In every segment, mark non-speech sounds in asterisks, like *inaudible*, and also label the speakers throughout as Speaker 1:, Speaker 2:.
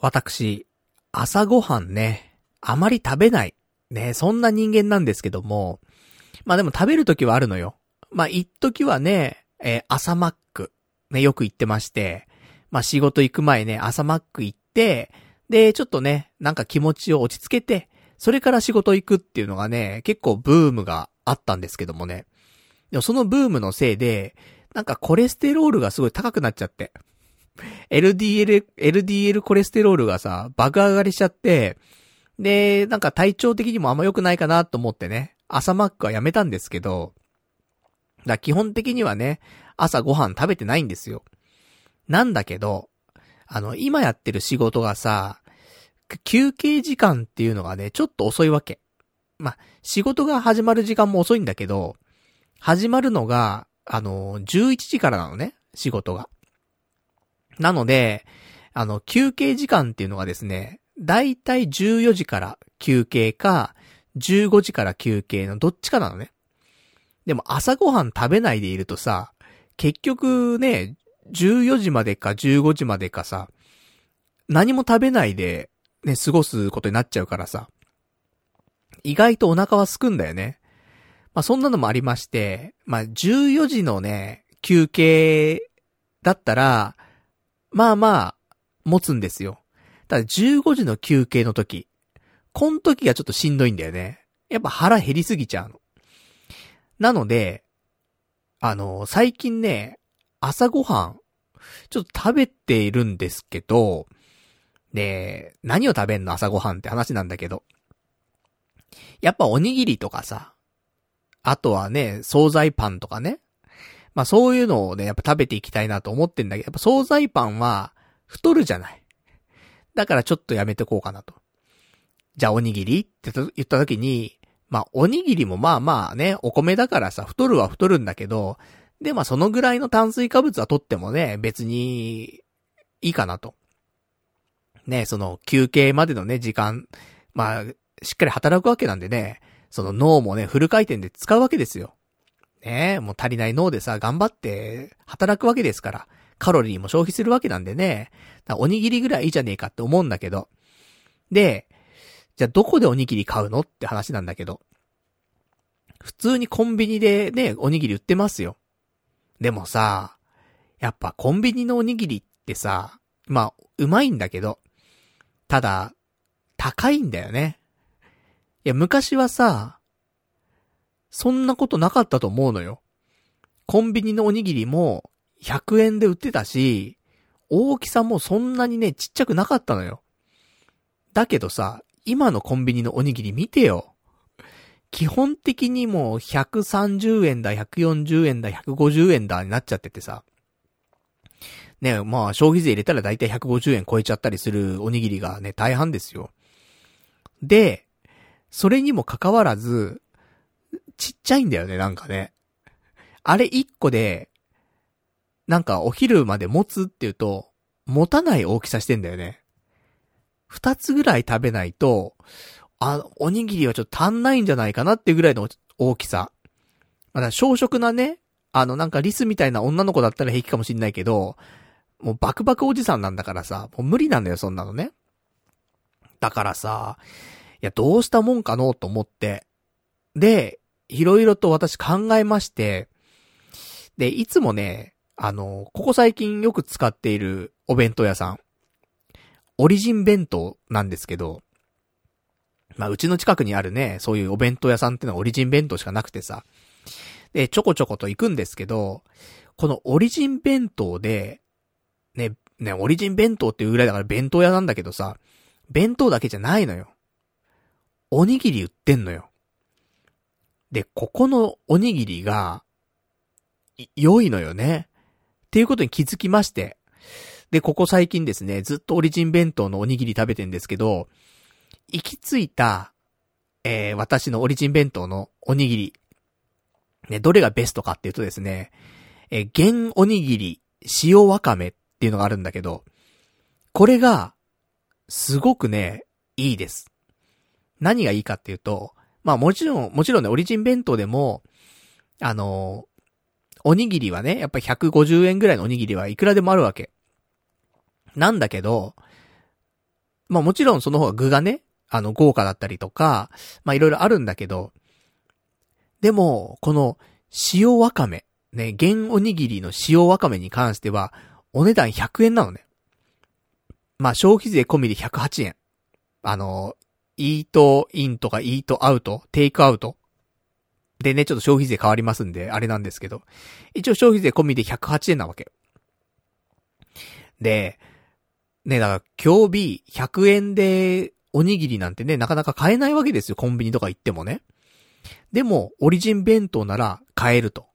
Speaker 1: 私、朝ごはんね、あまり食べない。ね、そんな人間なんですけども、まあでも食べるときはあるのよ。まあ一時はね、えー、朝マック、ね、よく行ってまして、まあ仕事行く前ね、朝マック行って、で、ちょっとね、なんか気持ちを落ち着けて、それから仕事行くっていうのがね、結構ブームがあったんですけどもね。でもそのブームのせいで、なんかコレステロールがすごい高くなっちゃって。LDL、LDL コレステロールがさ、爆上がりしちゃって、で、なんか体調的にもあんま良くないかなと思ってね、朝マックはやめたんですけど、だ基本的にはね、朝ご飯食べてないんですよ。なんだけど、あの、今やってる仕事がさ、休憩時間っていうのがね、ちょっと遅いわけ。ま仕事が始まる時間も遅いんだけど、始まるのが、あの、11時からなのね、仕事が。なので、あの、休憩時間っていうのがですね、だいたい14時から休憩か、15時から休憩のどっちかなのね。でも朝ごはん食べないでいるとさ、結局ね、14時までか15時までかさ、何も食べないで、ね、過ごすことになっちゃうからさ、意外とお腹は空くんだよね。まあそんなのもありまして、まあ14時のね、休憩だったら、まあまあ、持つんですよ。ただ15時の休憩の時、こん時がちょっとしんどいんだよね。やっぱ腹減りすぎちゃうの。なので、あの、最近ね、朝ごはん、ちょっと食べているんですけど、で、何を食べんの？朝ごはんって話なんだけど。やっぱおにぎりとかさ、あとはね、惣菜パンとかね。まあそういうのをね、やっぱ食べていきたいなと思ってんだけど、やっぱ惣菜パンは太るじゃない。だからちょっとやめてこうかなと。じゃあおにぎりって言った時に、まあおにぎりもまあまあね、お米だからさ、太るは太るんだけど、でまあそのぐらいの炭水化物は取ってもね、別に、いいかなと。ね、その休憩までのね、時間、まあ、しっかり働くわけなんでね、その脳もね、フル回転で使うわけですよ。ねもう足りない脳でさ、頑張って働くわけですから、カロリーも消費するわけなんでね、おにぎりぐらいいいじゃねえかって思うんだけど。で、じゃあどこでおにぎり買うのって話なんだけど。普通にコンビニでね、おにぎり売ってますよ。でもさ、やっぱコンビニのおにぎりってさ、まあ、うまいんだけど、ただ、高いんだよね。いや、昔はさ、そんなことなかったと思うのよ。コンビニのおにぎりも100円で売ってたし、大きさもそんなにね、ちっちゃくなかったのよ。だけどさ、今のコンビニのおにぎり見てよ。基本的にもう130円だ、140円だ、150円だになっちゃっててさ。ね、まあ消費税入れたらだいたい150円超えちゃったりするおにぎりがね、大半ですよ。で、それにもかかわらず、ちっちゃいんだよね、なんかね。あれ1個で、なんかお昼まで持つって言うと、持たない大きさしてんだよね。二つぐらい食べないと、あの、おにぎりはちょっと足んないんじゃないかなっていうぐらいの大きさ。まだ小食なね、あのなんかリスみたいな女の子だったら平気かもしんないけど、もうバクバクおじさんなんだからさ、もう無理なんだよ、そんなのね。だからさ、いや、どうしたもんかのと思って。で、いろいろと私考えまして、で、いつもね、あの、ここ最近よく使っているお弁当屋さん。オリジン弁当なんですけど、まあ、うちの近くにあるね、そういうお弁当屋さんってのはオリジン弁当しかなくてさ。で、ちょこちょこと行くんですけど、このオリジン弁当で、ね、ね、オリジン弁当っていうぐらいだから弁当屋なんだけどさ、弁当だけじゃないのよ。おにぎり売ってんのよ。で、ここのおにぎりが、良いのよね。っていうことに気づきまして。で、ここ最近ですね、ずっとオリジン弁当のおにぎり食べてんですけど、行き着いた、えー、私のオリジン弁当のおにぎり。ね、どれがベストかっていうとですね、えー、原おにぎり、塩わかめっていうのがあるんだけど、これが、すごくね、いいです。何がいいかっていうと、まあもちろん、もちろんね、オリジン弁当でも、あのおにぎりはね、やっぱり150円ぐらいのおにぎりはいくらでもあるわけ。なんだけど、まあもちろんその方が具がね、あの豪華だったりとか、まあいろいろあるんだけど、でも、この塩わかめ、ね、原おにぎりの塩わかめに関しては、お値段100円なのね。まあ消費税込みで108円。あの、イートインとかイートアウト、テイクアウト。でね、ちょっと消費税変わりますんで、あれなんですけど。一応消費税込みで108円なわけ。で、ね、だから今日日100円でおにぎりなんてね、なかなか買えないわけですよ、コンビニとか行ってもね。でも、オリジン弁当なら買えると。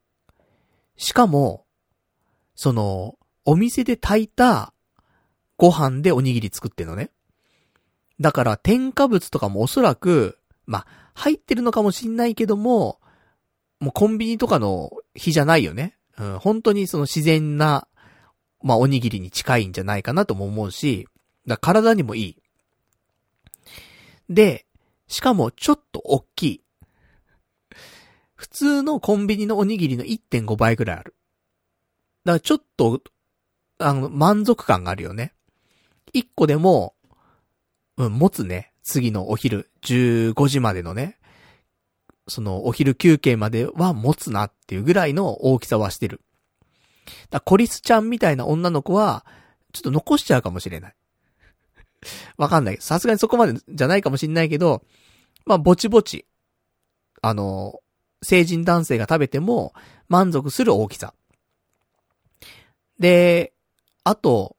Speaker 1: しかも、その、お店で炊いたご飯でおにぎり作ってんのね。だから添加物とかもおそらく、ま、入ってるのかもしんないけども、もうコンビニとかの日じゃないよね。うん、本当にその自然な、まあ、おにぎりに近いんじゃないかなとも思うし、だ体にもいい。で、しかもちょっと大きい。普通のコンビニのおにぎりの1.5倍ぐらいある。だからちょっと、あの、満足感があるよね。1個でも、うん、持つね。次のお昼、15時までのね。その、お昼休憩までは持つなっていうぐらいの大きさはしてる。だコリスちゃんみたいな女の子は、ちょっと残しちゃうかもしれない。わかんない。さすがにそこまでじゃないかもしんないけど、まあ、ぼちぼち。あの、成人男性が食べても満足する大きさ。で、あと、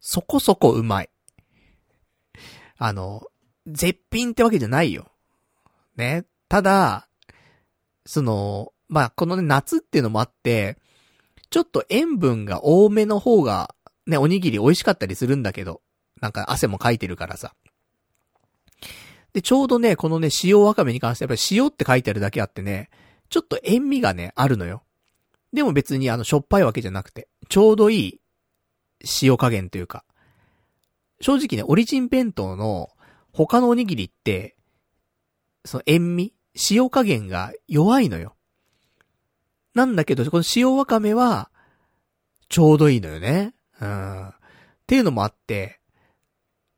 Speaker 1: そこそこうまい。あの、絶品ってわけじゃないよ。ね。ただ、その、まあ、このね、夏っていうのもあって、ちょっと塩分が多めの方が、ね、おにぎり美味しかったりするんだけど、なんか汗もかいてるからさ。で、ちょうどね、このね、塩わかめに関してやっぱり塩って書いてあるだけあってね、ちょっと塩味がね、あるのよ。でも別にあの、しょっぱいわけじゃなくて、ちょうどいい塩加減というか。正直ね、オリジン弁当の他のおにぎりって、その塩味塩加減が弱いのよ。なんだけど、この塩わかめは、ちょうどいいのよね。うん。っていうのもあって、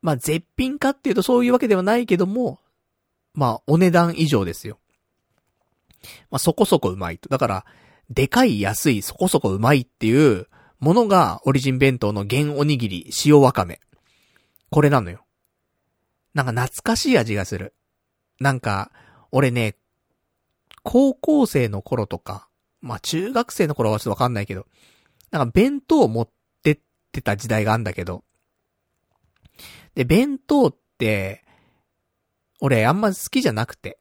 Speaker 1: まあ、絶品かっていうとそういうわけではないけども、まあ、お値段以上ですよ。まあ、そこそこうまいと。だから、でかい安いそこそこうまいっていうものがオリジン弁当の原おにぎり塩わかめ。これなのよ。なんか懐かしい味がする。なんか、俺ね、高校生の頃とか、まあ中学生の頃はちょっとわかんないけど、なんか弁当を持ってってた時代があんだけど、で、弁当って、俺あんま好きじゃなくて。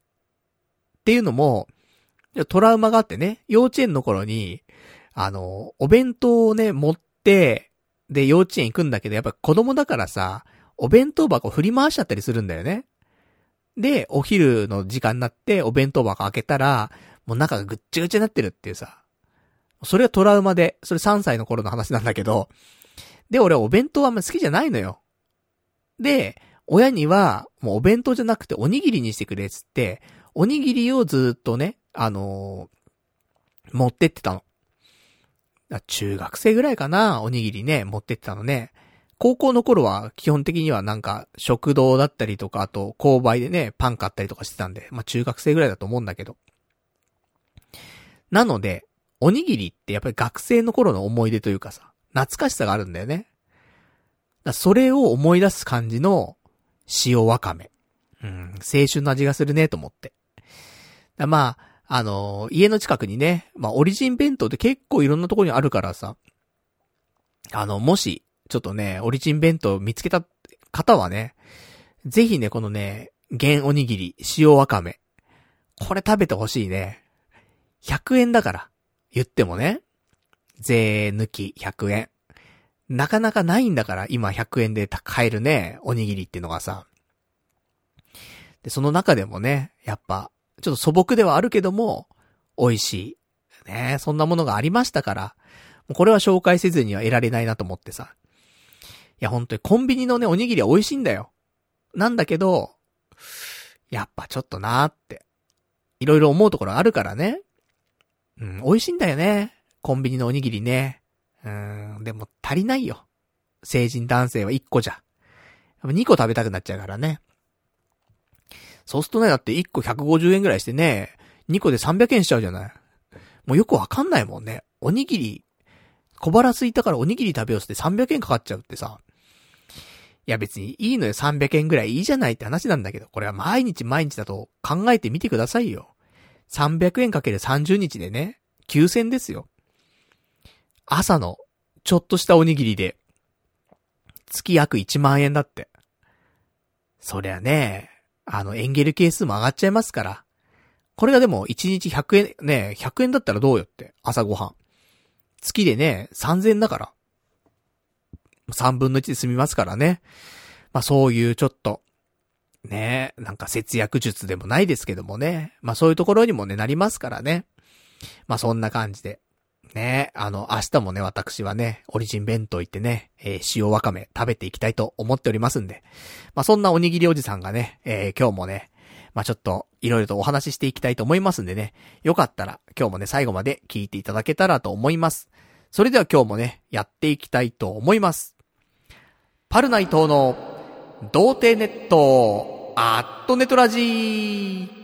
Speaker 1: っていうのも、トラウマがあってね、幼稚園の頃に、あの、お弁当をね、持って、で、幼稚園行くんだけど、やっぱ子供だからさ、お弁当箱振り回しちゃったりするんだよね。で、お昼の時間になってお弁当箱開けたら、もう中がぐっちゃぐちゃになってるっていうさ。それはトラウマで、それ3歳の頃の話なんだけど、で、俺お弁当あんま好きじゃないのよ。で、親には、もうお弁当じゃなくておにぎりにしてくれっつって、おにぎりをずっとね、あのー、持ってってたの。中学生ぐらいかな、おにぎりね、持ってってたのね。高校の頃は基本的にはなんか食堂だったりとか、あと購買でね、パン買ったりとかしてたんで、まあ中学生ぐらいだと思うんだけど。なので、おにぎりってやっぱり学生の頃の思い出というかさ、懐かしさがあるんだよね。それを思い出す感じの塩わかめ。うん、青春の味がするねと思って。まあ、あのー、家の近くにね、まあオリジン弁当って結構いろんなところにあるからさ、あの、もし、ちょっとね、オリジン弁当見つけた方はね、ぜひね、このね、原おにぎり、塩わかめ。これ食べてほしいね。100円だから。言ってもね。税抜き100円。なかなかないんだから、今100円で買えるね、おにぎりっていうのがさ。で、その中でもね、やっぱ、ちょっと素朴ではあるけども、美味しい。ねそんなものがありましたから、これは紹介せずには得られないなと思ってさ。いや、本当にコンビニのね、おにぎりは美味しいんだよ。なんだけど、やっぱちょっとなーって。いろいろ思うところあるからね。うん、美味しいんだよね。コンビニのおにぎりね。うん、でも足りないよ。成人男性は1個じゃ。2個食べたくなっちゃうからね。そうするとね、だって1個150円ぐらいしてね、2個で300円しちゃうじゃない。もうよくわかんないもんね。おにぎり、小腹空いたからおにぎり食べようって300円かかっちゃうってさ。いや別にいいのよ300円ぐらいいいじゃないって話なんだけど、これは毎日毎日だと考えてみてくださいよ。300円かける30日でね、9000ですよ。朝の、ちょっとしたおにぎりで、月約1万円だって。そりゃね、あの、エンゲル係数も上がっちゃいますから。これがでも、1日100円、ね、100円だったらどうよって、朝ごはん。月でね、3000だから。3分の1で済みますからね。まあそういうちょっと、ね、なんか節約術でもないですけどもね。まあそういうところにもね、なりますからね。まあそんな感じで。ね、あの、明日もね、私はね、オリジン弁当行ってね、えー、塩わかめ食べていきたいと思っておりますんで。まあそんなおにぎりおじさんがね、えー、今日もね、まあちょっと、いろいろとお話ししていきたいと思いますんでね。よかったら、今日もね、最後まで聞いていただけたらと思います。それでは今日もね、やっていきたいと思います。パルナイトの、童貞ネット、アットネトラジー。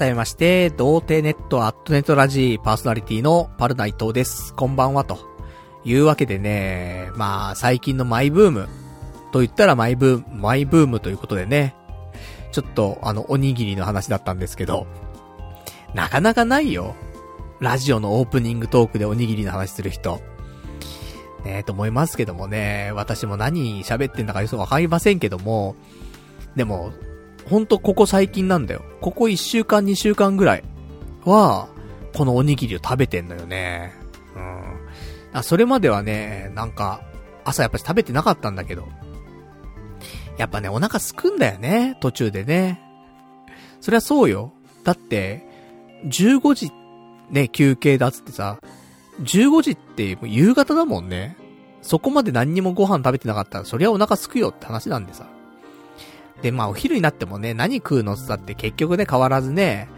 Speaker 1: 改めまして、童貞ネットアットネットラジーパーソナリティのパルナイトです。こんばんは、というわけでね、まあ、最近のマイブーム、と言ったらマイブーム、マイブームということでね、ちょっと、あの、おにぎりの話だったんですけど、なかなかないよ。ラジオのオープニングトークでおにぎりの話する人。ねえ、と思いますけどもね、私も何喋ってんだかよくわかりませんけども、でも、ほんとここ最近なんだよ。ここ1週間2週間ぐらいは、このおにぎりを食べてんのよね。うん。あ、それまではね、なんか、朝やっぱり食べてなかったんだけど。やっぱね、お腹すくんだよね、途中でね。そりゃそうよ。だって、15時、ね、休憩だっつってさ、15時って夕方だもんね。そこまで何にもご飯食べてなかったら、そりゃお腹すくよって話なんでさ。で、まあお昼になってもね、何食うのってって結局ね、変わらずね、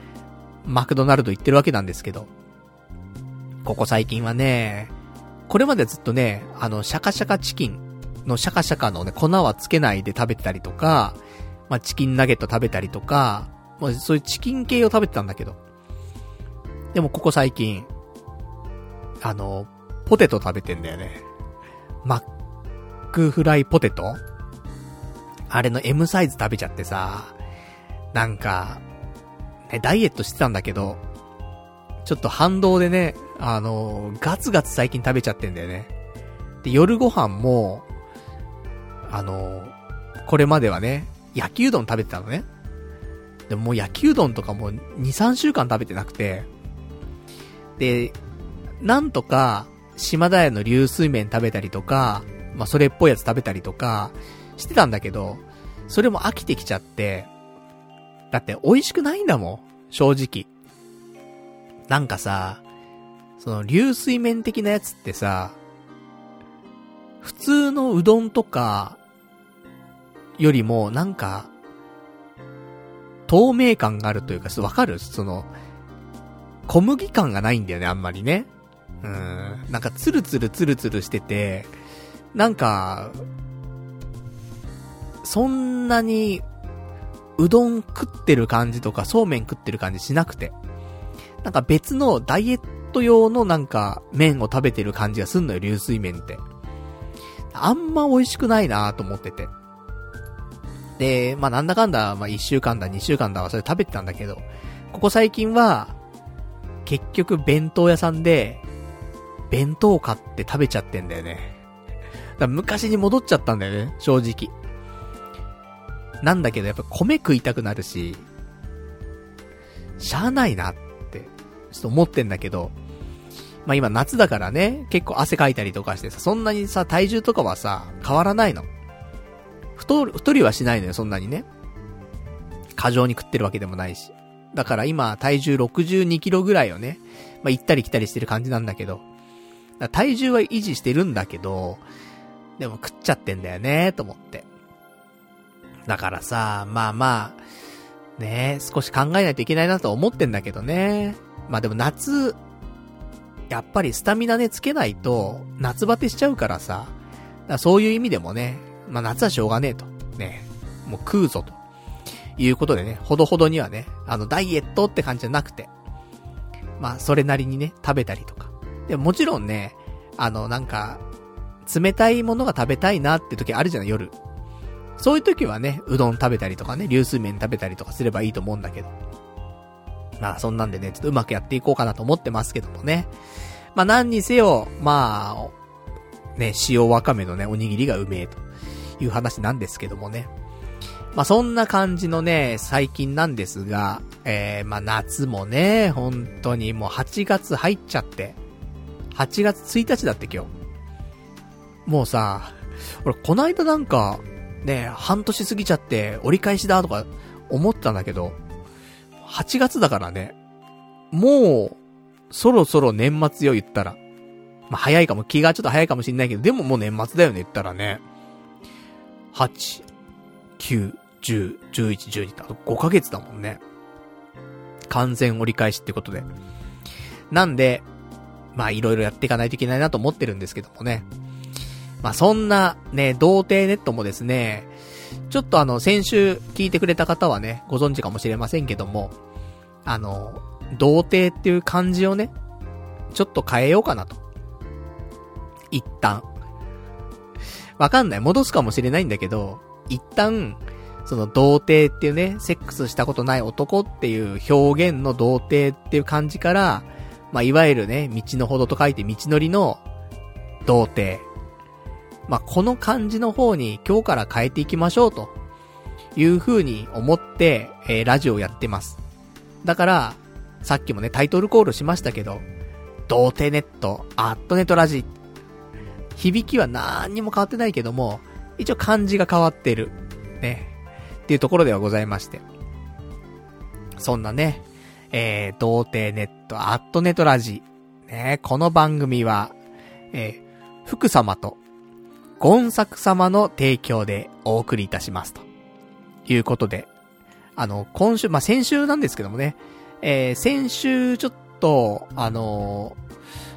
Speaker 1: マクドナルド行ってるわけなんですけど。ここ最近はね、これまでずっとね、あの、シャカシャカチキンのシャカシャカのね、粉はつけないで食べてたりとか、まあチキンナゲット食べたりとか、もうそういうチキン系を食べてたんだけど。でもここ最近、あの、ポテト食べてんだよね。マックフライポテトあれの M サイズ食べちゃってさ、なんか、ね、ダイエットしてたんだけど、ちょっと反動でね、あのガツガツ最近食べちゃってんだよね。で、夜ご飯も、あのこれまではね、焼きうどん食べてたのね。でももう焼きうどんとかも2、3週間食べてなくて、で、なんとか、島田屋の流水麺食べたりとか、まあ、それっぽいやつ食べたりとか、してたんだけど、それも飽きてきちゃって、だって美味しくないんだもん、正直。なんかさ、その流水麺的なやつってさ、普通のうどんとか、よりも、なんか、透明感があるというか、わかる？その、小麦感がないんだよね、あんまりね。うん。なんかツルツルツルツルしてて、なんか、そんなに、うどん食ってる感じとか、そうめん食ってる感じしなくて。なんか別のダイエット用のなんか、麺を食べてる感じがすんのよ、流水麺って。あんま美味しくないなと思ってて。で、まあなんだかんだ、まあ1週間だ、2週間だそれ食べてたんだけど、ここ最近は、結局弁当屋さんで、弁当買って食べちゃってんだよね。だ昔に戻っちゃったんだよね、正直。なんだけどやっぱ米食いたくなるし、しゃあないなって、ちょっと思ってんだけど、まあ今夏だからね、結構汗かいたりとかしてさ、そんなにさ、体重とかはさ、変わらないの。太る、太りはしないのよ、そんなにね。過剰に食ってるわけでもないし。だから今、体重62キロぐらいをね、まあ、行ったり来たりしてる感じなんだけど、体重は維持してるんだけど、でも食っちゃってんだよね、と思って。だからさ、まあまあ、ね少し考えないといけないなと思ってんだけどね。まあでも夏、やっぱりスタミナね、つけないと、夏バテしちゃうからさ、からそういう意味でもね、まあ夏はしょうがねえと。ね、もう食うぞと。いうことでね、ほどほどにはね、あの、ダイエットって感じじゃなくて、まあ、それなりにね、食べたりとか。でももちろんね、あの、なんか、冷たいものが食べたいなって時あるじゃない、夜。そういう時はね、うどん食べたりとかね、流水麺食べたりとかすればいいと思うんだけど。まあ、そんなんでね、ちょっとうまくやっていこうかなと思ってますけどもね。まあ、何にせよ、まあ、ね、塩わかめのね、おにぎりがうめえという話なんですけどもね。まあ、そんな感じのね、最近なんですが、えー、まあ、夏もね、本当にもう8月入っちゃって、8月1日だって今日。もうさ、俺こないだなんか、ね、半年過ぎちゃって折り返しだとか思ったんだけど、8月だからね、もう、そろそろ年末よ言ったら。まあ、早いかも、気がちょっと早いかもしんないけど、でももう年末だよね言ったらね。8、9、10、11、12ってあと5ヶ月だもんね。完全折り返しってことで。なんで、まあいろいろやっていかないといけないなと思ってるんですけどもね。まあそんなね、童貞ネットもですね、ちょっとあの、先週聞いてくれた方はね、ご存知かもしれませんけども、あの、童貞っていう漢字をね、ちょっと変えようかなと。一旦。わかんない。戻すかもしれないんだけど、一旦、その童貞っていうね、セックスしたことない男っていう表現の童貞っていう感じから、まあ、いわゆるね、道のほどと書いて道のりの童貞。まあ、この漢字の方に今日から変えていきましょうという風に思って、えー、ラジオをやってます。だから、さっきもね、タイトルコールしましたけど、童貞ネット、アットネットラジ。響きは何にも変わってないけども、一応漢字が変わってる。ね。っていうところではございまして。そんなね、えー、童貞ネット、アットネトラジ。ね、この番組は、えー、福様と、ゴンサク様の提供でお送りいたします。ということで、あの、今週、まあ、先週なんですけどもね、えー、先週ちょっと、あの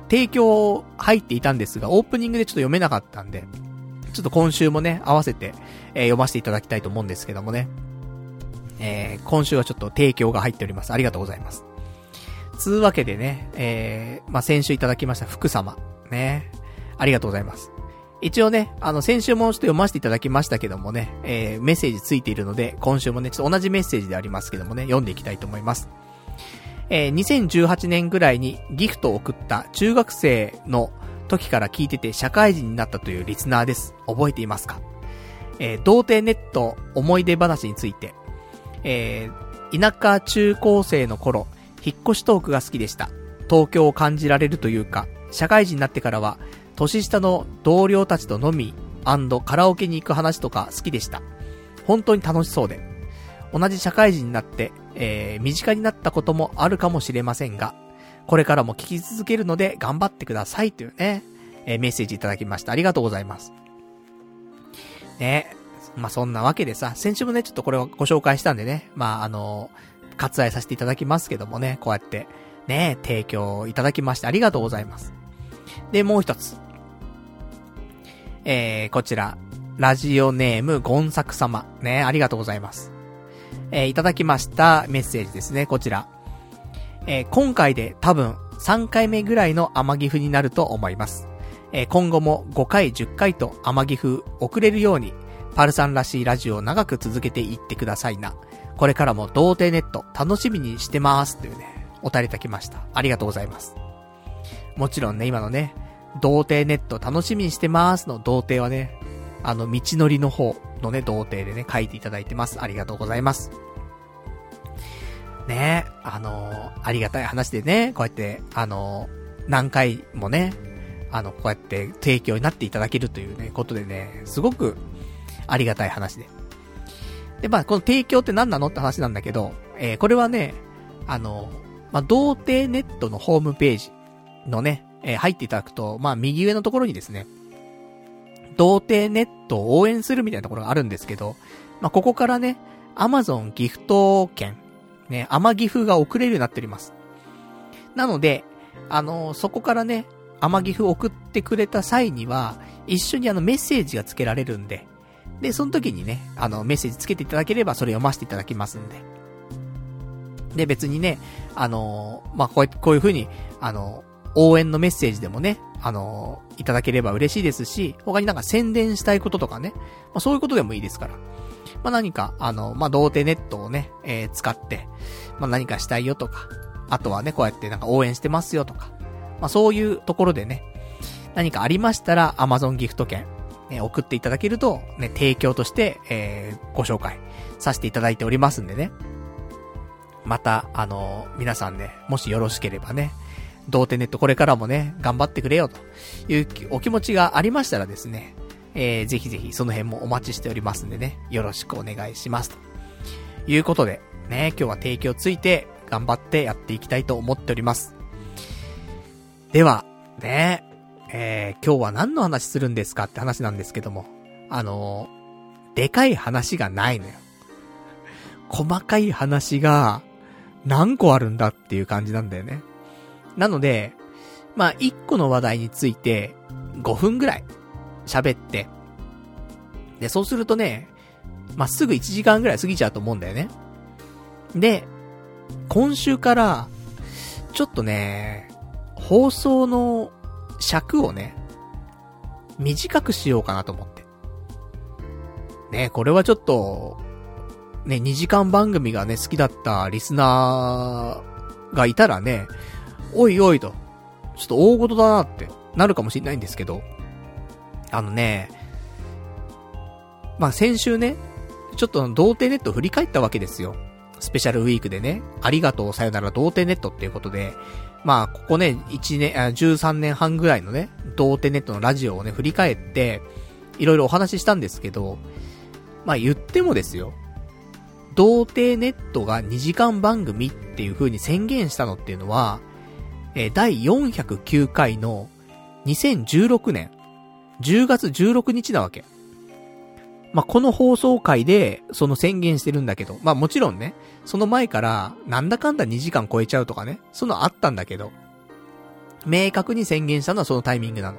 Speaker 1: ー、提供入っていたんですが、オープニングでちょっと読めなかったんで、ちょっと今週もね、合わせて、えー、読ませていただきたいと思うんですけどもね。えー、今週はちょっと提供が入っております。ありがとうございます。つうわけでね、えー、まあ、先週いただきました福様。ね。ありがとうございます。一応ね、あの、先週もちょっと読ませていただきましたけどもね、えー、メッセージついているので、今週もね、ちょっと同じメッセージでありますけどもね、読んでいきたいと思います。えー、2018年ぐらいにギフトを送った中学生の時から聞いてて社会人になったというリスナーです。覚えていますか？えー、童貞ネット思い出話について、えー、田舎中高生の頃、引っ越しトークが好きでした。東京を感じられるというか、社会人になってからは、年下の同僚たちと飲み、カラオケに行く話とか好きでした。本当に楽しそうで。同じ社会人になって、えー、身近になったこともあるかもしれませんが、これからも聞き続けるので頑張ってくださいというね、えー、メッセージいただきました。ありがとうございます。ね。まあ、そんなわけでさ、先週もね、ちょっとこれをご紹介したんでね、まあ、あの、割愛させていただきますけどもね、こうやって、ね、提供いただきましてありがとうございます。で、もう一つ。えー、こちら、ラジオネームゴンサク様。ね、ありがとうございます。えー、いただきましたメッセージですね、こちら。えー、今回で多分3回目ぐらいの天岐阜になると思います。えー、今後も5回10回と天岐阜遅れるように、パルさんらしいラジオを長く続けていってくださいな。これからも童貞ネット楽しみにしてます。というね、おたりたきました。ありがとうございます。もちろんね、今のね、童貞ネット楽しみにしてますの童貞はね、あの、道のりの方のね、童貞でね、書いていただいてます。ありがとうございます。ねあのー、ありがたい話でね、こうやって、あのー、何回もね、あの、こうやって提供になっていただけるというね、ことでね、すごくありがたい話で。で、まあ、この提供って何なのって話なんだけど、えー、これはね、あの、まあ、童貞ネットのホームページのね、えー、入っていただくと、まあ、右上のところにですね、童貞ネットを応援するみたいなところがあるんですけど、まあ、ここからね、アマゾンギフト券、ね、アマギフが送れるようになっております。なので、あのー、そこからね、アマギフ送ってくれた際には、一緒にあのメッセージが付けられるんで、で、その時にね、あの、メッセージつけていただければ、それ読ませていただきますんで。で、別にね、あのー、まあ、こう、こういう風に、あの、応援のメッセージでもね、あの、いただければ嬉しいですし、他になんか宣伝したいこととかね、まあ、そういうことでもいいですから。まあ、何か、あの、まあ、童貞ネットをね、えー、使って、まあ、何かしたいよとか、あとはね、こうやってなんか応援してますよとか、まあ、そういうところでね、何かありましたら、Amazon ギフト券、ね、送っていただけると、ね、提供として、えー、ご紹介させていただいておりますんでね。また、あの、皆さんね、もしよろしければね、童貞ネットこれからもね、頑張ってくれよというお気持ちがありましたらですね、えー、ぜひぜひその辺もお待ちしておりますんでね、よろしくお願いします。ということで、ね、今日は提供ついて頑張ってやっていきたいと思っております。では、ね、えー、今日は何の話するんですかって話なんですけども、あのー、でかい話がないのよ。細かい話が何個あるんだっていう感じなんだよね。なので、まあ、1個の話題について5分ぐらい喋って、で、そうするとね、まあ、すぐ1時間ぐらい過ぎちゃうと思うんだよね。で、今週から、ちょっとね、放送の尺をね、短くしようかなと思って。ね、これはちょっと、ね、2時間番組がね、好きだったリスナーがいたらね、おいおいと、ちょっと大事だなって。なるかもしれないんですけど、あのね、まあ、先週ね、ちょっと童貞ネット振り返ったわけですよ。スペシャルウィークでね、ありがとうさよなら童貞ネットっていうことで、まあ、ここね、1年、あ13年半ぐらいのね、童貞ネットのラジオをね、振り返って、いろいろお話ししたんですけど、まあ言ってもですよ、童貞ネットが2時間番組っていう風に宣言したのっていうのは、えー、第409回の2016年10月16日なわけ。まあ、この放送回で、その宣言してるんだけど、まあ、もちろんね、その前から、なんだかんだ2時間超えちゃうとかね、そのあったんだけど、明確に宣言したのはそのタイミングなの。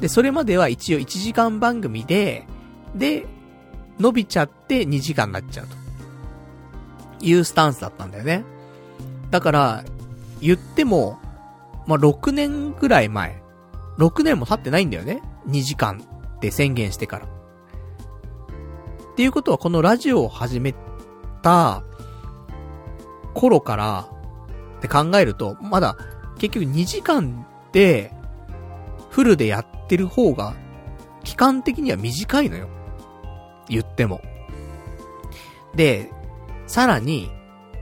Speaker 1: で、それまでは一応1時間番組で、で、伸びちゃって2時間になっちゃうと。いうスタンスだったんだよね。だから、言っても、まあ、6年ぐらい前。6年も経ってないんだよね。2時間って宣言してから。っていうことはこのラジオを始めた頃からって考えると、まだ結局2時間でフルでやってる方が期間的には短いのよ。言っても。で、さらに、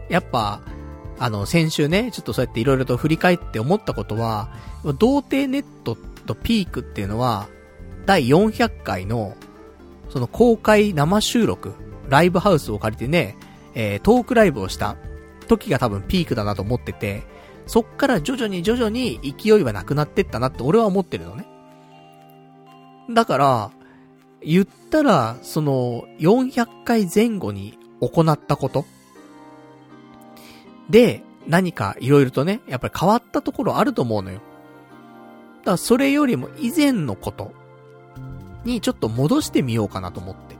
Speaker 1: やっぱ、あの、先週ね、ちょっとそうやって色々と振り返って思ったことは、童貞ネットとピークっていうのは、第400回のその公開生収録、ライブハウスを借りてね、えー、トークライブをした時が多分ピークだなと思ってて、そっから徐々に徐々に勢いはなくなってったなって俺は思ってるのね。だから、言ったら、その、400回前後に行ったことで、何か色々とね、やっぱり変わったところあると思うのよ。だからそれよりも以前のことにちょっと戻してみようかなと思って。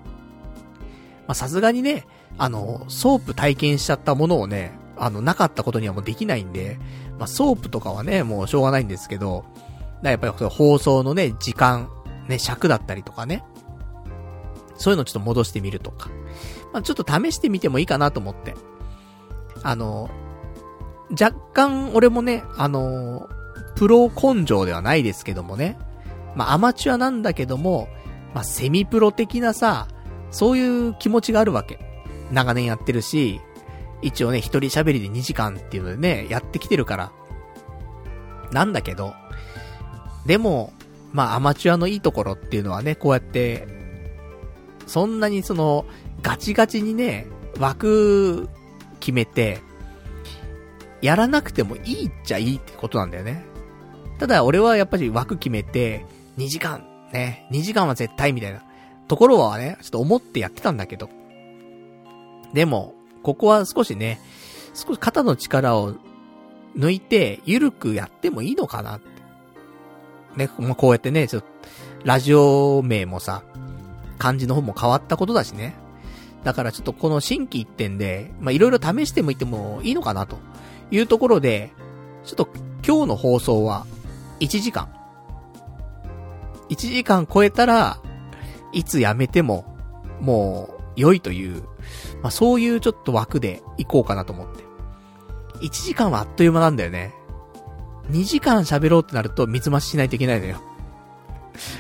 Speaker 1: ま、さすがにね、あの、ソープ体験しちゃったものをね、あの、なかったことにはもうできないんで、まあ、ソープとかはね、もうしょうがないんですけど、だやっぱり放送のね、時間、ね、尺だったりとかね。そういうのちょっと戻してみるとか。まあ、ちょっと試してみてもいいかなと思って。あの、若干俺もね、あの、プロ根性ではないですけどもね。まあ、アマチュアなんだけども、まあ、セミプロ的なさ、そういう気持ちがあるわけ。長年やってるし、一応ね、一人喋りで2時間っていうのでね、やってきてるから。なんだけど、でも、まあ、アマチュアのいいところっていうのはね、こうやって、そんなにその、ガチガチにね、枠決めて、やらなくてもいいっちゃいいってことなんだよね。ただ俺はやっぱり枠決めて、2時間、ね、2時間は絶対みたいなところはね、ちょっと思ってやってたんだけど。でも、ここは少しね、少し肩の力を抜いて、ゆるくやってもいいのかなって。ね、まあ、こうやってね、ちょっと、ラジオ名もさ、漢字の方も変わったことだしね。だからちょっとこの新規一点で、ま、いろいろ試してもいってもいいのかなというところで、ちょっと今日の放送は1時間。1時間超えたら、いつやめても、もう、良いという、まあ、そういうちょっと枠で行こうかなと思って。1時間はあっという間なんだよね。2時間喋ろうってなると水増ししないといけないのよ。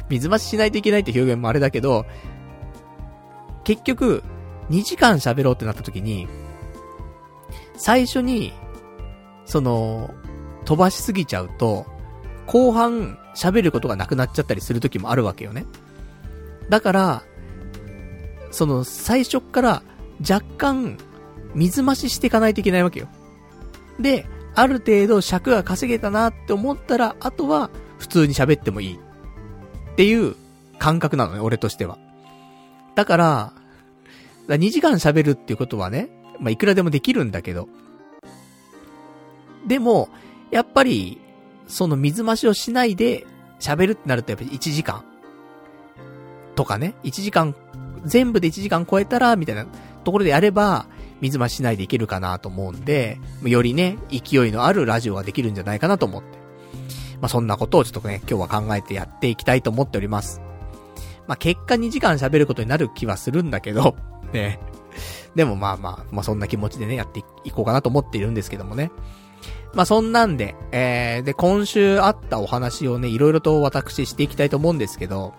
Speaker 1: 水増ししないといけないって表現もあれだけど、結局、2時間喋ろうってなった時に、最初に、その、飛ばしすぎちゃうと、後半喋ることがなくなっちゃったりする時もあるわけよね。だから、その最初から若干水増ししていかないといけないわけよ。で、ある程度尺が稼げたなって思ったら、あとは普通に喋ってもいい。っていう感覚なのね、俺としては。だから、だ2時間喋るっていうことはね、まあ、いくらでもできるんだけど。でも、やっぱり、その水増しをしないで喋るってなるとやっぱり1時間。とかね、1時間、全部で1時間超えたら、みたいなところでやれば、水増ししないでいけるかなと思うんで、よりね、勢いのあるラジオができるんじゃないかなと思って。まあ、そんなことをちょっとね、今日は考えてやっていきたいと思っております。まあ、結果2時間喋ることになる気はするんだけど、ね。*laughs* でもまあまあ、まあそんな気持ちでね、やっていこうかなと思っているんですけどもね。まあそんなんで、えー、で、今週あったお話をね、いろいろと私していきたいと思うんですけど、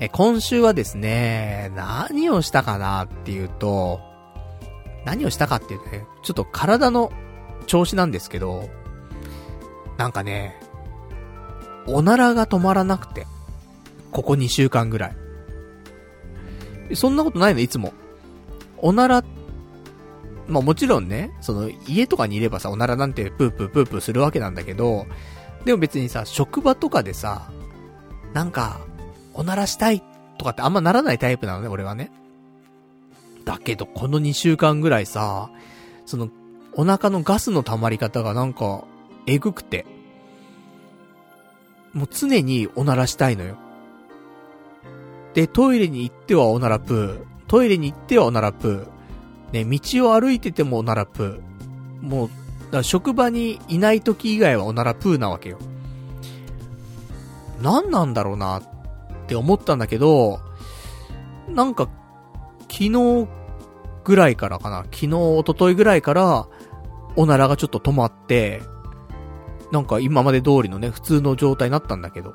Speaker 1: え、今週はですね、何をしたかなっていうと、何をしたかっていうとね、ちょっと体の調子なんですけど、なんかね、おならが止まらなくて、ここ2週間ぐらい。そんなことないの、いつも。おなら、まあもちろんね、その家とかにいればさ、おならなんてプープープープーするわけなんだけど、でも別にさ、職場とかでさ、なんか、おならしたいとかってあんまならないタイプなのね、俺はね。だけど、この2週間ぐらいさ、その、お腹のガスの溜まり方がなんか、えぐくて。もう常におならしたいのよ。で、トイレに行ってはおならプー。トイレに行ってはおならプー。ね、道を歩いててもおならプー。もう、だ職場にいない時以外はおならプーなわけよ。何なんだろうなって思ったんだけど、なんか、昨日ぐらいからかな。昨日、一昨日ぐらいから、おならがちょっと止まって、なんか今まで通りのね、普通の状態になったんだけど。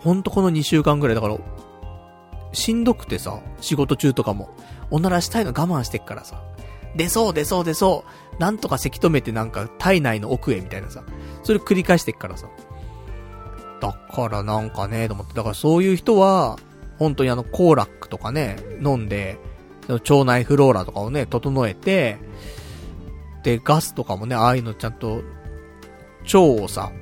Speaker 1: ほんとこの2週間ぐらい、だから、しんどくてさ、仕事中とかも、おならしたいの我慢してっからさ、出そう出そう出そう、なんとかせき止めてなんか体内の奥へみたいなさ、それ繰り返してっからさ、だからなんかね、と思って。だからそういう人は、本当にあの、コーラックとかね、飲んで、腸内フローラとかをね、整えて、で、ガスとかもね、ああいうのちゃんと、腸をさ、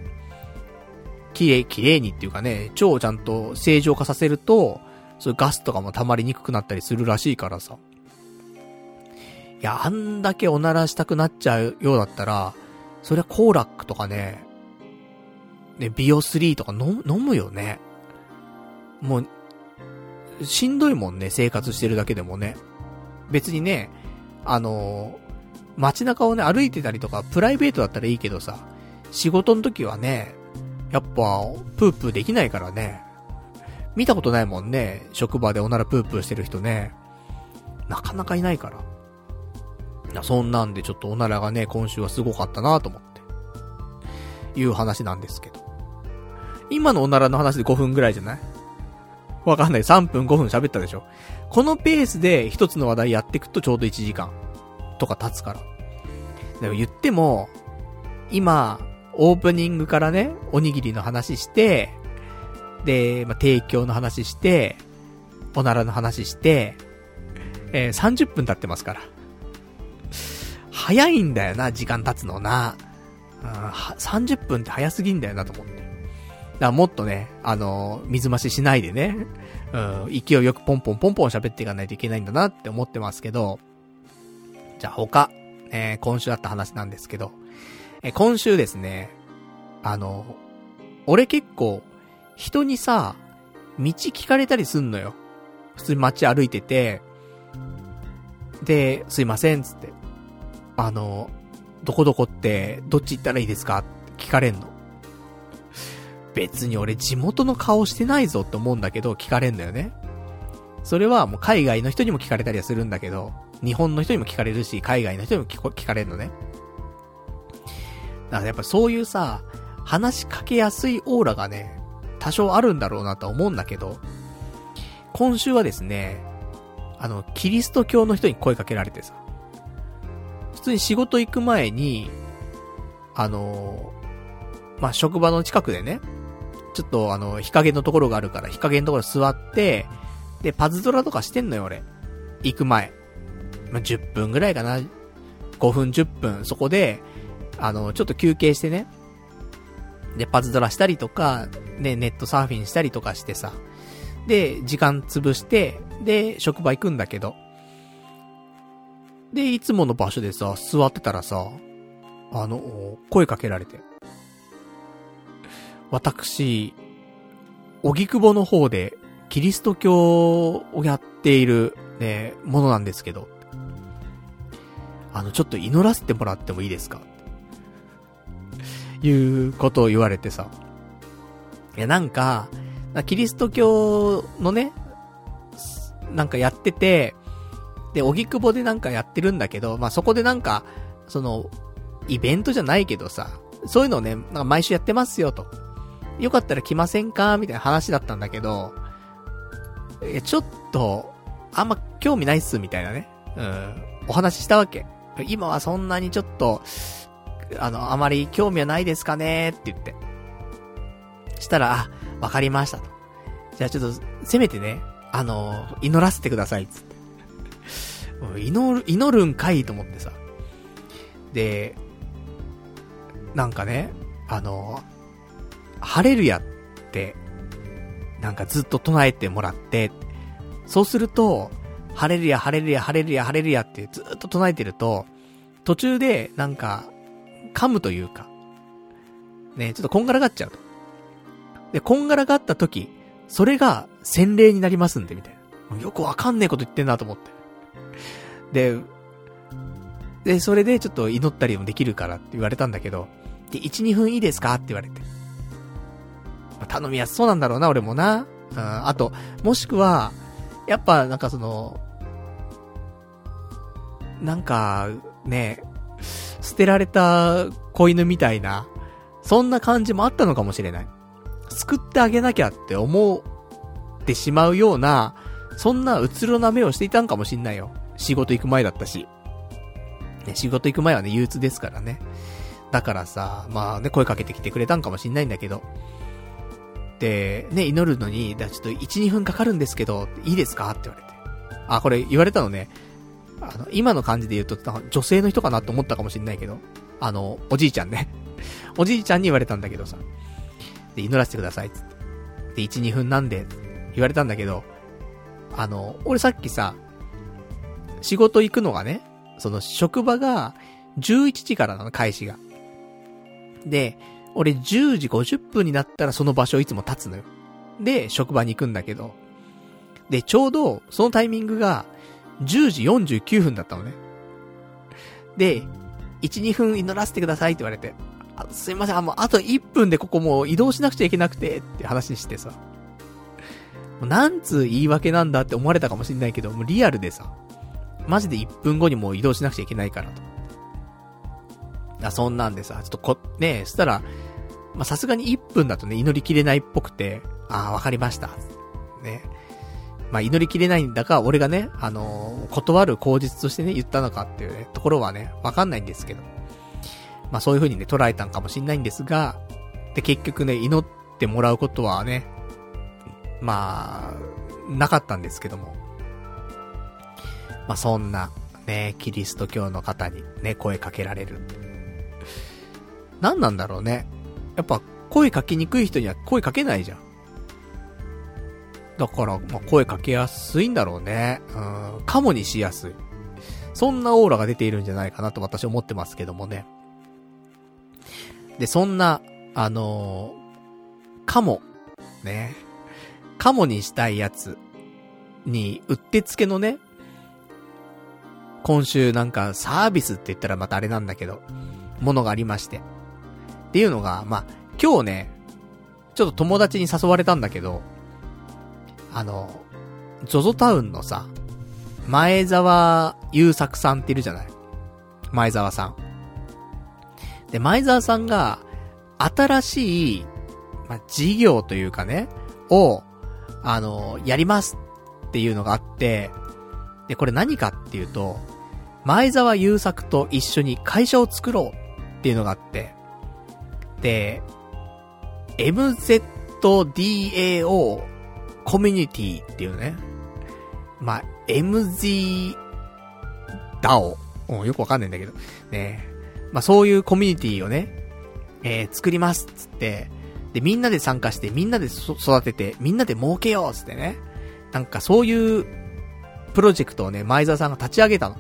Speaker 1: 綺麗、綺麗にっていうかね、腸をちゃんと正常化させると、そういうガスとかも溜まりにくくなったりするらしいからさ。いや、あんだけおならしたくなっちゃうようだったら、そりゃコーラックとかね、ね、ビオ3とか飲飲むよね。もう、しんどいもんね、生活してるだけでもね。別にね、あのー、街中をね、歩いてたりとか、プライベートだったらいいけどさ、仕事の時はね、やっぱ、プープーできないからね。見たことないもんね、職場でおならプープーしてる人ね。なかなかいないから。そんなんでちょっとおならがね、今週はすごかったなと思って。いう話なんですけど。今のおならの話で5分ぐらいじゃない？わかんない。3分5分喋ったでしょ。このペースで一つの話題やってくとちょうど1時間とか経つから。でも言っても、今、オープニングからね、おにぎりの話して、で、まあ、提供の話して、おならの話して、えー、30分経ってますから。早いんだよな、時間経つのな。うん、30分って早すぎんだよなと思って。だからもっとね、あのー、水増ししないでね、うん、勢いよくポンポンポンポン喋っていかないといけないんだなって思ってますけど、じゃあ他、えー、今週あった話なんですけど、え、今週ですね、あの、俺結構、人にさ、道聞かれたりすんのよ。普通に街歩いてて、で、すいません、つって。あの、どこどこって、どっち行ったらいいですか？って聞かれんの。別に俺地元の顔してないぞって思うんだけど、聞かれんだよね。それはもう海外の人にも聞かれたりはするんだけど、日本の人にも聞かれるし、海外の人にも聞かれるのね。だからやっぱそういうさ、話しかけやすいオーラがね、多少あるんだろうなとは思うんだけど、今週はですね、あの、キリスト教の人に声かけられてさ、普通に仕事行く前に、あのまあ、職場の近くでね、ちょっとあの、日陰のところがあるから、日陰のところ座って、で、パズドラとかしてんのよ、俺。行く前。まあ、10分ぐらいかな。5分、10分、そこで、あの、ちょっと休憩してね。で、パズドラしたりとか、ね、ネットサーフィンしたりとかしてさ。で、時間潰して、で、職場行くんだけど。で、いつもの場所でさ、座ってたらさ、あの、声かけられて。私、荻窪の方で、キリスト教をやっている、ね、ものなんですけど、あの、ちょっと祈らせてもらってもいいですか？いうことを言われてさ。いや、なんか、キリスト教のね、なんかやってて、で、荻窪でなんかやってるんだけど、まあ、そこでなんか、その、イベントじゃないけどさ、そういうのをね、なんか毎週やってますよと。よかったら来ませんかみたいな話だったんだけど、え、ちょっと、あんま興味ないっす、みたいなね。うん。お話ししたわけ。今はそんなにちょっと、あの、あまり興味はないですかね？って言って。したら、あ、わかりましたと。じゃあちょっと、せめてね、あの、祈らせてください、つって。祈る、祈るんかいと思ってさ。で、なんかね、あの、ハレルヤって、なんかずっと唱えてもらって、そうすると、ハレルヤ、ハレルヤ、ハレルヤ、ハレルヤってずっと唱えてると、途中で、なんか、噛むというか、ね、ちょっとこんがらがっちゃうと。で、こんがらがった時、それが洗礼になりますんで、みたいな。よくわかんねえこと言ってんなと思って。で、で、それでちょっと祈ったりもできるからって言われたんだけど、で、1、2分いいですかって言われて。ま頼みやすそうなんだろうな、俺もな。うん、あと、もしくは、やっぱなんかその、なんか、ね、捨てられた子犬みたいな、そんな感じもあったのかもしれない。救ってあげなきゃって思ってしまうような、そんなうつろな目をしていたんかもしんないよ。仕事行く前だったし。ね、仕事行く前はね、憂鬱ですからね。だからさ、まあね、声かけてきてくれたんかもしんないんだけど。で、ね、祈るのに、だちょっと1、2分かかるんですけど、いいですか？って言われて。あ、これ言われたのね、あの、今の感じで言うと、女性の人かなって思ったかもしんないけど、あの、おじいちゃんね。*laughs* おじいちゃんに言われたんだけどさ。で、祈らせてください、つって。で、1、2分なんで、言われたんだけど、あの、俺さっきさ、仕事行くのがね、その職場が11時からなの、開始が。で、俺10時50分になったらその場所いつも立つのよ。で、職場に行くんだけど、で、ちょうどそのタイミングが10時49分だったのね。で、1、2分祈らせてくださいって言われて、すいません、あ、もうあと1分でここもう移動しなくちゃいけなくてって話してさ。もうなんつう言い訳なんだって思われたかもしんないけど、もうリアルでさ、マジで1分後にもう移動しなくちゃいけないからと。あ、そんなんでさ、ちょっとこ、ねえ、したら、ま、さすがに1分だとね、祈りきれないっぽくて、ああ、わかりました。ね。まあ、祈りきれないんだか、俺がね、あのー、断る口実としてね、言ったのかっていうね、ところはね、わかんないんですけど。まあ、そういう風にね、捉えたんかもしんないんですが、で、結局ね、祈ってもらうことはね、まあ、なかったんですけども。まあ、そんな、ね、キリスト教の方にね、声かけられる。何なんだろうね。やっぱ、声かけにくい人には声かけないじゃん。だから、まあ、声かけやすいんだろうね。うん、かもにしやすい。そんなオーラが出ているんじゃないかなと私思ってますけどもね。で、そんな、あのー、かも、ね。かもにしたいやつに、うってつけのね、今週なんかサービスって言ったらまたあれなんだけど、ものがありまして。っていうのが、まあ、今日ね、ちょっと友達に誘われたんだけど、あの、ゾゾタウンのさ、前澤優作さんっているじゃない前澤さん。で、前澤さんが、新しい、ま、事業というかね、を、あの、やりますっていうのがあって、で、これ何かっていうと、前澤優作と一緒に会社を作ろうっていうのがあって、で、MZDAO コミュニティっていうね、まあ、MZ DAO、うん、よくわかんないんだけど、ね、まあそういうコミュニティをね、えー、作りますっつって、で、みんなで参加して、みんなで育てて、みんなで儲けようっつってね。なんかそういうプロジェクトをね、前澤さんが立ち上げたの。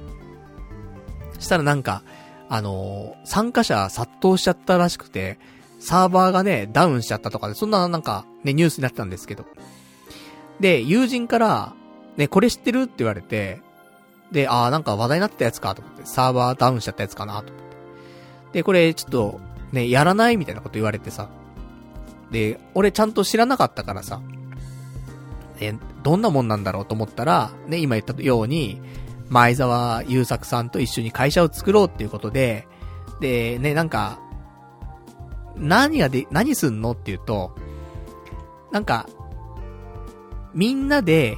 Speaker 1: したらなんか、あのー、参加者殺到しちゃったらしくて、サーバーがね、ダウンしちゃったとかで、そんななんか、ね、ニュースになってたんですけど。で、友人から、ね、これ知ってるって言われて、で、ああ、なんか話題になってたやつかと思って、サーバーダウンしちゃったやつかなと思って。で、これちょっと、ね、やらないみたいなこと言われてさ。で、俺ちゃんと知らなかったからさ。え、どんなもんなんだろうと思ったら、ね、今言ったように、前澤優作さんと一緒に会社を作ろうっていうことで、で、ね、なんか、何がで、何すんのっていうと、なんか、みんなで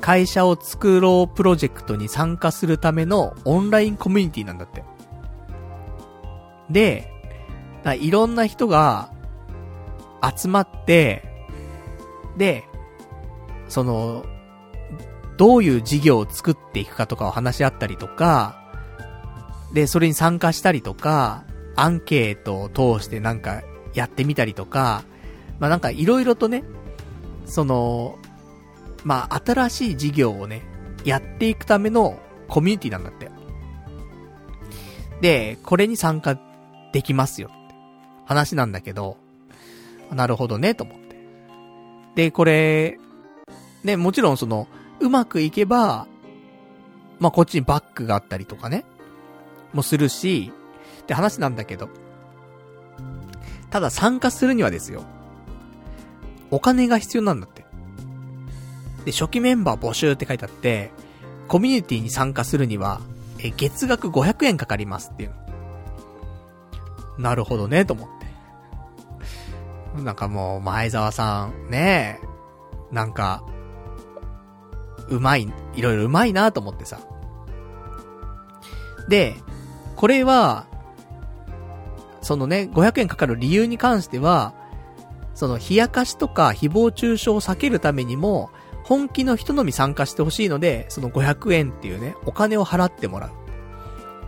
Speaker 1: 会社を作ろうプロジェクトに参加するためのオンラインコミュニティなんだって。で、いろんな人が集まって、で、その、どういう事業を作っていくかとかを話し合ったりとか、で、それに参加したりとか、アンケートを通してなんかやってみたりとか、まあなんかいろいろとね、その、まあ新しい事業をね、やっていくためのコミュニティなんだって。で、これに参加できますよって話なんだけど、なるほどね、と思って。で、これ、ね、もちろんその、うまくいけば、まあ、こっちにバックがあったりとかね、もするし、って話なんだけど。ただ参加するにはですよ。お金が必要なんだって。で、初期メンバー募集って書いてあって、コミュニティに参加するには、え、月額500円かかりますっていう。なるほどね、と思って。なんかもう、前澤さん、ねえ、なんか、うまい、いろいろうまいなと思ってさ。で、これは、そのね、500円かかる理由に関しては、その、冷やかしとか誹謗中傷を避けるためにも、本気の人のみ参加してほしいので、その500円っていうね、お金を払ってもらう。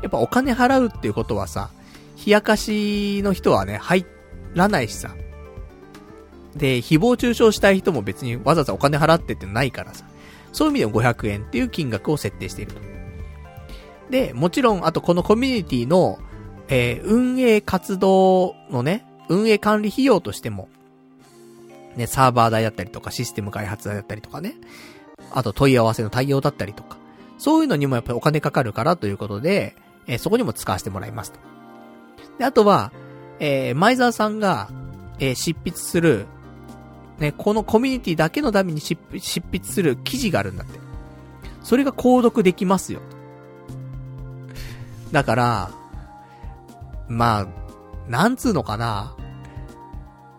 Speaker 1: やっぱお金払うっていうことはさ、冷やかしの人はね、入らないしさ。で、誹謗中傷したい人も別にわざわざお金払ってってないからさ。そういう意味でも500円っていう金額を設定していると。で、もちろん、あとこのコミュニティの、えー、運営活動のね、運営管理費用としても、ね、サーバー代だったりとか、システム開発代だったりとかね、あと問い合わせの対応だったりとか、そういうのにもやっぱりお金かかるからということで、えー、そこにも使わせてもらいますと。で、あとは、えー、前澤さんが、えー、執筆する、ね、このコミュニティだけのために執筆する記事があるんだって。それが購読できますよ。だから、まあ、なんつうのかな。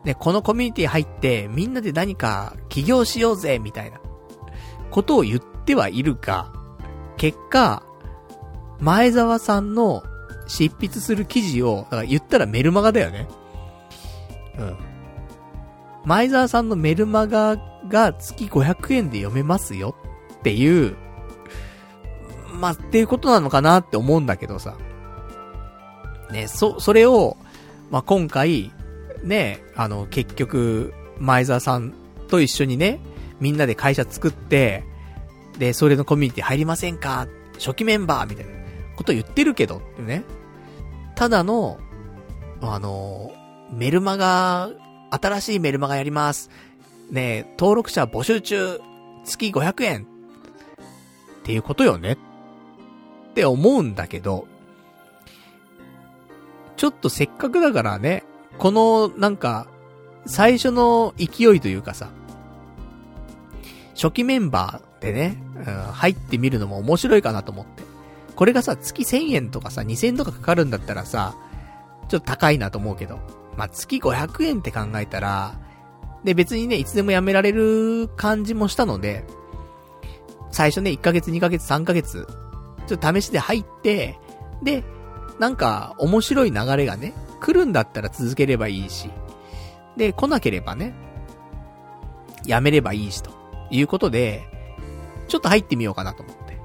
Speaker 1: ね、このコミュニティ入って、みんなで何か起業しようぜ、みたいな、ことを言ってはいるが、結果、前澤さんの執筆する記事を、だから言ったらメルマガだよね。うん。前澤さんのメルマガが月500円で読めますよっていう、まあ、っていうことなのかなって思うんだけどさ。ね、そ、それを、まあ、今回、ね、あの、結局、前澤さんと一緒にね、みんなで会社作って、で、それのコミュニティ入りませんか？初期メンバーみたいなこと言ってるけど、ね。ただの、あの、メルマガ、新しいメルマガやります。ね登録者募集中、月500円。っていうことよね。って思うんだけど、ちょっとせっかくだからね、この、なんか、最初の勢いというかさ、初期メンバーでね、うん、入ってみるのも面白いかなと思って。これがさ、月1000円とかさ、2000円とかかかるんだったらさ、ちょっと高いなと思うけど。まあ、月500円って考えたら、で、別にね、いつでも辞められる感じもしたので、最初ね、1ヶ月、2ヶ月、3ヶ月、ちょっと試しで入って、で、なんか、面白い流れがね、来るんだったら続ければいいし、で、来なければね、やめればいいし、ということで、ちょっと入ってみようかなと思って。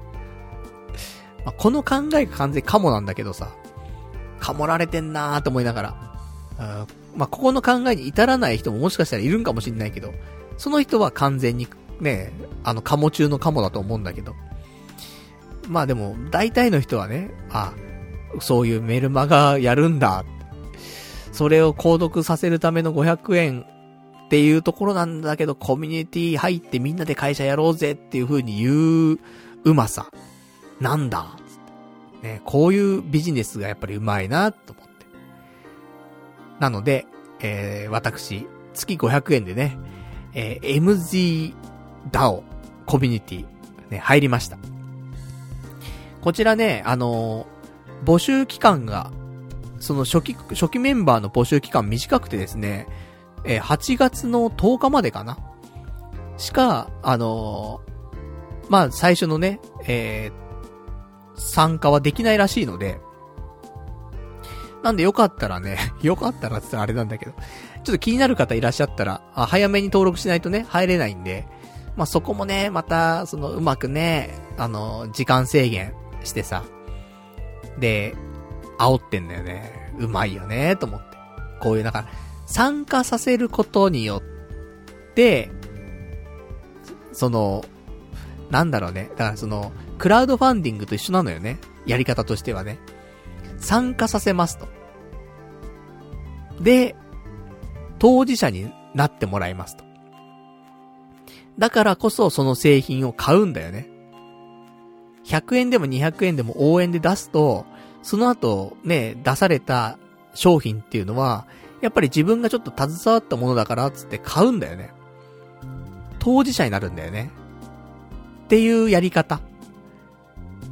Speaker 1: まあ、この考えが完全カモなんだけどさ、かもられてんなーと思いながら。あまあ、ここの考えに至らない人ももしかしたらいるんかもしんないけど、その人は完全に、ね、あの、カモ中のカモだと思うんだけど。まあでも、大体の人はね、あ、そういうメルマガやるんだ。それを購読させるための500円っていうところなんだけど、コミュニティ入ってみんなで会社やろうぜっていう風に言ううまさ。なんだね、こういうビジネスがやっぱりうまいな、と思って。なので、えー、私、月500円でね、えー、MZDAO コミュニティ、ね、入りました。こちらね、あのー、募集期間が、その初期、初期メンバーの募集期間短くてですね、えー、8月の10日までかな。しか、あのー、まあ、最初のね、えー、参加はできないらしいので、なんでよかったらね、*laughs* よかったらって言ったらあれなんだけど、ちょっと気になる方いらっしゃったら、あ早めに登録しないとね、入れないんで、まあ、そこもね、また、その、うまくね、あの、時間制限してさ、で、煽ってんだよね。うまいよね、と思って。こういう、なんか、参加させることによって、その、なんだろうね。だからその、クラウドファンディングと一緒なのよね。やり方としてはね。参加させますと。で、当事者になってもらいますと。だからこそその製品を買うんだよね。100円でも200円でも応援で出すと、その後ね、出された商品っていうのは、やっぱり自分がちょっと携わったものだからつって買うんだよね。当事者になるんだよね。っていうやり方。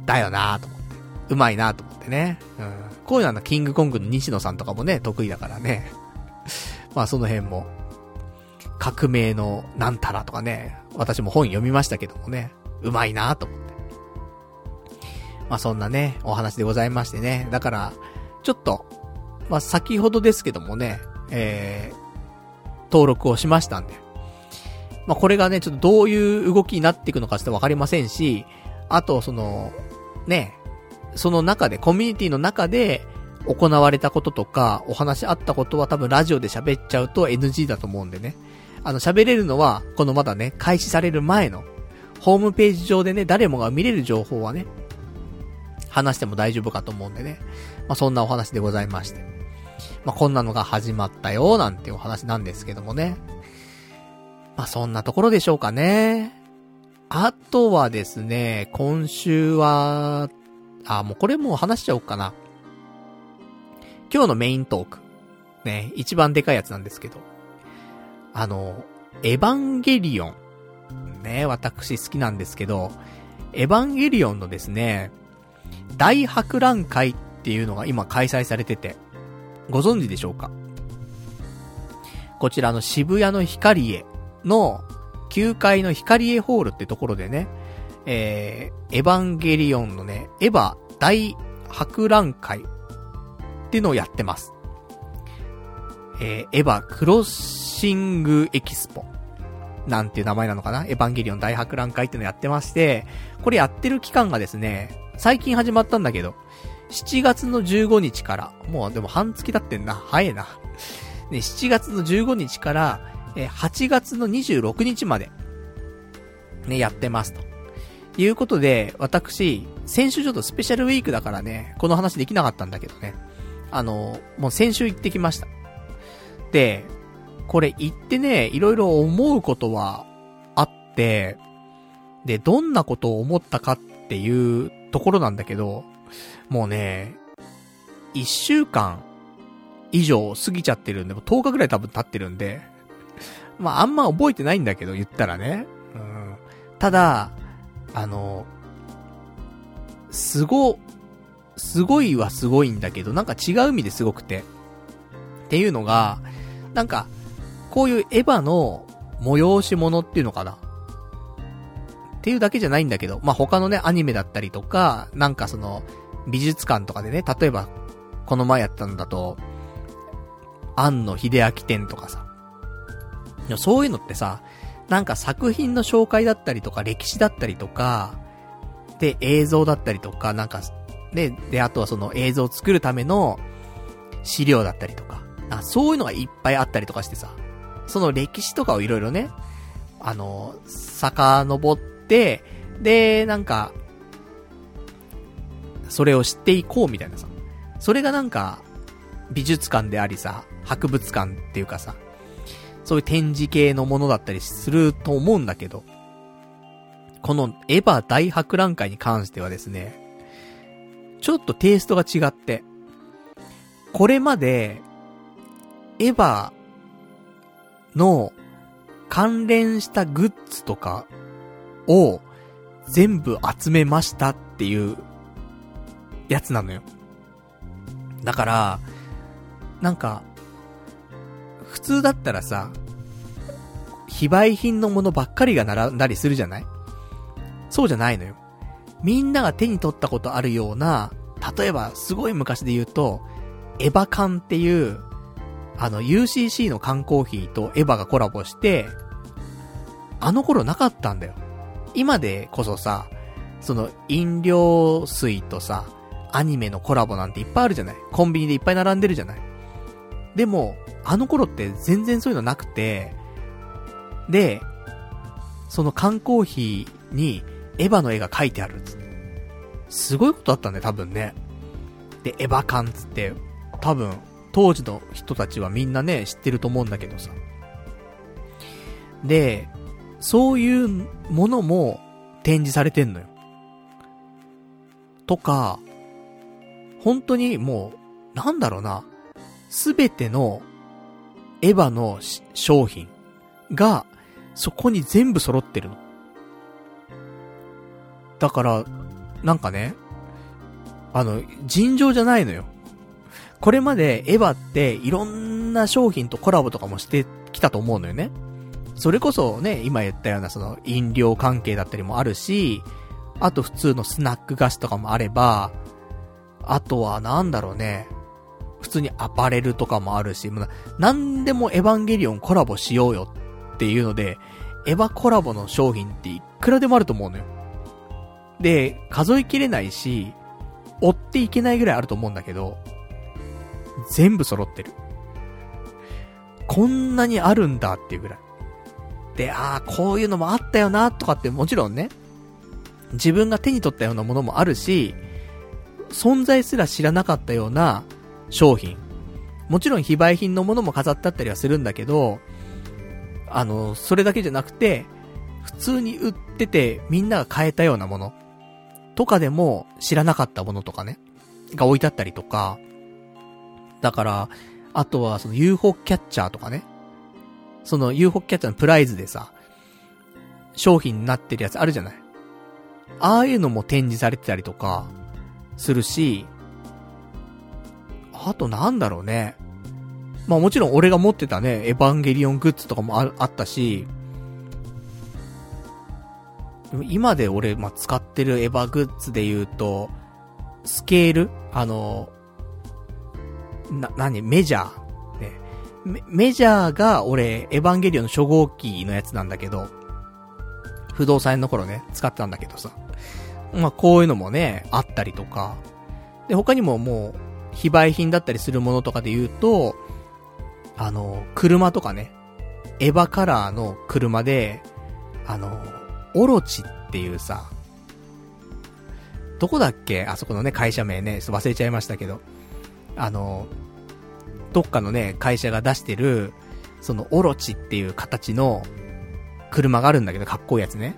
Speaker 1: だよなと思って。うまいなと思ってね。うん。こういうのはキングコングの西野さんとかもね、得意だからね。*laughs* まあその辺も、革命のなんたらとかね、私も本読みましたけどもね、うまいなと思って。まあそんなね、お話でございましてね。だから、ちょっと、まあ先ほどですけどもね、えー、登録をしましたんで。まあこれがね、ちょっとどういう動きになっていくのかちょっとわかりませんし、あと、その、ね、その中で、コミュニティの中で行われたこととか、お話あったことは多分ラジオで喋っちゃうと NG だと思うんでね。あの、喋れるのは、このまだね、開始される前の、ホームページ上でね、誰もが見れる情報はね、話しても大丈夫かと思うんでね。まあ、そんなお話でございまして。まあ、こんなのが始まったよ、なんていうお話なんですけどもね。まあ、そんなところでしょうかね。あとはですね、今週は、あ、もうこれもう話しちゃおうかな。今日のメイントーク。ね、一番でかいやつなんですけど。あの、エヴァンゲリオン。ね、私好きなんですけど、エヴァンゲリオンのですね、大博覧会っていうのが今開催されてて、ご存知でしょうか？こちらの渋谷のヒカリエの9階のヒカリエホールってところでね、えー、エヴァンゲリオンのね、エヴァ大博覧会っていうのをやってます。えー、エヴァクロッシングエキスポ。なんていう名前なのかな？エヴァンゲリオン大博覧会っていうのをやってまして、これやってる期間がですね、最近始まったんだけど、7月の15日から、もうでも半月経ってんな。早いな。ね、7月の15日から、え8月の26日まで、ね、やってますと。いうことで、私、先週ちょっとスペシャルウィークだからね、この話できなかったんだけどね。あの、もう先週行ってきました。で、これ行ってね、いろいろ思うことはあって、で、どんなことを思ったかっていうところなんだけど、もうね、一週間以上過ぎちゃってるんで、もう10日ぐらい多分経ってるんで、まああんま覚えてないんだけど、言ったらね。うん。ただ、あの、すご、すごいはすごいんだけど、なんか違う意味ですごくて。っていうのが、なんか、こういうエヴァの催し物っていうのかなっていうだけじゃないんだけど、まあ、他のね、アニメだったりとか、なんかその、美術館とかでね、例えば、この前やったんだと、庵野秀明展とかさ。そういうのってさ、なんか作品の紹介だったりとか、歴史だったりとか、で、映像だったりとか、なんか、で、で、あとはその映像を作るための資料だったりとか、あそういうのがいっぱいあったりとかしてさ、その歴史とかをいろいろね、あの、遡って、で、なんか、それを知っていこうみたいなさ。それがなんか、美術館でありさ、博物館っていうかさ、そういう展示系のものだったりすると思うんだけど、このエヴァ大博覧会に関してはですね、ちょっとテイストが違って、これまで、エヴァの関連したグッズとかを全部集めましたっていうやつなのよ。だから、なんか、普通だったらさ、非売品のものばっかりが並んだりするじゃない？そうじゃないのよ。みんなが手に取ったことあるような、例えばすごい昔で言うと、エヴァ缶っていう、あの UCC の缶コーヒーとエヴァがコラボして、あの頃なかったんだよ。今でこそさ、その飲料水とさ、アニメのコラボなんていっぱいあるじゃない？コンビニでいっぱい並んでるじゃない？でも、あの頃って全然そういうのなくて、で、その缶コーヒーにエヴァの絵が描いてあるつって。すごいことだったんだよ、多分ね。で、エヴァ缶つって、多分、当時の人たちはみんなね、知ってると思うんだけどさ。で、そういうものも展示されてんのよ。とか、本当にもう、なんだろうな、すべてのエヴァの商品が、そこに全部揃ってるの。だから、なんかね、あの、尋常じゃないのよ。これまでエヴァっていろんな商品とコラボとかもしてきたと思うのよね。それこそね、今言ったようなその飲料関係だったりもあるし、あと普通のスナック菓子とかもあれば、あとはなんだろうね、普通にアパレルとかもあるし、なんでもエヴァンゲリオンコラボしようよっていうので、エヴァコラボの商品っていくらでもあると思うのよ。で、数えきれないし、追っていけないぐらいあると思うんだけど、全部揃ってる。こんなにあるんだっていうぐらい。で、ああ、こういうのもあったよな、とかってもちろんね、自分が手に取ったようなものもあるし、存在すら知らなかったような商品。もちろん非売品のものも飾ってあったりはするんだけど、あの、それだけじゃなくて、普通に売っててみんなが買えたようなものとかでも知らなかったものとかね、が置いてあったりとか、だから、あとはその UFO キャッチャーとかね、その UFO キャッチャーのプライズでさ、商品になってるやつあるじゃない？ああいうのも展示されてたりとか、するし、あとなんだろうね。まあもちろん俺が持ってたね、エヴァンゲリオングッズとかもああったし、今で俺、まあ、使ってるエヴァグッズで言うと、スケール？あの、な、なに、メジャー？メジャーが俺、エヴァンゲリオンの初号機のやつなんだけど、不動産の頃ね、使ってたんだけどさ。まあ、こういうのもね、あったりとか。で、他にももう、非売品だったりするものとかで言うと、あの、車とかね、エヴァカラーの車で、あの、オロチっていうさ、どこだっけ？あそこのね、会社名ね、忘れちゃいましたけど、あの、どっかのね、会社が出してる、そのオロチっていう形の車があるんだけど、かっこいいやつね。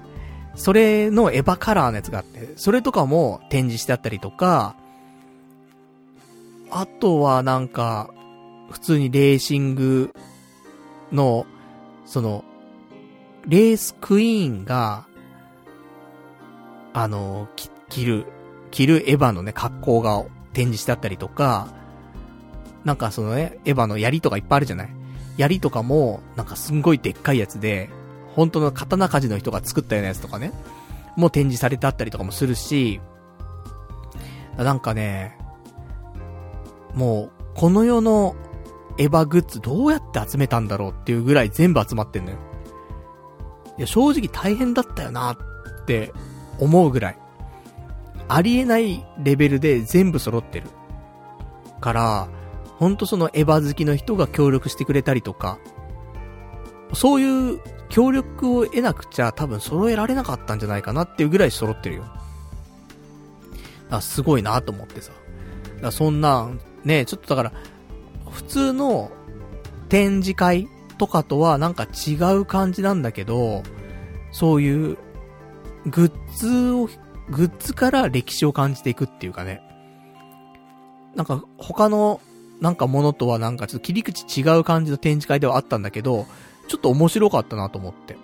Speaker 1: それのエヴァカラーのやつがあって、それとかも展示してあったりとか、あとはなんか、普通にレーシングの、その、レースクイーンが、あの、着る、着るエヴァのね、格好が展示してあったりとか、なんかそのね、エヴァの槍とかいっぱいあるじゃない？槍とかも、なんかすんごいでっかいやつで、本当の刀鍛冶の人が作ったようなやつとかね、もう展示されてあったりとかもするし、なんかね、もう、この世のエヴァグッズどうやって集めたんだろうっていうぐらい全部集まってんのよ。いや、正直大変だったよなって思うぐらい。ありえないレベルで全部揃ってる。から、ほんとそのエヴァ好きの人が協力してくれたりとか、そういう協力を得なくちゃ多分揃えられなかったんじゃないかなっていうぐらい揃ってるよ。あ、すごいなと思ってさ。だそんな、ね、ちょっとだから、普通の展示会とかとはなんか違う感じなんだけど、そういうグッズを、グッズから歴史を感じていくっていうかね。なんか他のなんかものとはなんかちょっと切り口違う感じの展示会ではあったんだけど、ちょっと面白かったなと思って。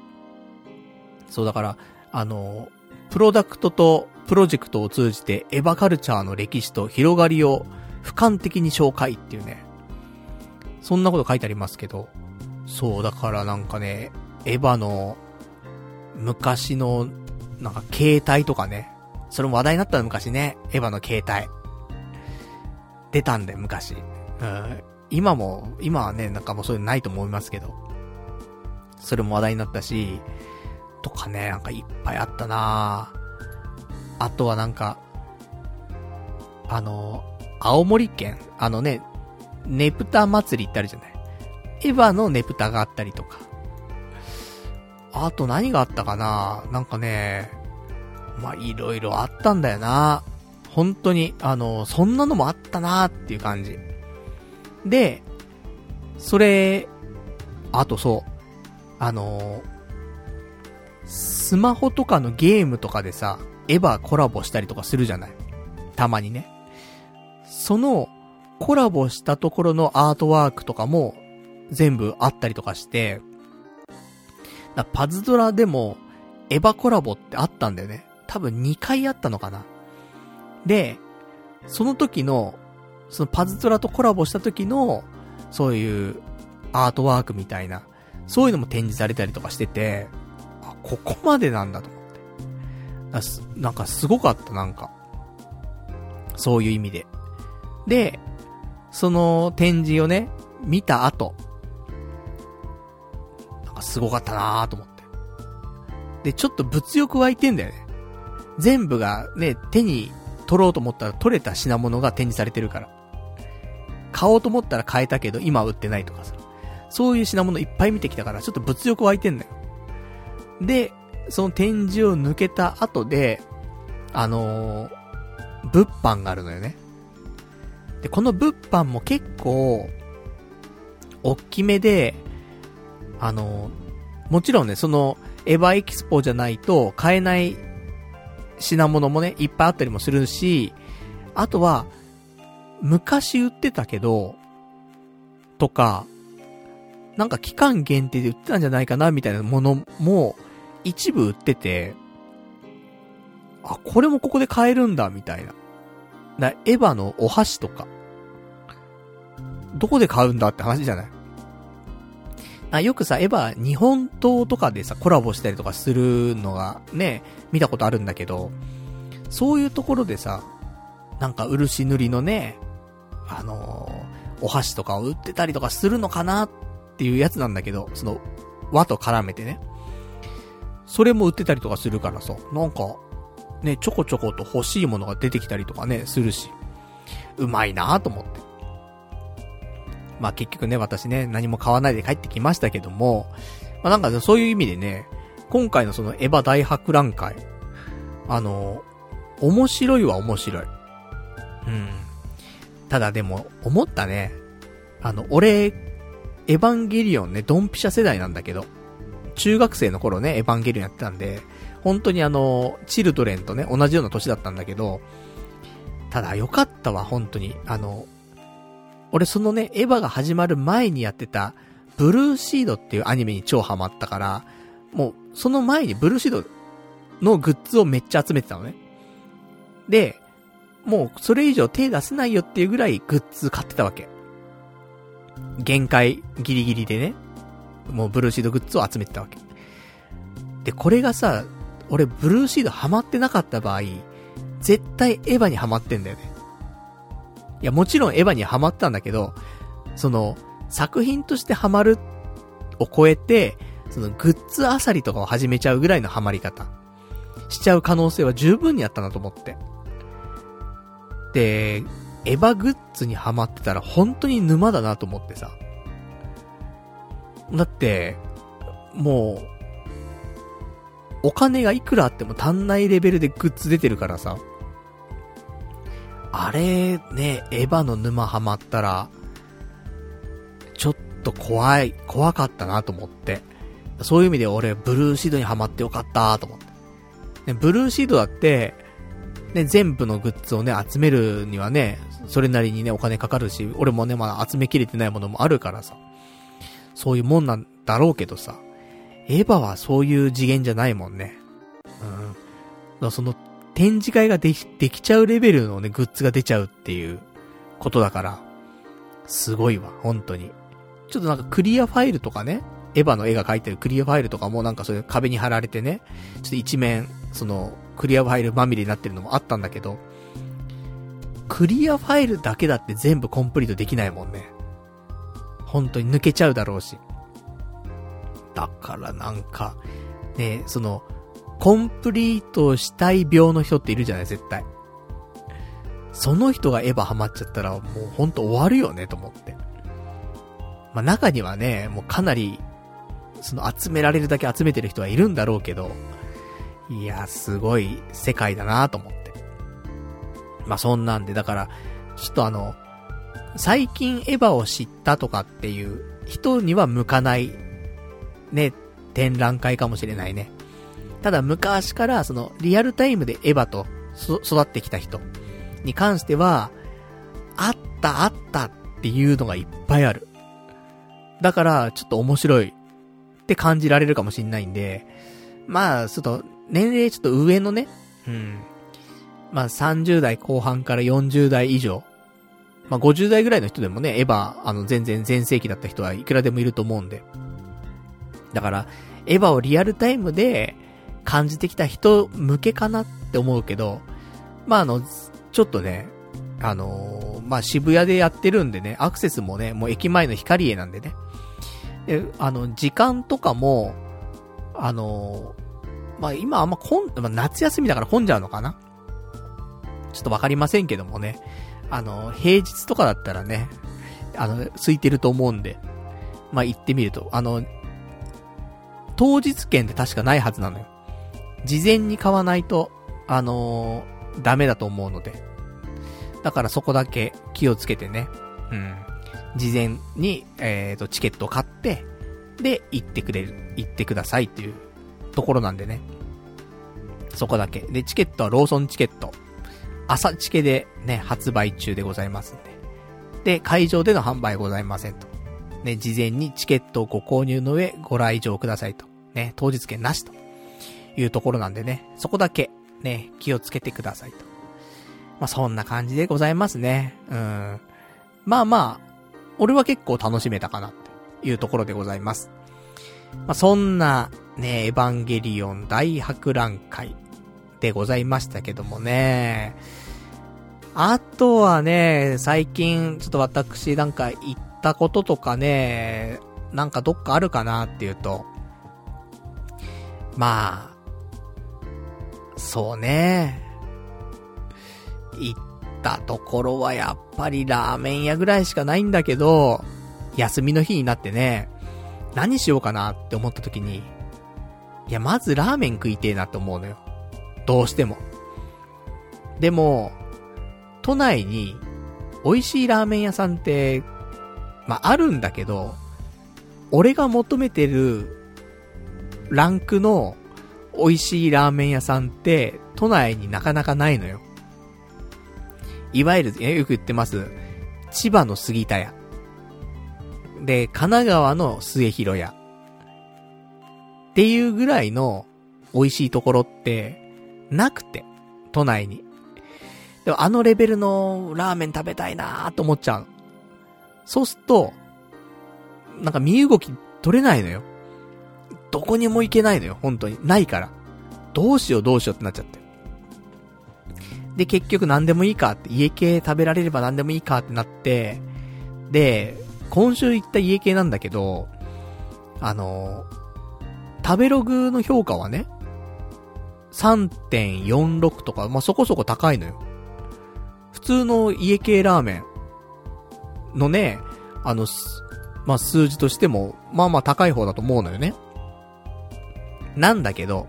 Speaker 1: そうだから、あの、プロダクトとプロジェクトを通じてエヴァカルチャーの歴史と広がりを俯瞰的に紹介っていうね。そんなこと書いてありますけど。そう、だからなんかね、エヴァの昔のなんか携帯とかね。それも話題になったの昔ね。エヴァの携帯。出たんだよ、昔。うん。今も、今はね、なんかもうそういうのないと思いますけど。それも話題になったし、とかね、なんかいっぱいあったなあとはなんか、あの、青森県、あのね、ネプタ祭りってあるじゃない。エヴァのネプタがあったりとか。あと何があったかななんかね、まあ、いろいろあったんだよな本当に、あの、そんなのもあったなっていう感じ。で、それ、あとそう、あのスマホとかのゲームとかでさ、エヴァコラボしたりとかするじゃない？たまにね。その、コラボしたところのアートワークとかも、全部あったりとかして、だパズドラでも、エヴァコラボってあったんだよね。多分2回あったのかな。で、その時の、そのパズドラとコラボした時の、そういうアートワークみたいな、そういうのも展示されたりとかしてて、あ、ここまでなんだと思って。なんかすごかった、なんか。そういう意味で。で、その展示をね、見た後、なんかすごかったなーと思って。で、ちょっと物欲湧いてんだよね。全部がね、手に取ろうと思ったら取れた品物が展示されてるから。買おうと思ったら買えたけど、今売ってないとかさ。そういう品物いっぱい見てきたから、ちょっと物欲湧いてんのよ。で、その展示を抜けた後で、あのー、物販があるのよね。で、この物販も結構、大きめで、あのー、もちろんね、その、エヴァエキスポじゃないと買えない品物もね、いっぱいあったりもするし、あとは、昔売ってたけど、とか、なんか期間限定で売ってたんじゃないかな、みたいなものも、一部売ってて、あ、これもここで買えるんだ、みたいな。な、エヴァのお箸とか、どこで買うんだって話じゃない？あ、よくさ、エヴァ、日本刀とかでさ、コラボしたりとかするのが、ね、見たことあるんだけど、そういうところでさ、なんか漆塗りのね、あのお箸とかを売ってたりとかするのかなっていうやつなんだけど、その、和と絡めてね。それも売ってたりとかするからさ、なんか、ね、ちょこちょこと欲しいものが出てきたりとかね、するし、うまいなと思って。まあ結局ね、私ね、何も買わないで帰ってきましたけども、まあなんかそういう意味でね、今回のそのエヴァ大博覧会、あの、面白いは面白い。うん。ただでも、思ったね。あの、俺、エヴァンゲリオンね、ドンピシャ世代なんだけど、中学生の頃ね、エヴァンゲリオンやってたんで、本当にあの、チルドレンとね、同じような年だったんだけど、ただよかったわ、本当に。あの、俺そのね、エヴァが始まる前にやってた、ブルーシードっていうアニメに超ハマったから、もう、その前にブルーシードのグッズをめっちゃ集めてたのね。で、もうそれ以上手出せないよっていうぐらいグッズ買ってたわけ。限界ギリギリでね、もうブルーシードグッズを集めてたわけ。で、これがさ、俺ブルーシードハマってなかった場合、絶対エヴァにハマってんだよね。いや、もちろんエヴァにハマったんだけど、その、作品としてハマるを超えて、そのグッズあさりとかを始めちゃうぐらいのハマり方、しちゃう可能性は十分にあったなと思って。で、エヴァグッズにハマってたら本当に沼だなと思ってさ。だって、もう、お金がいくらあっても足んないレベルでグッズ出てるからさ。あれ、ね、エヴァの沼ハマったら、ちょっと怖い、怖かったなと思って。そういう意味で俺、ブルーシードにハマってよかったと思って。ね、ブルーシードだって、ね、全部のグッズをね、集めるにはね、それなりにね、お金かかるし、俺もね、まだ集めきれてないものもあるからさ。そういうもんなんだろうけどさ。エヴァはそういう次元じゃないもんね。うん。その、展示会ができ、できちゃうレベルのね、グッズが出ちゃうっていうことだから、すごいわ、本当に。ちょっとなんかクリアファイルとかね、エヴァの絵が描いてるクリアファイルとかもなんかそういう壁に貼られてね、ちょっと一面、その、クリアファイルまみれになってるのもあったんだけど、クリアファイルだけだって全部コンプリートできないもんね。本当に抜けちゃうだろうし。だからなんか、ね、その、コンプリートしたい病の人っているじゃない、絶対。その人がエヴァハマっちゃったら、もうほんと終わるよね、と思って。まあ、中にはね、もうかなり、その集められるだけ集めてる人はいるんだろうけど、いや、すごい世界だなと思って。まあ、そんなんで、だから、ちょっとあの、最近エヴァを知ったとかっていう人には向かないね、展覧会かもしれないね。ただ昔からそのリアルタイムでエヴァと育ってきた人に関しては、あったあったっていうのがいっぱいある。だからちょっと面白いって感じられるかもしんないんで、まあ、ちょっと年齢ちょっと上のね、うん。まあ30代後半から40代以上。まあ50代ぐらいの人でもね、エヴァ、あの全然全盛期だった人はいくらでもいると思うんで。だから、エヴァをリアルタイムで感じてきた人向けかなって思うけど、まあ、あの、ちょっとね、あのー、まあ、渋谷でやってるんでね、アクセスもね、もう駅前の光栄なんでね。で、あの、時間とかも、あのー、まあ、今あんま混ん、まあ、夏休みだから混んじゃうのかな？ちょっとわかりませんけどもね。あの、平日とかだったらね、あの、空いてると思うんで、まあ、行ってみると、あの、当日券って確かないはずなのよ。事前に買わないと、あのー、ダメだと思うので。だからそこだけ気をつけてね。うん。事前に、えっ、ー、と、チケットを買って、で、行ってくれる、行ってくださいっていうところなんでね。そこだけ。で、チケットはローソンチケット。朝チケでね、発売中でございますんで。で、会場での販売ございませんと。ね、事前にチケットをご購入の上、ご来場くださいと。ね、当日券なしというところなんでね、そこだけ、ね、気をつけてくださいと。まあ、そんな感じでございますね。うん。まあまあ、俺は結構楽しめたかなっていうところでございます。まあ、そんな、ね、エヴァンゲリオン大博覧会でございましたけどもね。あとはね、最近、ちょっと私なんか行ったこととかね、なんかどっかあるかなっていうと、まあ、そうね。行ったところはやっぱりラーメン屋ぐらいしかないんだけど、休みの日になってね、何しようかなって思った時に、いや、まずラーメン食いてえなって思うのよ。どうしても。でも、都内に美味しいラーメン屋さんって、まあ、あるんだけど、俺が求めてるランクの美味しいラーメン屋さんって都内になかなかないのよ。いわゆる、よく言ってます。千葉の杉田屋。で、神奈川の末広屋。っていうぐらいの美味しいところって、なくて、都内に。でもあのレベルのラーメン食べたいなーと思っちゃう。そうすると、なんか身動き取れないのよ。どこにも行けないのよ、本当に。ないから。どうしようどうしようってなっちゃって。で、結局何でもいいかって、家系食べられれば何でもいいかってなって、で、今週行った家系なんだけど、あの、食べログの評価はね、3.46とか、まあ、そこそこ高いのよ。普通の家系ラーメンのね、あの、まあ、数字としても、まあまあ高い方だと思うのよね。なんだけど、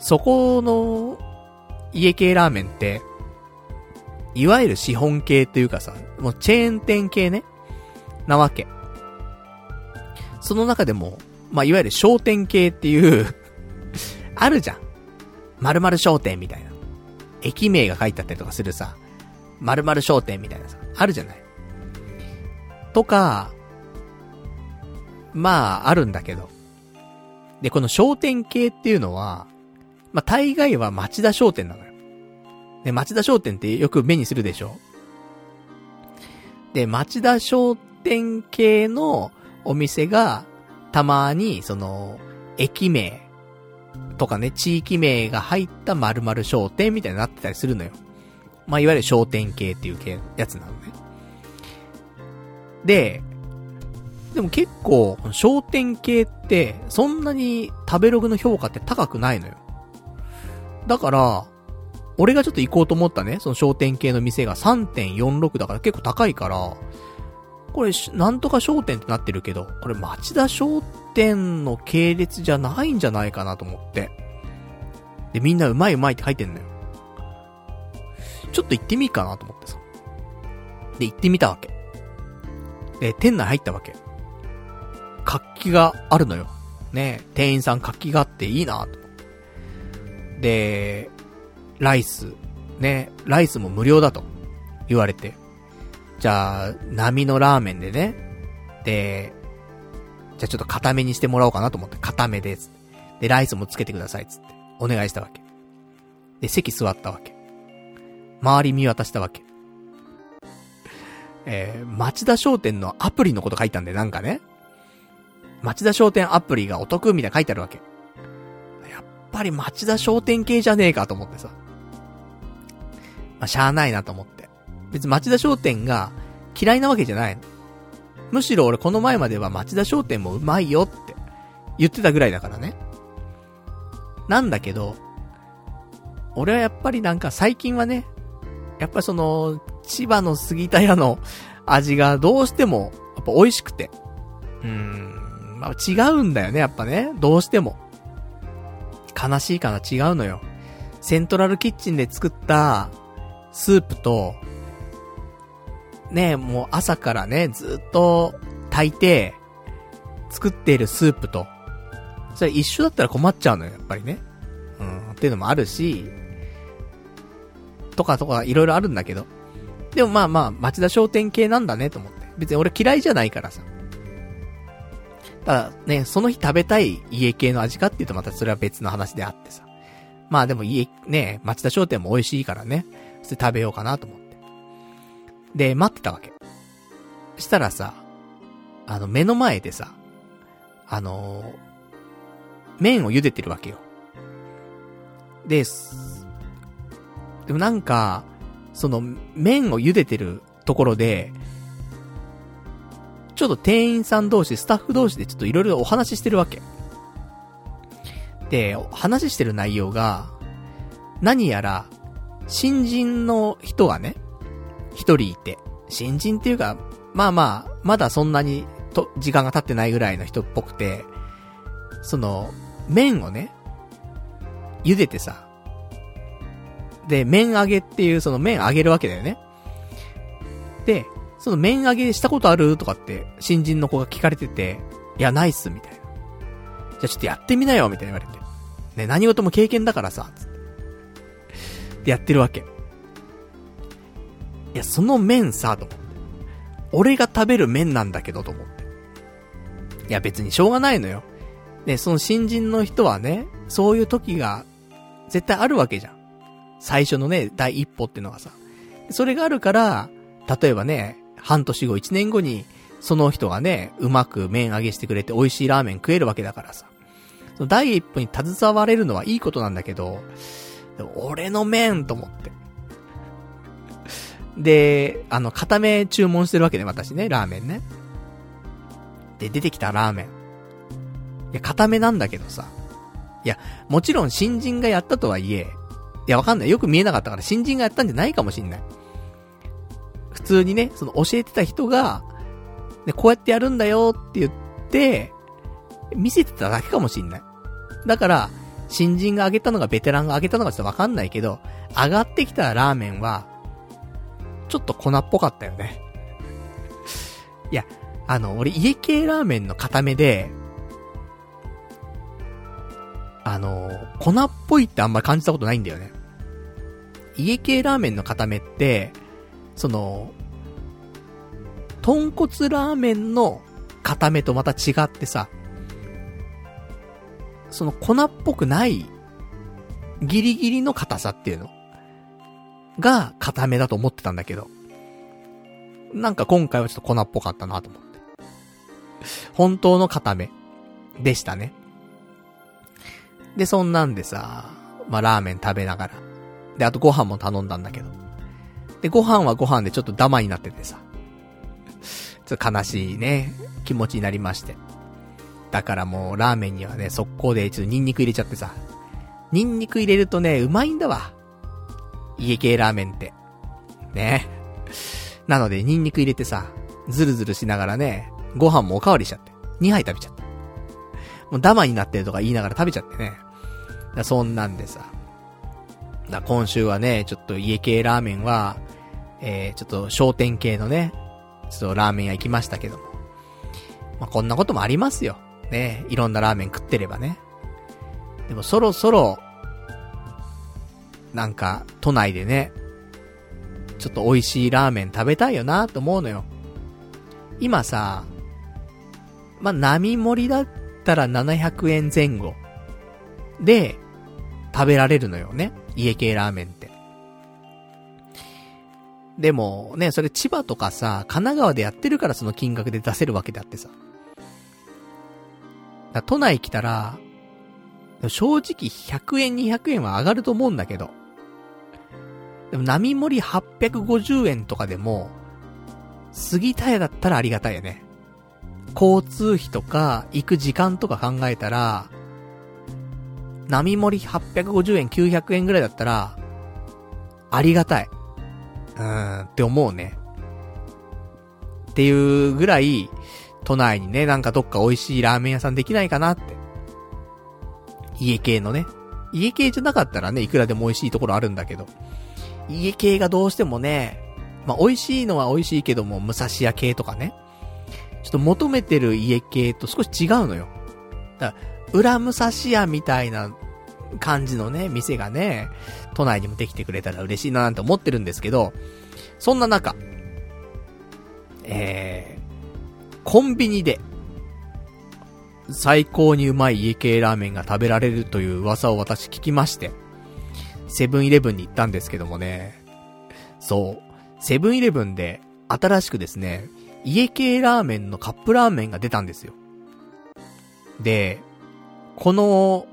Speaker 1: そこの家系ラーメンって、いわゆる資本系っていうかさ、もうチェーン店系ね、なわけ。その中でも、まあ、いわゆる商店系っていう *laughs* あるじゃん。〇〇商店みたいな。駅名が書いてあったりとかするさ、〇〇商店みたいなさ、あるじゃない。とか、まあ、あるんだけど。で、この商店系っていうのは、まあ、大概は町田商店なのよ。で、町田商店ってよく目にするでしょで、町田商店系のお店が、たまに、その、駅名とかね、地域名が入った〇〇商店みたいになってたりするのよ。まあ、いわゆる商店系っていう系、やつなのね。で、でも結構、商店系って、そんなに食べログの評価って高くないのよ。だから、俺がちょっと行こうと思ったね、その商店系の店が3.46だから結構高いから、これ、なんとか商店ってなってるけど、これ町田商店の系列じゃないんじゃないかなと思って。で、みんなうまいうまいって書いてんのよ。ちょっと行ってみっかなと思ってさ。で、行ってみたわけ。で、店内入ったわけ。活気があるのよ。ね店員さん活気があっていいなと。で、ライス、ね、ライスも無料だと言われて。じゃあ、波のラーメンでね。で、じゃあちょっと固めにしてもらおうかなと思って、固めで、つって。で、ライスもつけてください、つって。お願いしたわけ。で、席座ったわけ。周り見渡したわけ。えー、町田商店のアプリのこと書いたんで、なんかね。町田商店アプリがお得みたいな書いてあるわけ。やっぱり町田商店系じゃねえかと思ってさ。まあ、しゃあないなと思って。別に町田商店が嫌いなわけじゃないの。むしろ俺この前までは町田商店もうまいよって言ってたぐらいだからね。なんだけど、俺はやっぱりなんか最近はね、やっぱその、千葉の杉田屋の味がどうしても、やっぱ美味しくて。うーん、まあ違うんだよね、やっぱね。どうしても。悲しいかな、違うのよ。セントラルキッチンで作ったスープと、ね、もう朝からね、ずっと炊いて、作っているスープと、それ一緒だったら困っちゃうのよ、やっぱりね。うん、っていうのもあるし、とかとかいろいろあるんだけど。でもまあまあ、町田商店系なんだねと思って。別に俺嫌いじゃないからさ。ただね、その日食べたい家系の味かっていうとまたそれは別の話であってさ。まあでも家、ね、町田商店も美味しいからね。それ食べようかなと思って。で、待ってたわけ。したらさ、あの、目の前でさ、あのー、麺を茹でてるわけよ。で、でもなんか、その、麺を茹でてるところで、ちょっと店員さん同士、スタッフ同士でちょっといろいろお話ししてるわけ。で、話してる内容が、何やら、新人の人がね、一人いて、新人っていうか、まあまあ、まだそんなに、と、時間が経ってないぐらいの人っぽくて、その、麺をね、茹でてさ、で、麺揚げっていう、その麺揚げるわけだよね。で、その麺揚げしたことあるとかって、新人の子が聞かれてて、いや、ないっす、みたいな。じゃあちょっとやってみなよ、みたいな言われて。ね、何事も経験だからさ、つって。で、やってるわけ。いや、その麺さ、と思って。俺が食べる麺なんだけど、と思って。いや、別にしょうがないのよ。ね、その新人の人はね、そういう時が、絶対あるわけじゃん。最初のね、第一歩ってのがさ。それがあるから、例えばね、半年後、一年後に、その人がね、うまく麺揚げしてくれて美味しいラーメン食えるわけだからさ。その第一歩に携われるのはいいことなんだけど、俺の麺と思って。で、あの、固め注文してるわけね、私ね、ラーメンね。で、出てきたラーメン。いや、固めなんだけどさ。いや、もちろん新人がやったとはいえ、いや、わかんない。よく見えなかったから新人がやったんじゃないかもしんない。普通にね、その教えてた人が、ね、こうやってやるんだよって言って、見せてただけかもしんない。だから、新人があげたのがベテランがあげたのかちょっとわかんないけど、上がってきたラーメンは、ちょっと粉っぽかったよね。いや、あの、俺家系ラーメンの固めで、あの、粉っぽいってあんまり感じたことないんだよね。家系ラーメンの固めって、その、豚骨ラーメンの固めとまた違ってさ、その粉っぽくない、ギリギリの硬さっていうのが固めだと思ってたんだけど、なんか今回はちょっと粉っぽかったなと思って。本当の固めでしたね。で、そんなんでさ、まあ、ラーメン食べながら。で、あとご飯も頼んだんだけど。で、ご飯はご飯でちょっとダマになっててさ。ちょっと悲しいね、気持ちになりまして。だからもう、ラーメンにはね、速攻でちょっとニンニク入れちゃってさ。ニンニク入れるとね、うまいんだわ。家系ラーメンって。ね。なので、ニンニク入れてさ、ズルズルしながらね、ご飯もおかわりしちゃって。2杯食べちゃった。もうダマになってるとか言いながら食べちゃってね。そんなんでさ。だ今週はね、ちょっと家系ラーメンは、えー、ちょっと商店系のね、ちょっとラーメン屋行きましたけども。まあ、こんなこともありますよ。ね、いろんなラーメン食ってればね。でもそろそろ、なんか、都内でね、ちょっと美味しいラーメン食べたいよなと思うのよ。今さ、まあ、並盛りだったら700円前後で食べられるのよね。家系ラーメンって。でも、ね、それ千葉とかさ、神奈川でやってるからその金額で出せるわけであってさ。都内来たら、正直100円200円は上がると思うんだけど。でも並盛り850円とかでも、杉田屋だったらありがたいよね。交通費とか、行く時間とか考えたら、並盛り850円900円ぐらいだったら、ありがたい。うーん、って思うね。っていうぐらい、都内にね、なんかどっか美味しいラーメン屋さんできないかなって。家系のね。家系じゃなかったらね、いくらでも美味しいところあるんだけど。家系がどうしてもね、まあ、美味しいのは美味しいけども、武蔵屋系とかね。ちょっと求めてる家系と少し違うのよ。だから、裏武蔵屋みたいな感じのね、店がね、都内にもできてくれたら嬉しいななんて思ってるんですけど、そんな中、えー、コンビニで、最高にうまい家系ラーメンが食べられるという噂を私聞きまして、セブンイレブンに行ったんですけどもね、そう、セブンイレブンで新しくですね、家系ラーメンのカップラーメンが出たんですよ。で、この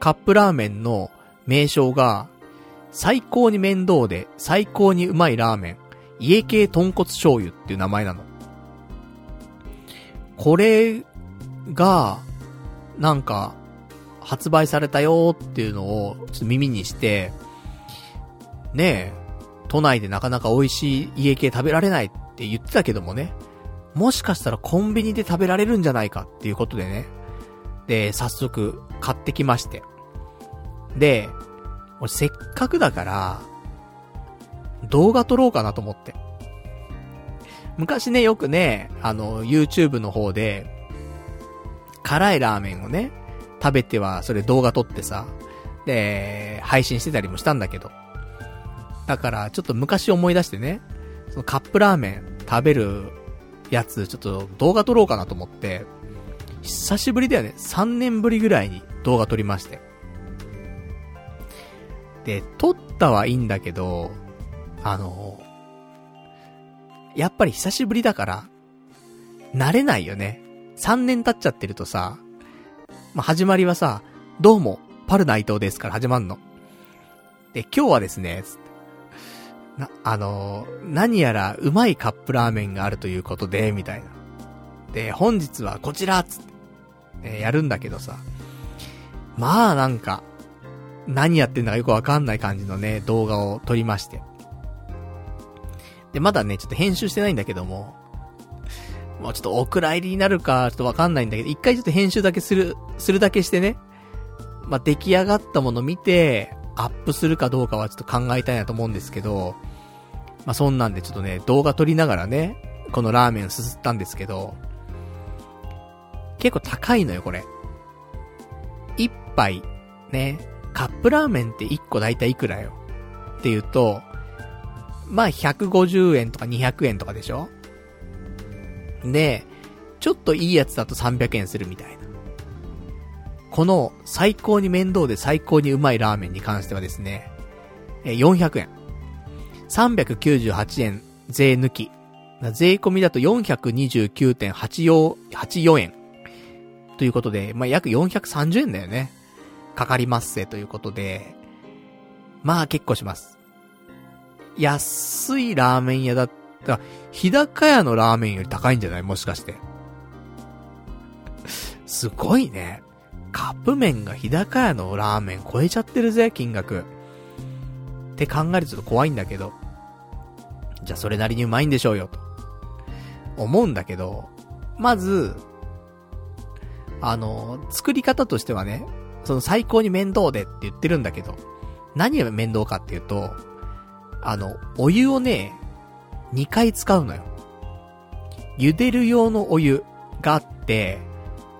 Speaker 1: カップラーメンの名称が、最高に面倒で最高にうまいラーメン、家系豚骨醤油っていう名前なの。これが、なんか、発売されたよっていうのを、ちょっと耳にして、ねえ、都内でなかなか美味しい家系食べられないって言ってたけどもね、もしかしたらコンビニで食べられるんじゃないかっていうことでね、で、早速買ってきまして。で、俺せっかくだから、動画撮ろうかなと思って。昔ね、よくね、あの、YouTube の方で、辛いラーメンをね、食べては、それ動画撮ってさ、で、配信してたりもしたんだけど。だから、ちょっと昔思い出してね、そのカップラーメン食べるやつ、ちょっと動画撮ろうかなと思って、久しぶりだよね。3年ぶりぐらいに動画撮りまして。で、撮ったはいいんだけど、あの、やっぱり久しぶりだから、慣れないよね。3年経っちゃってるとさ、まあ、始まりはさ、どうも、パル内藤ですから始まんの。で、今日はですね、な、あのー、何やらうまいカップラーメンがあるということで、みたいな。で、本日はこちらつって、えやるんだけどさ。まあなんか、何やってんだかよくわかんない感じのね、動画を撮りまして。で、まだね、ちょっと編集してないんだけども、もうちょっとお蔵入りになるか、ちょっとわかんないんだけど、一回ちょっと編集だけする、するだけしてね、まあ、出来上がったもの見て、アップするかどうかはちょっと考えたいなと思うんですけど、まあ、そんなんでちょっとね、動画撮りながらね、このラーメンすすったんですけど、結構高いのよ、これ。一杯、ね、カップラーメンって一個だいたいいくらよ？っていうと、まあ150円とか200円とかでしょ？で、ちょっといいやつだと300円するみたいな。この最高に面倒で最高にうまいラーメンに関してはですね、え400円。398円税抜き。税込みだと429.84円。ということで、まあ、約430円だよね。かかりますせということで、まあ結構します。安いラーメン屋だったら、日高屋のラーメンより高いんじゃない？もしかして。すごいね。カップ麺が日高屋のラーメン超えちゃってるぜ、金額。って考えるとちょっと怖いんだけど。じゃあそれなりにうまいんでしょうよ、と。思うんだけど、まず、あの、作り方としてはね、その最高に面倒でって言ってるんだけど、何が面倒かっていうと、あの、お湯をね、2回使うのよ。茹でる用のお湯があって、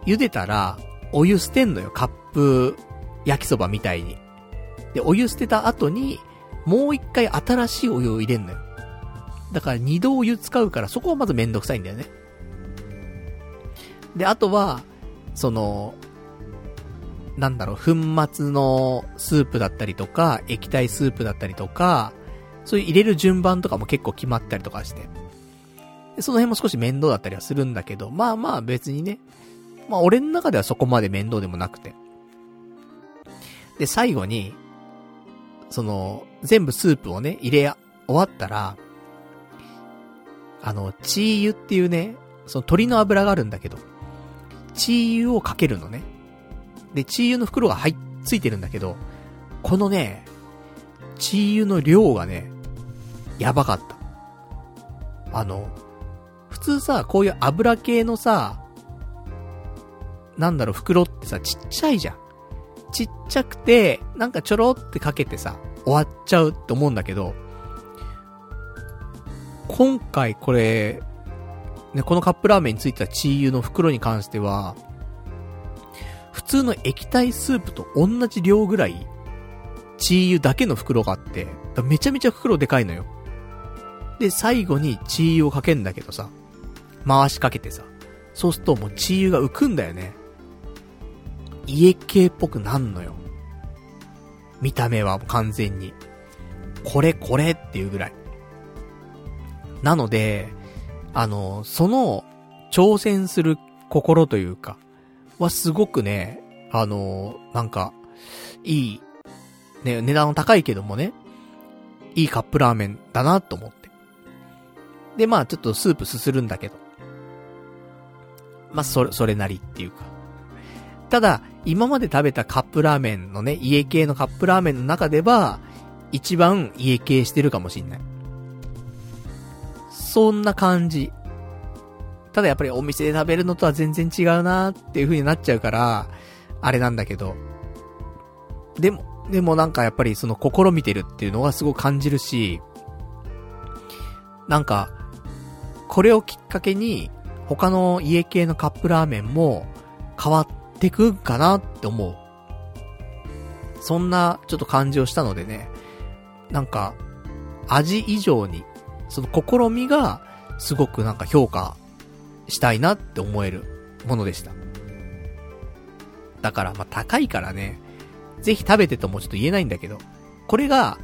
Speaker 1: 茹でたら、お湯捨てんのよ、カップ焼きそばみたいに。で、お湯捨てた後に、もう一回新しいお湯を入れんのよ。だから二度お湯使うから、そこはまずめんどくさいんだよね。で、あとは、その、なんだろう、粉末のスープだったりとか、液体スープだったりとか、そういう入れる順番とかも結構決まったりとかして。その辺も少し面倒だったりはするんだけど、まあまあ別にね。まあ俺の中ではそこまで面倒でもなくて。で、最後に、その、全部スープをね、入れ終わったら、あの、チー油っていうね、その鶏の油があるんだけど、チー油をかけるのね。で、チー油の袋が入っ、ついてるんだけど、このね、チー油の量がね、やばかった。あの、普通さ、こういう油系のさ、なんだろう、袋ってさ、ちっちゃいじゃん。ちっちゃくて、なんかちょろってかけてさ、終わっちゃうって思うんだけど、今回これ、ね、このカップラーメンについてたチー油の袋に関しては、普通の液体スープと同じ量ぐらい、チー油だけの袋があって、めちゃめちゃ袋でかいのよ。で、最後にチー油をかけんだけどさ、回しかけてさ、そうするともうチー油が浮くんだよね。家系っぽくなんのよ。見た目は完全に。これこれっていうぐらい。なので、あの、その、挑戦する心というか、はすごくね、あの、なんか、いい、ね、値段は高いけどもね、いいカップラーメンだなと思って。で、まあちょっとスープすするんだけど。まあそれ、それなりっていうか。ただ、今まで食べたカップラーメンのね、家系のカップラーメンの中では、一番家系してるかもしんない。そんな感じ。ただやっぱりお店で食べるのとは全然違うなーっていう風になっちゃうから、あれなんだけど。でも、でもなんかやっぱりその試みてるっていうのはすごく感じるし、なんか、これをきっかけに、他の家系のカップラーメンも変わってくんかなって思う。そんなちょっと感じをしたのでね、なんか、味以上に、その試みがすごくなんか評価したいなって思えるものでした。だからまあ高いからね、ぜひ食べてともちょっと言えないんだけど、これが、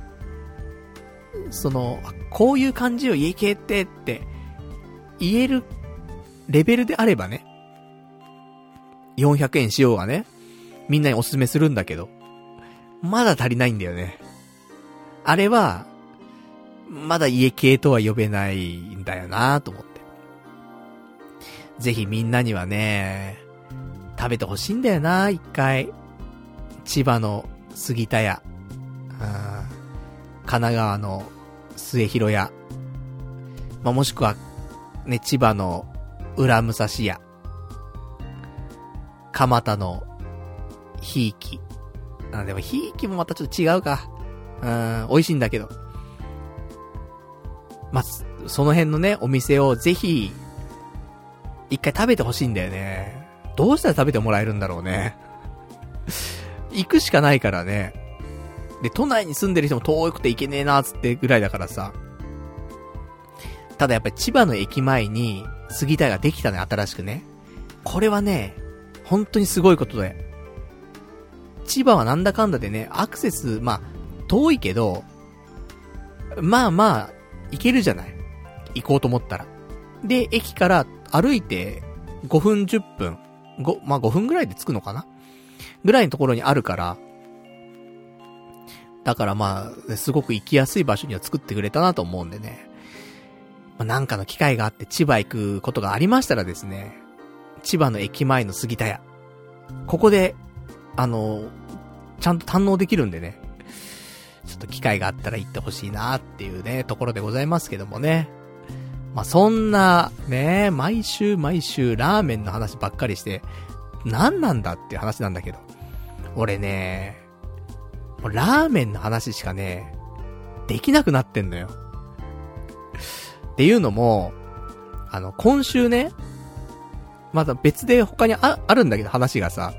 Speaker 1: その、こういう感じを家系ってって言えるレベルであればね、400円しようがね、みんなにおすすめするんだけど、まだ足りないんだよね。あれは、まだ家系とは呼べないんだよなと思って。ぜひみんなにはね、食べてほしいんだよな一回。千葉の杉田屋、神奈川の末広屋、まあ、もしくは、ね、千葉の裏武蔵屋、蒲田のひいき。あ、でもひいきもまたちょっと違うか。うん、美味しいんだけど。まあ、その辺のね、お店をぜひ、一回食べてほしいんだよね。どうしたら食べてもらえるんだろうね。行くしかないからね。で、都内に住んでる人も遠くて行けねえなーつってぐらいだからさ。ただやっぱり千葉の駅前に杉田ができたね、新しくね。これはね、本当にすごいことで。千葉はなんだかんだでね、アクセス、まあ、遠いけど、まあまあ、行けるじゃない。行こうと思ったら。で、駅から歩いて5分10分、5、まあ5分ぐらいで着くのかな？ぐらいのところにあるから、だからまあ、すごく行きやすい場所には作ってくれたなと思うんでね。まあ、なんかの機会があって千葉行くことがありましたらですね、千葉の駅前の杉田屋。ここで、あの、ちゃんと堪能できるんでね。ちょっと機会があったら行ってほしいなっていうね、ところでございますけどもね。まあ、そんな、ね、毎週毎週ラーメンの話ばっかりして、何なんだっていう話なんだけど。俺ね、ラーメンの話しかね、できなくなってんのよ。っていうのも、あの、今週ね、まだ別で他にあ、あるんだけど話がさ、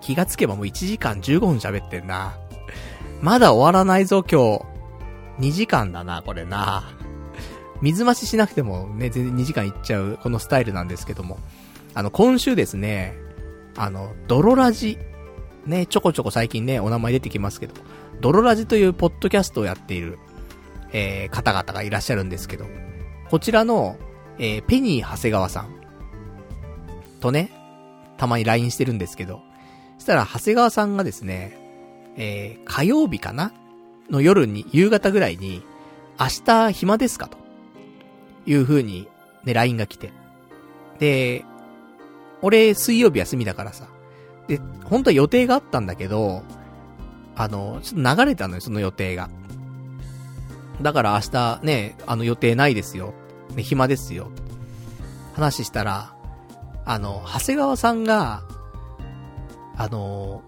Speaker 1: 気がつけばもう1時間15分喋ってんな。まだ終わらないぞ今日。2時間だな、これな。水増ししなくてもね、全然2時間いっちゃう、このスタイルなんですけども。あの、今週ですね、あの、ドロラジ、ね、ちょこちょこ最近ね、お名前出てきますけど、ドロラジというポッドキャストをやっている、えー、方々がいらっしゃるんですけど、こちらの、えー、ペニー長谷川さん、とね、たまに LINE してるんですけど、そしたら長谷川さんがですね、えー、火曜日かなの夜に、夕方ぐらいに、明日暇ですかという風に、ね、LINE が来て。で、俺、水曜日休みだからさ。で、本当は予定があったんだけど、あの、ちょっと流れたのよ、その予定が。だから明日ね、あの予定ないですよ。ね、暇ですよ。話したら、あの、長谷川さんが、あの、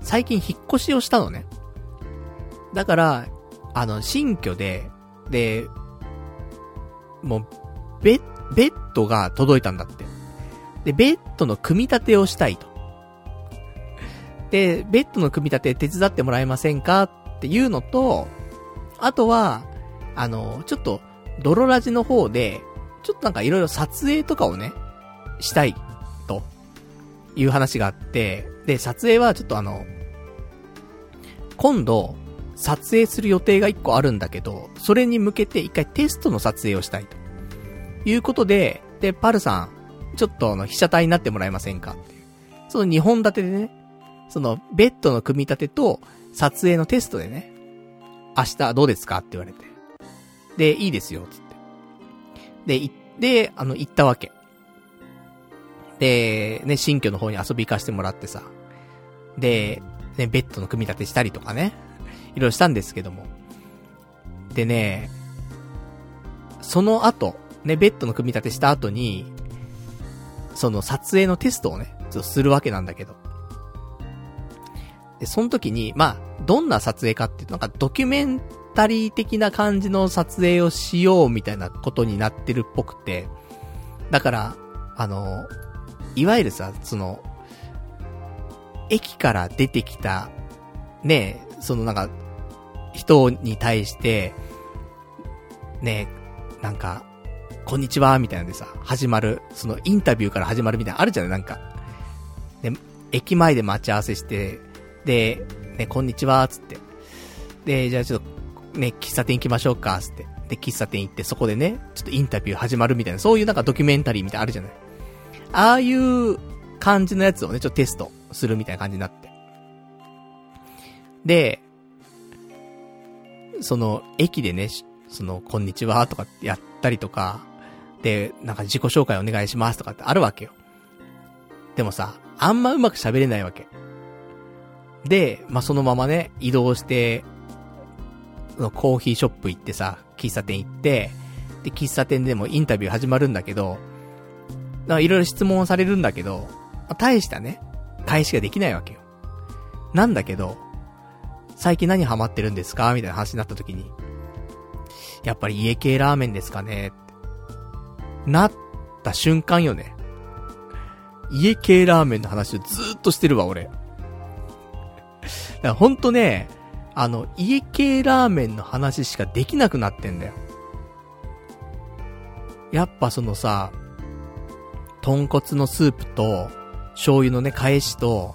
Speaker 1: 最近引っ越しをしたのね。だから、あの、新居で、で、もう、ベッ、ベッドが届いたんだって。で、ベッドの組み立てをしたいと。で、ベッドの組み立て手伝ってもらえませんかっていうのと、あとは、あの、ちょっと、泥ラジの方で、ちょっとなんかいろいろ撮影とかをね、したい、と、いう話があって、で、撮影はちょっとあの、今度、撮影する予定が一個あるんだけど、それに向けて一回テストの撮影をしたいと。いうことで、で、パルさん、ちょっとあの、被写体になってもらえませんか？その2本立てでね、その、ベッドの組み立てと、撮影のテストでね、明日どうですか？って言われて。で、いいですよ、つって。で、行って、あの、行ったわけ。で、ね、新居の方に遊び行かしてもらってさ。で、ね、ベッドの組み立てしたりとかね。いろいろしたんですけども。でね、その後、ね、ベッドの組み立てした後に、その撮影のテストをね、ちょっとするわけなんだけど。で、その時に、まあ、どんな撮影かっていうと、なんかドキュメンタリー的な感じの撮影をしようみたいなことになってるっぽくて、だから、あの、いわゆるさ、その、駅から出てきた、ねそのなんか、人に対して、ねなんか、こんにちは、みたいなんでさ、始まる、そのインタビューから始まるみたいなあるじゃないなんか。で、駅前で待ち合わせして、で、ね、こんにちは、つって。で、じゃあちょっと、ね、喫茶店行きましょうか、つって。で、喫茶店行って、そこでね、ちょっとインタビュー始まるみたいな、そういうなんかドキュメンタリーみたいなあるじゃないああいう感じのやつをね、ちょっとテストするみたいな感じになって。で、その、駅でね、その、こんにちはとかってやったりとか、で、なんか自己紹介お願いしますとかってあるわけよ。でもさ、あんまうまく喋れないわけ。で、まあ、そのままね、移動して、コーヒーショップ行ってさ、喫茶店行って、で、喫茶店でもインタビュー始まるんだけど、だいろいろ質問されるんだけど、まあ、大したね、返しができないわけよ。なんだけど、最近何ハマってるんですか？みたいな話になった時に、やっぱり家系ラーメンですかね？なった瞬間よね。家系ラーメンの話をずーっとしてるわ、俺。だほんとね、あの、家系ラーメンの話しかできなくなってんだよ。やっぱそのさ、豚骨のスープと、醤油のね、返しと、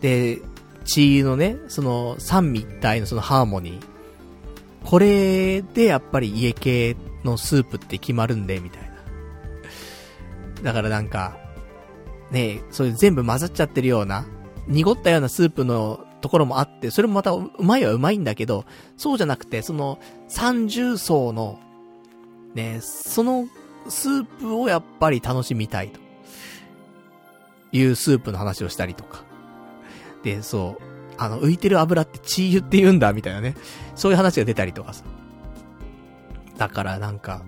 Speaker 1: で、血のね、その、三位一体のそのハーモニー。これでやっぱり家系のスープって決まるんで、みたいな。だからなんか、ねそういう全部混ざっちゃってるような、濁ったようなスープのところもあって、それもまたうまいはうまいんだけど、そうじゃなくて、その三重層の、ね、そのスープをやっぱり楽しみたいと。いうスープの話をしたりとか。で、そう、あの、浮いてる油ってチー油って言うんだ、みたいなね。そういう話が出たりとかさ。だからなんか、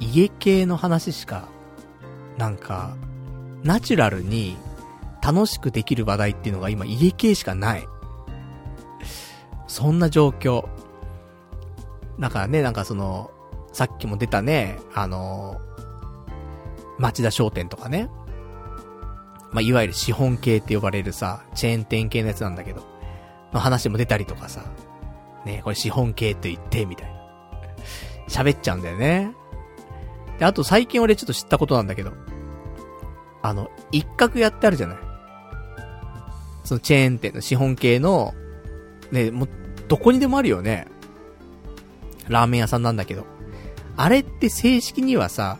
Speaker 1: 家系の話しか、なんか、ナチュラルに楽しくできる話題っていうのが今家系しかない。そんな状況。だからね、なんかその、さっきも出たね、あの町田商店とかね。まあ、いわゆる資本系って呼ばれるさ、チェーン店系のやつなんだけど、の話も出たりとかさ。ね、これ資本系と言って、みたいな。喋っちゃうんだよね。で、あと最近俺ちょっと知ったことなんだけど、あの、一角やってあるじゃないそのチェーン店の資本系の、ね、もう、どこにでもあるよね。ラーメン屋さんなんだけど。あれって正式にはさ、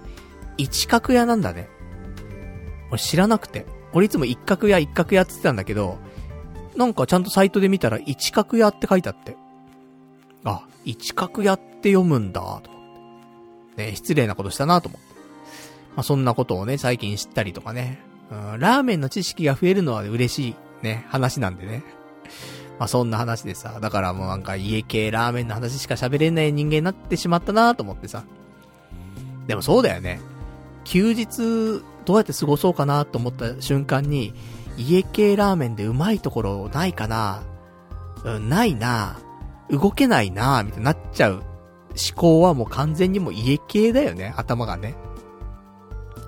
Speaker 1: 一角屋なんだね。俺知らなくて。俺いつも一角屋一角屋って言ってたんだけど、なんかちゃんとサイトで見たら一角屋って書いてあって。あ、一角屋って読むんだ、と思って。ね、失礼なことしたなと思って。まあ、そんなことをね、最近知ったりとかね。うん、ラーメンの知識が増えるのは嬉しいね、話なんでね。まあ、そんな話でさ、だからもうなんか家系ラーメンの話しか喋れない人間になってしまったなと思ってさ。でもそうだよね。休日、どうやって過ごそうかなと思った瞬間に、家系ラーメンでうまいところないかなうん、ないな動けないなみたいになっちゃう思考はもう完全にもう家系だよね、頭がね。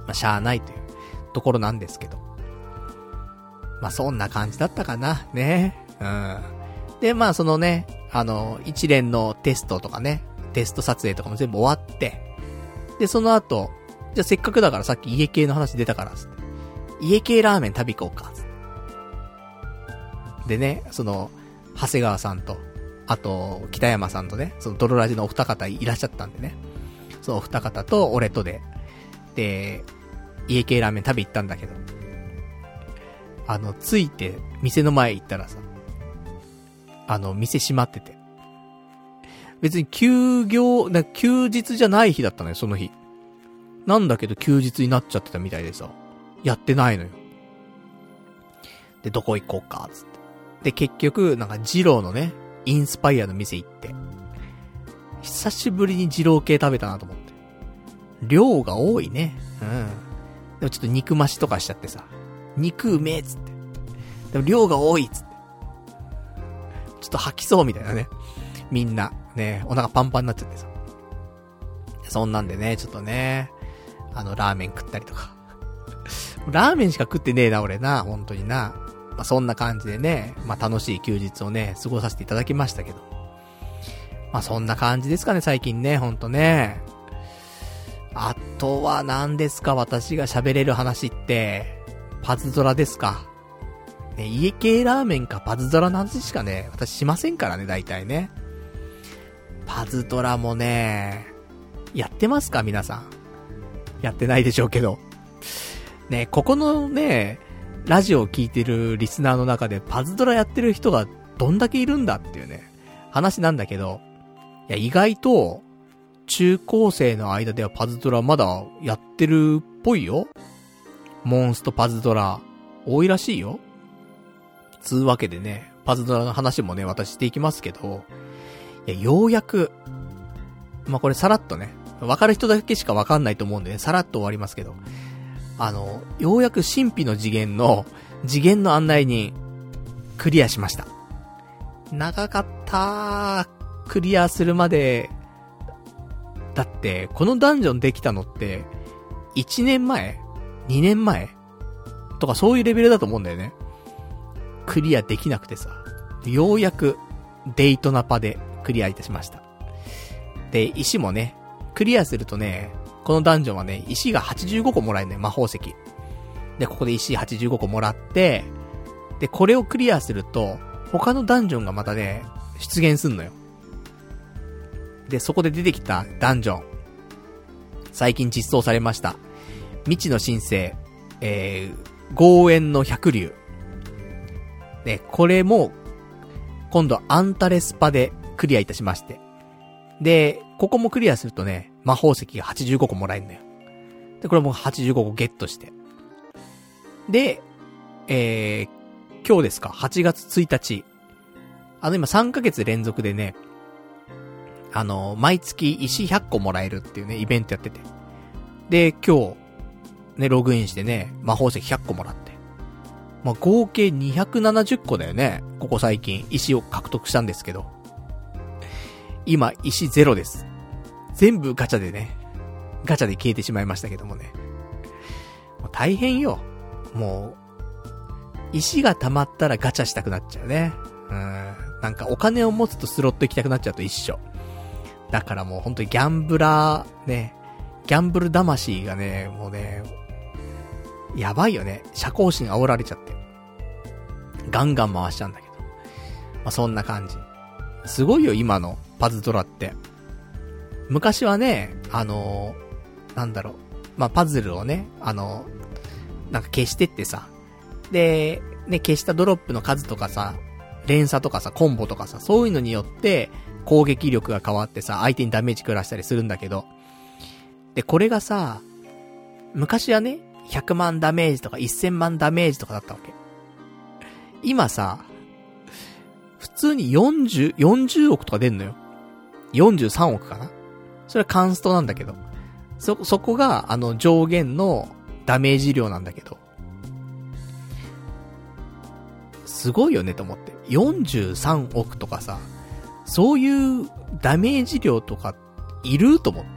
Speaker 1: まあ、しゃあないというところなんですけど。まあ、そんな感じだったかな。ね。うん。で、まあ、そのね、あの、一連のテストとかね、テスト撮影とかも全部終わって、で、その後、じゃあせっかくだからさっき家系の話出たから、つって。家系ラーメン食べ行こうか、でね、その、長谷川さんと、あと、北山さんとね、そのドロラジのお二方いらっしゃったんでね。そのお二方と俺とで、で、家系ラーメン食べ行ったんだけど、あの、着いて、店の前行ったらさ、あの、店閉まってて。別に休業、な休日じゃない日だったのよ、その日。なんだけど休日になっちゃってたみたいでさ、やってないのよ。で、どこ行こうか、つって。で、結局、なんか、二郎のね、インスパイアの店行って、久しぶりに二郎系食べたなと思って。量が多いね。うん。でもちょっと肉増しとかしちゃってさ、肉うめえっつって。でも量が多いっつって。ちょっと吐きそうみたいなね。みんな、ね、お腹パンパンになっちゃってさ。そんなんでね、ちょっとね、あの、ラーメン食ったりとか。*laughs* ラーメンしか食ってねえな、俺な、本当にな。まあ、そんな感じでね、まあ、楽しい休日をね、過ごさせていただきましたけど。まあ、そんな感じですかね、最近ね、ほんとね。あとは何ですか、私が喋れる話って、パズドラですか。ね、家系ラーメンかパズドラの話しかね、私しませんからね、大体ね。パズドラもね、やってますか皆さん。やってないでしょうけど。ね、ここのね、ラジオを聴いてるリスナーの中でパズドラやってる人がどんだけいるんだっていうね、話なんだけど、いや、意外と、中高生の間ではパズドラまだやってるっぽいよ。モンストパズドラ、多いらしいよ。つうわけでね、パズドラの話もね、私していきますけど、いや、ようやく、まあ、これさらっとね、わかる人だけしかわかんないと思うんでね、さらっと終わりますけど、あの、ようやく神秘の次元の、次元の案内人、クリアしました。長かったクリアするまで、だって、このダンジョンできたのって、1年前 ?2 年前？とかそういうレベルだと思うんだよね。クリアできなくてさ。ようやく、デイトナパでクリアいたしました。で、石もね、クリアするとね、このダンジョンはね、石が85個もらえるね、魔法石。で、ここで石85個もらって、で、これをクリアすると、他のダンジョンがまたね、出現すんのよ。で、そこで出てきたダンジョン。最近実装されました。未知の申請、えー、豪縁の百竜。ね、これも、今度アンタレスパでクリアいたしまして。で、ここもクリアするとね、魔宝石が85個もらえるんだよ。で、これも85個ゲットして。で、えー、今日ですか、8月1日。あの今3ヶ月連続でね、あの、毎月石100個もらえるっていうね、イベントやってて。で、今日、ね、ログインしてね、魔法石100個もらって。まあ、合計270個だよね。ここ最近、石を獲得したんですけど。今、石ゼロです。全部ガチャでね、ガチャで消えてしまいましたけどもね。もう大変よ。もう、石が溜まったらガチャしたくなっちゃうね。うん。なんかお金を持つとスロット行きたくなっちゃうと一緒。だからもう本当にギャンブラー、ね、ギャンブル魂がね、もうね、やばいよね。社交心煽られちゃって。ガンガン回しちゃうんだけど。まあ、そんな感じ。すごいよ、今のパズドラって。昔はね、あのー、なんだろう。まあ、パズルをね、あのー、なんか消してってさ。で、ね、消したドロップの数とかさ、連鎖とかさ、コンボとかさ、そういうのによって、攻撃力が変わってさ、相手にダメージ食らしたりするんだけど。で、これがさ、昔はね、100万ダメージとか1000万ダメージとかだったわけ。今さ、普通に40、40億とか出んのよ。43億かなそれはカンストなんだけど。そ、そこが、あの、上限のダメージ量なんだけど。すごいよねと思って。43億とかさ、そういうダメージ量とか、いる？と思って。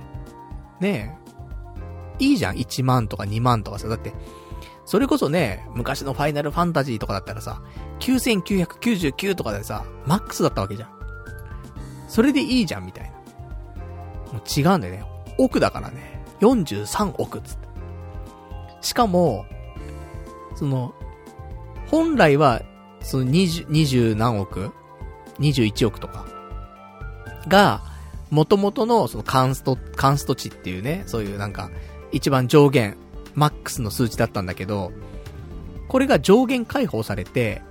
Speaker 1: ねえ。いいじゃん、1万とか2万とかさ。だって、それこそね、昔のファイナルファンタジーとかだったらさ、9999とかでさ、マックスだったわけじゃん。それでいいじゃん、みたいな。もう違うんだよね。億だからね。43億つって。しかも、その、本来は、その20、20何億 ?21 億とか。が、元々のそのカンスト、カンスト値っていうね、そういうなんか、一番上限、マックスの数値だったんだけど、これが上限解放されて、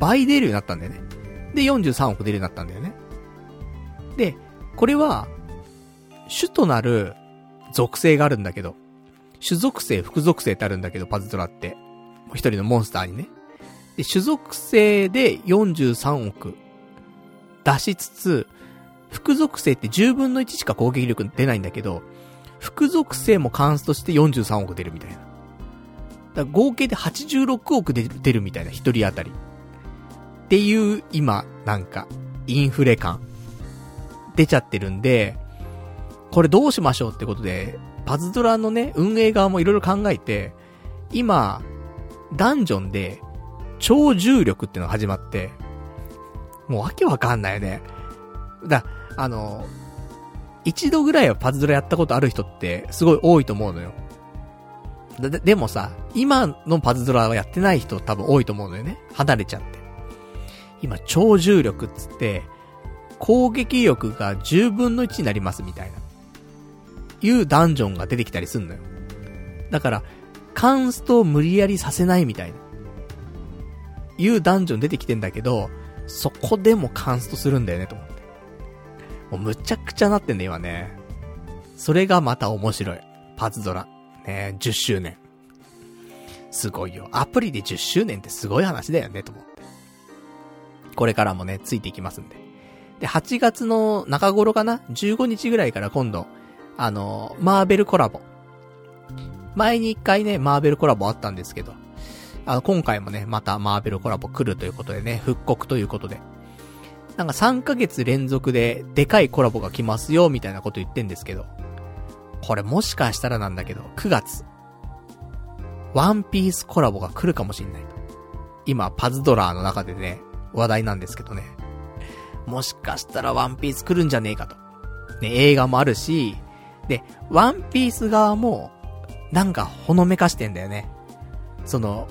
Speaker 1: 倍出るようになったんだよね。で、43億出るようになったんだよね。で、これは、主となる属性があるんだけど、主属性、副属性ってあるんだけど、パズドラって。一人のモンスターにね。で、主属性で43億出しつつ、副属性って10分の1しか攻撃力出ないんだけど、副属性もカンストして43億出るみたいな。だ合計で86億で出るみたいな、一人当たり。っていう、今、なんか、インフレ感、出ちゃってるんで、これどうしましょうってことで、パズドラのね、運営側もいろいろ考えて、今、ダンジョンで、超重力ってのが始まって、もうわけわかんないよね。だ、あの、一度ぐらいはパズドラやったことある人ってすごい多いと思うのよ。ででもさ、今のパズドラはやってない人多分多いと思うのよね。離れちゃって。今、超重力っつって、攻撃力が10分の1になりますみたいな。いうダンジョンが出てきたりすんのよ。だから、カンストを無理やりさせないみたいな。いうダンジョン出てきてんだけど、そこでもカンストするんだよね、と思って。もうむちゃくちゃなってんだ、今ね。それがまた面白い。パズドラ。ね10周年。すごいよ。アプリで10周年ってすごい話だよね、と思って。これからもね、ついていきますんで。で、8月の中頃かな ?15 日ぐらいから今度、あの、マーベルコラボ。前に一回ね、マーベルコラボあったんですけど、あの、今回もね、またマーベルコラボ来るということでね、復刻ということで。なんか3ヶ月連続ででかいコラボが来ますよ、みたいなこと言ってんですけど。これもしかしたらなんだけど、9月。ワンピースコラボが来るかもしんないと。今、パズドラーの中でね、話題なんですけどね。もしかしたらワンピース来るんじゃねえかと。ね、映画もあるし、で、ワンピース側も、なんかほのめかしてんだよね。その、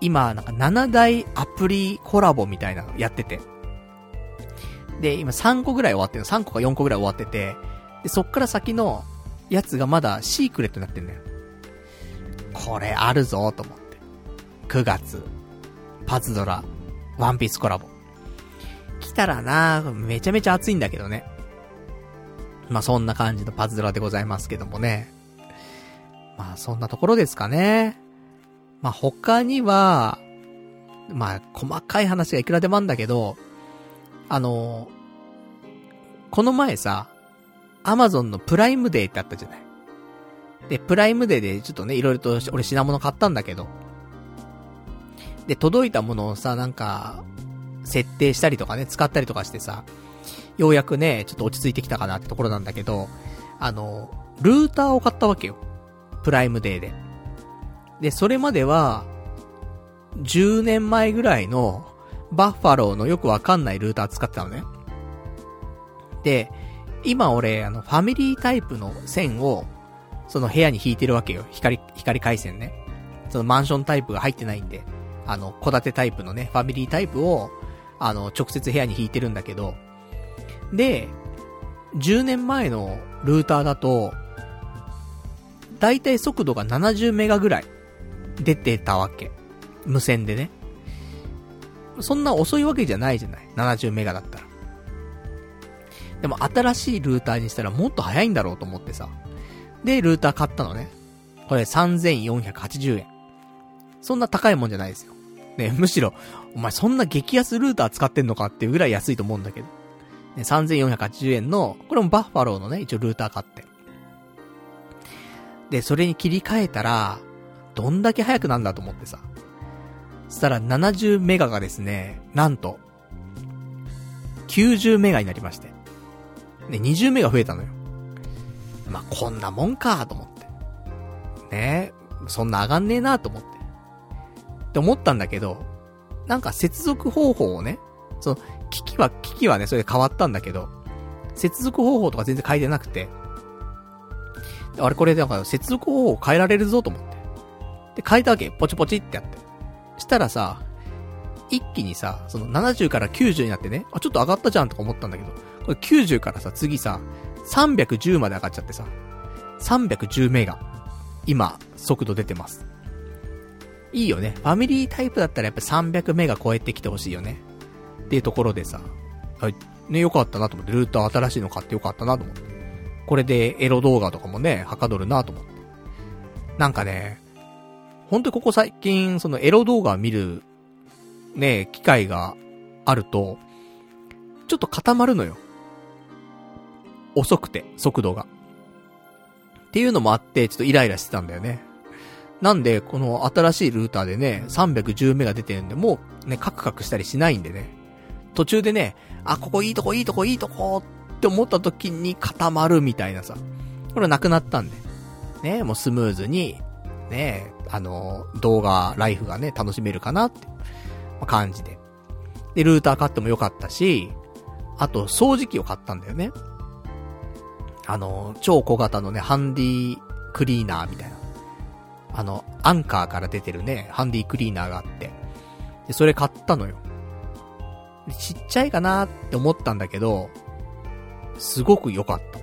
Speaker 1: 今、なんか7大アプリコラボみたいなのやってて。で、今3個ぐらい終わってる。3個か4個ぐらい終わってて、で、そっから先のやつがまだシークレットになってんだよ。これあるぞと思って。9月、パズドラ、ワンピースコラボ。来たらなめちゃめちゃ熱いんだけどね。まあそんな感じのパズドラでございますけどもね。まあそんなところですかね。まあ他には、まあ細かい話がいくらでもあるんだけど、あの、この前さ、アマゾンのプライムデーってあったじゃない。で、プライムデーでちょっとね、いろいろと俺品物買ったんだけど、で、届いたものをさ、なんか、設定したりとかね、使ったりとかしてさ、ようやくね、ちょっと落ち着いてきたかなってところなんだけど、あの、ルーターを買ったわけよ。プライムデーで。で、それまでは、10年前ぐらいの、バッファローのよくわかんないルーター使ってたのね。で、今俺、あの、ファミリータイプの線を、その部屋に引いてるわけよ。光、光回線ね。そのマンションタイプが入ってないんで、あの、戸建てタイプのね、ファミリータイプを、あの、直接部屋に引いてるんだけど、で、10年前のルーターだと、だいたい速度が70メガぐらい出てたわけ。無線でね。そんな遅いわけじゃないじゃない。70メガだったら。でも新しいルーターにしたらもっと早いんだろうと思ってさ。で、ルーター買ったのね。これ3480円。そんな高いもんじゃないですよ。ね、むしろ、お前そんな激安ルーター使ってんのかっていうぐらい安いと思うんだけど。ね、3480円の、これもバッファローのね、一応ルーター買って。で、それに切り替えたら、どんだけ速くなんだと思ってさ。そしたら70メガがですね、なんと、90メガになりまして。ね、20メガ増えたのよ。まあ、こんなもんかと思って。ねそんな上がんねえなと思って。って思ったんだけど、なんか接続方法をね、その、機器は、機器はね、それで変わったんだけど、接続方法とか全然変えてなくて、あれこれなんか接続方法変えられるぞと思って。で、変えたわけ。ポチポチってやって。したらさ、一気にさ、その70から90になってね、あ、ちょっと上がったじゃんとか思ったんだけど、90からさ、次さ、310まで上がっちゃってさ、310メガ。今、速度出てます。いいよね。ファミリータイプだったらやっぱ300メガ超えてきてほしいよね。っていうところでさ、はいね、よかったなと思って、ルーター新しいの買ってよかったなと思って。これでエロ動画とかもね、はかどるなと思って。なんかね、ほんとここ最近、そのエロ動画を見る、ね、機会があると、ちょっと固まるのよ。遅くて、速度が。っていうのもあって、ちょっとイライラしてたんだよね。なんで、この新しいルーターでね、310メガ出てるんで、もうね、カクカクしたりしないんでね。途中でね、あ、ここいいとこいいとこいいとこって思った時に固まるみたいなさ。これなくなったんで。ね、もうスムーズに、ね、あの、動画、ライフがね、楽しめるかなって、感じで。で、ルーター買ってもよかったし、あと、掃除機を買ったんだよね。あの、超小型のね、ハンディクリーナーみたいな。あの、アンカーから出てるね、ハンディクリーナーがあって。で、それ買ったのよ。ちっちゃいかなって思ったんだけど、すごく良かった。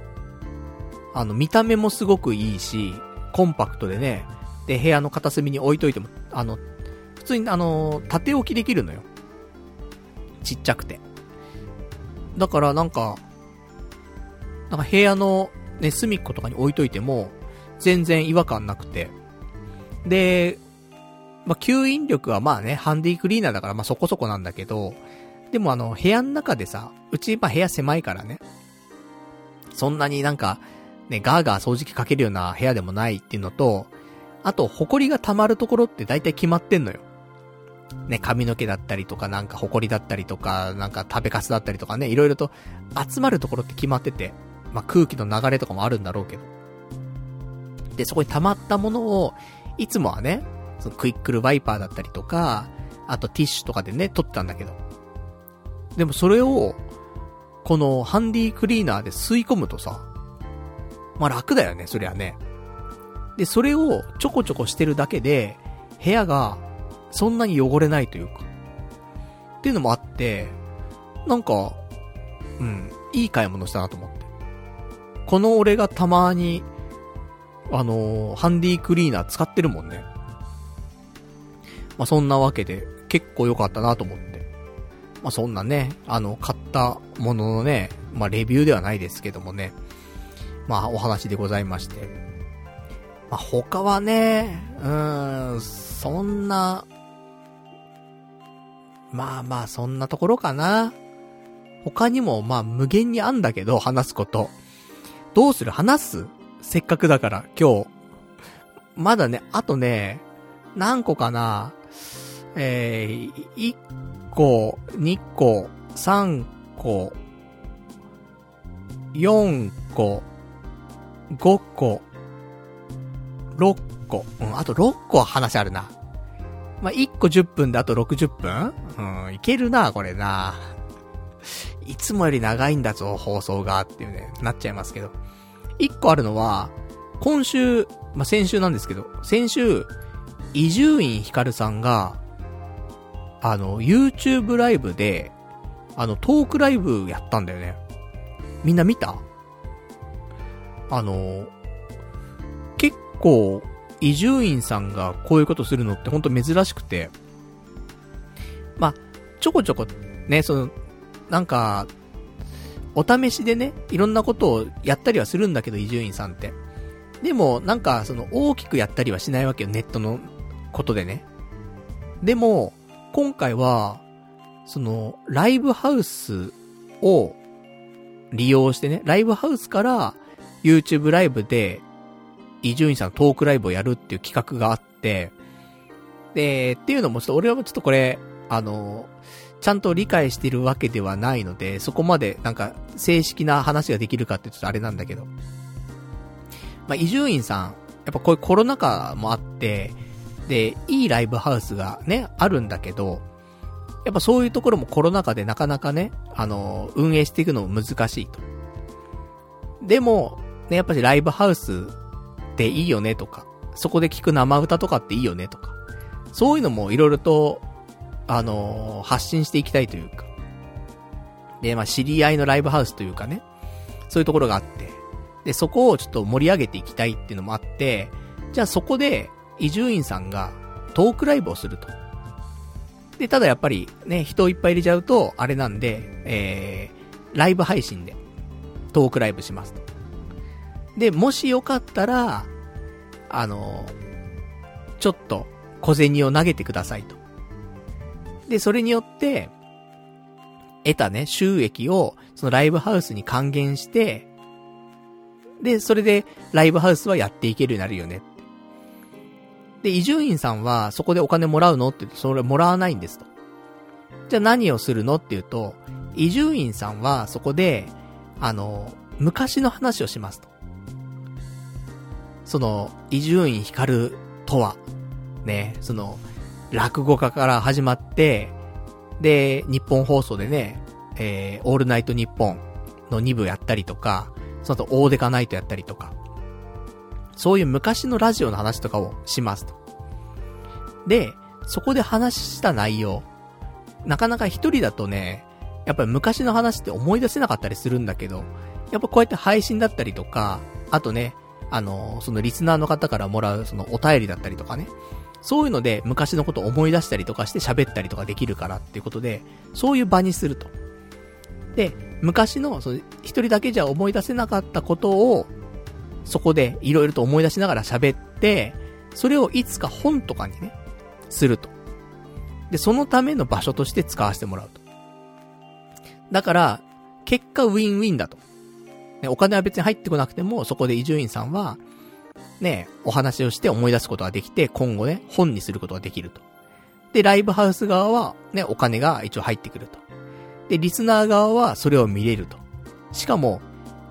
Speaker 1: あの、見た目もすごくいいし、コンパクトでね、で、部屋の片隅に置いといても、あの、普通にあの、縦置きできるのよ。ちっちゃくて。だからなんか、なんか部屋のね、隅っことかに置いといても、全然違和感なくて。で、まあ、吸引力はまあね、ハンディクリーナーだからまあそこそこなんだけど、でもあの、部屋の中でさ、うちまあ部屋狭いからね、そんなになんか、ね、ガーガー掃除機かけるような部屋でもないっていうのと、あと、埃が溜まるところって大体決まってんのよ。ね、髪の毛だったりとか、なんか埃だったりとか、なんか食べかすだったりとかね、いろいろと集まるところって決まってて、まあ、空気の流れとかもあるんだろうけど。で、そこに溜まったものを、いつもはね、そのクイックルワイパーだったりとか、あとティッシュとかでね、取ってたんだけど。でもそれを、このハンディクリーナーで吸い込むとさ、まあ楽だよね、そりゃね。で、それをちょこちょこしてるだけで、部屋がそんなに汚れないというか。っていうのもあって、なんか、うん、いい買い物したなと思って。この俺がたまに、あのー、ハンディクリーナー使ってるもんね。まあ、そんなわけで、結構良かったなと思って。まあ、そんなね、あの、買ったもののね、まあ、レビューではないですけどもね、まあ、お話でございまして。まあ、他はね、うーん、そんな、まあまあ、そんなところかな。他にも、まあ、無限にあんだけど、話すこと。どうする？話す？せっかくだから、今日。まだね、あとね、何個かな？えー、1個、2個、3個、4個、5個、6個。うん、あと6個は話あるな。まあ、1個10分であと60分うん、いけるな、これな。いつもより長いんだぞ、放送が、っていうね、なっちゃいますけど。1個あるのは、今週、まあ、先週なんですけど、先週、伊集院光さんが、あの、YouTube ライブで、あの、トークライブやったんだよね。みんな見た？あの、結構、伊集院さんがこういうことするのってほんと珍しくて、ま、ちょこちょこ、ね、その、なんか、お試しでね、いろんなことをやったりはするんだけど、伊集院さんって。でも、なんか、その、大きくやったりはしないわけよ、ネットのことでね。でも、今回は、その、ライブハウスを利用してね、ライブハウスから YouTube ライブで、伊集院さんのトークライブをやるっていう企画があって、で、っていうのもちょっと俺はちょっとこれ、あの、ちゃんと理解してるわけではないので、そこまでなんか正式な話ができるかってちょっとあれなんだけど。まあ、伊集院さん、やっぱこういうコロナ禍もあって、で、いいライブハウスがね、あるんだけど、やっぱそういうところもコロナ禍でなかなかね、あの、運営していくのも難しいと。でも、ね、やっぱりライブハウスっていいよねとか、そこで聞く生歌とかっていいよねとか、そういうのもいろいろと、あの発信していきたいというか。で、まあ、知り合いのライブハウスというかね、そういうところがあって、で、そこをちょっと盛り上げていきたいっていうのもあって、じゃあそこで、伊集院さんがトークライブをすると。で、ただやっぱりね、人をいっぱい入れちゃうと、あれなんで、えー、ライブ配信で、トークライブしますと。で、もしよかったら、あの、ちょっと小銭を投げてくださいと。で、それによって、得たね、収益を、そのライブハウスに還元して、で、それで、ライブハウスはやっていけるようになるよね。で、伊集院さんは、そこでお金もらうのって言うと、それもらわないんですと。じゃあ何をするのって言うと、伊集院さんは、そこで、あの、昔の話をしますと。その、伊集院光とは、ね、その、落語家から始まって、で、日本放送でね、えー、オールナイトニッポンの2部やったりとか、その後、オーデカナイトやったりとか、そういう昔のラジオの話とかをしますと。で、そこで話した内容、なかなか一人だとね、やっぱり昔の話って思い出せなかったりするんだけど、やっぱこうやって配信だったりとか、あとね、あの、そのリスナーの方からもらうそのお便りだったりとかね。そういうので昔のことを思い出したりとかして喋ったりとかできるからっていうことで、そういう場にすると。で、昔の、その、一人だけじゃ思い出せなかったことを、そこでいろいろと思い出しながら喋って、それをいつか本とかにね、すると。で、そのための場所として使わせてもらうと。だから、結果ウィンウィンだと。ね、お金は別に入ってこなくても、そこで伊集院さんは、ね、お話をして思い出すことができて、今後ね、本にすることができると。で、ライブハウス側は、ね、お金が一応入ってくると。で、リスナー側はそれを見れると。しかも、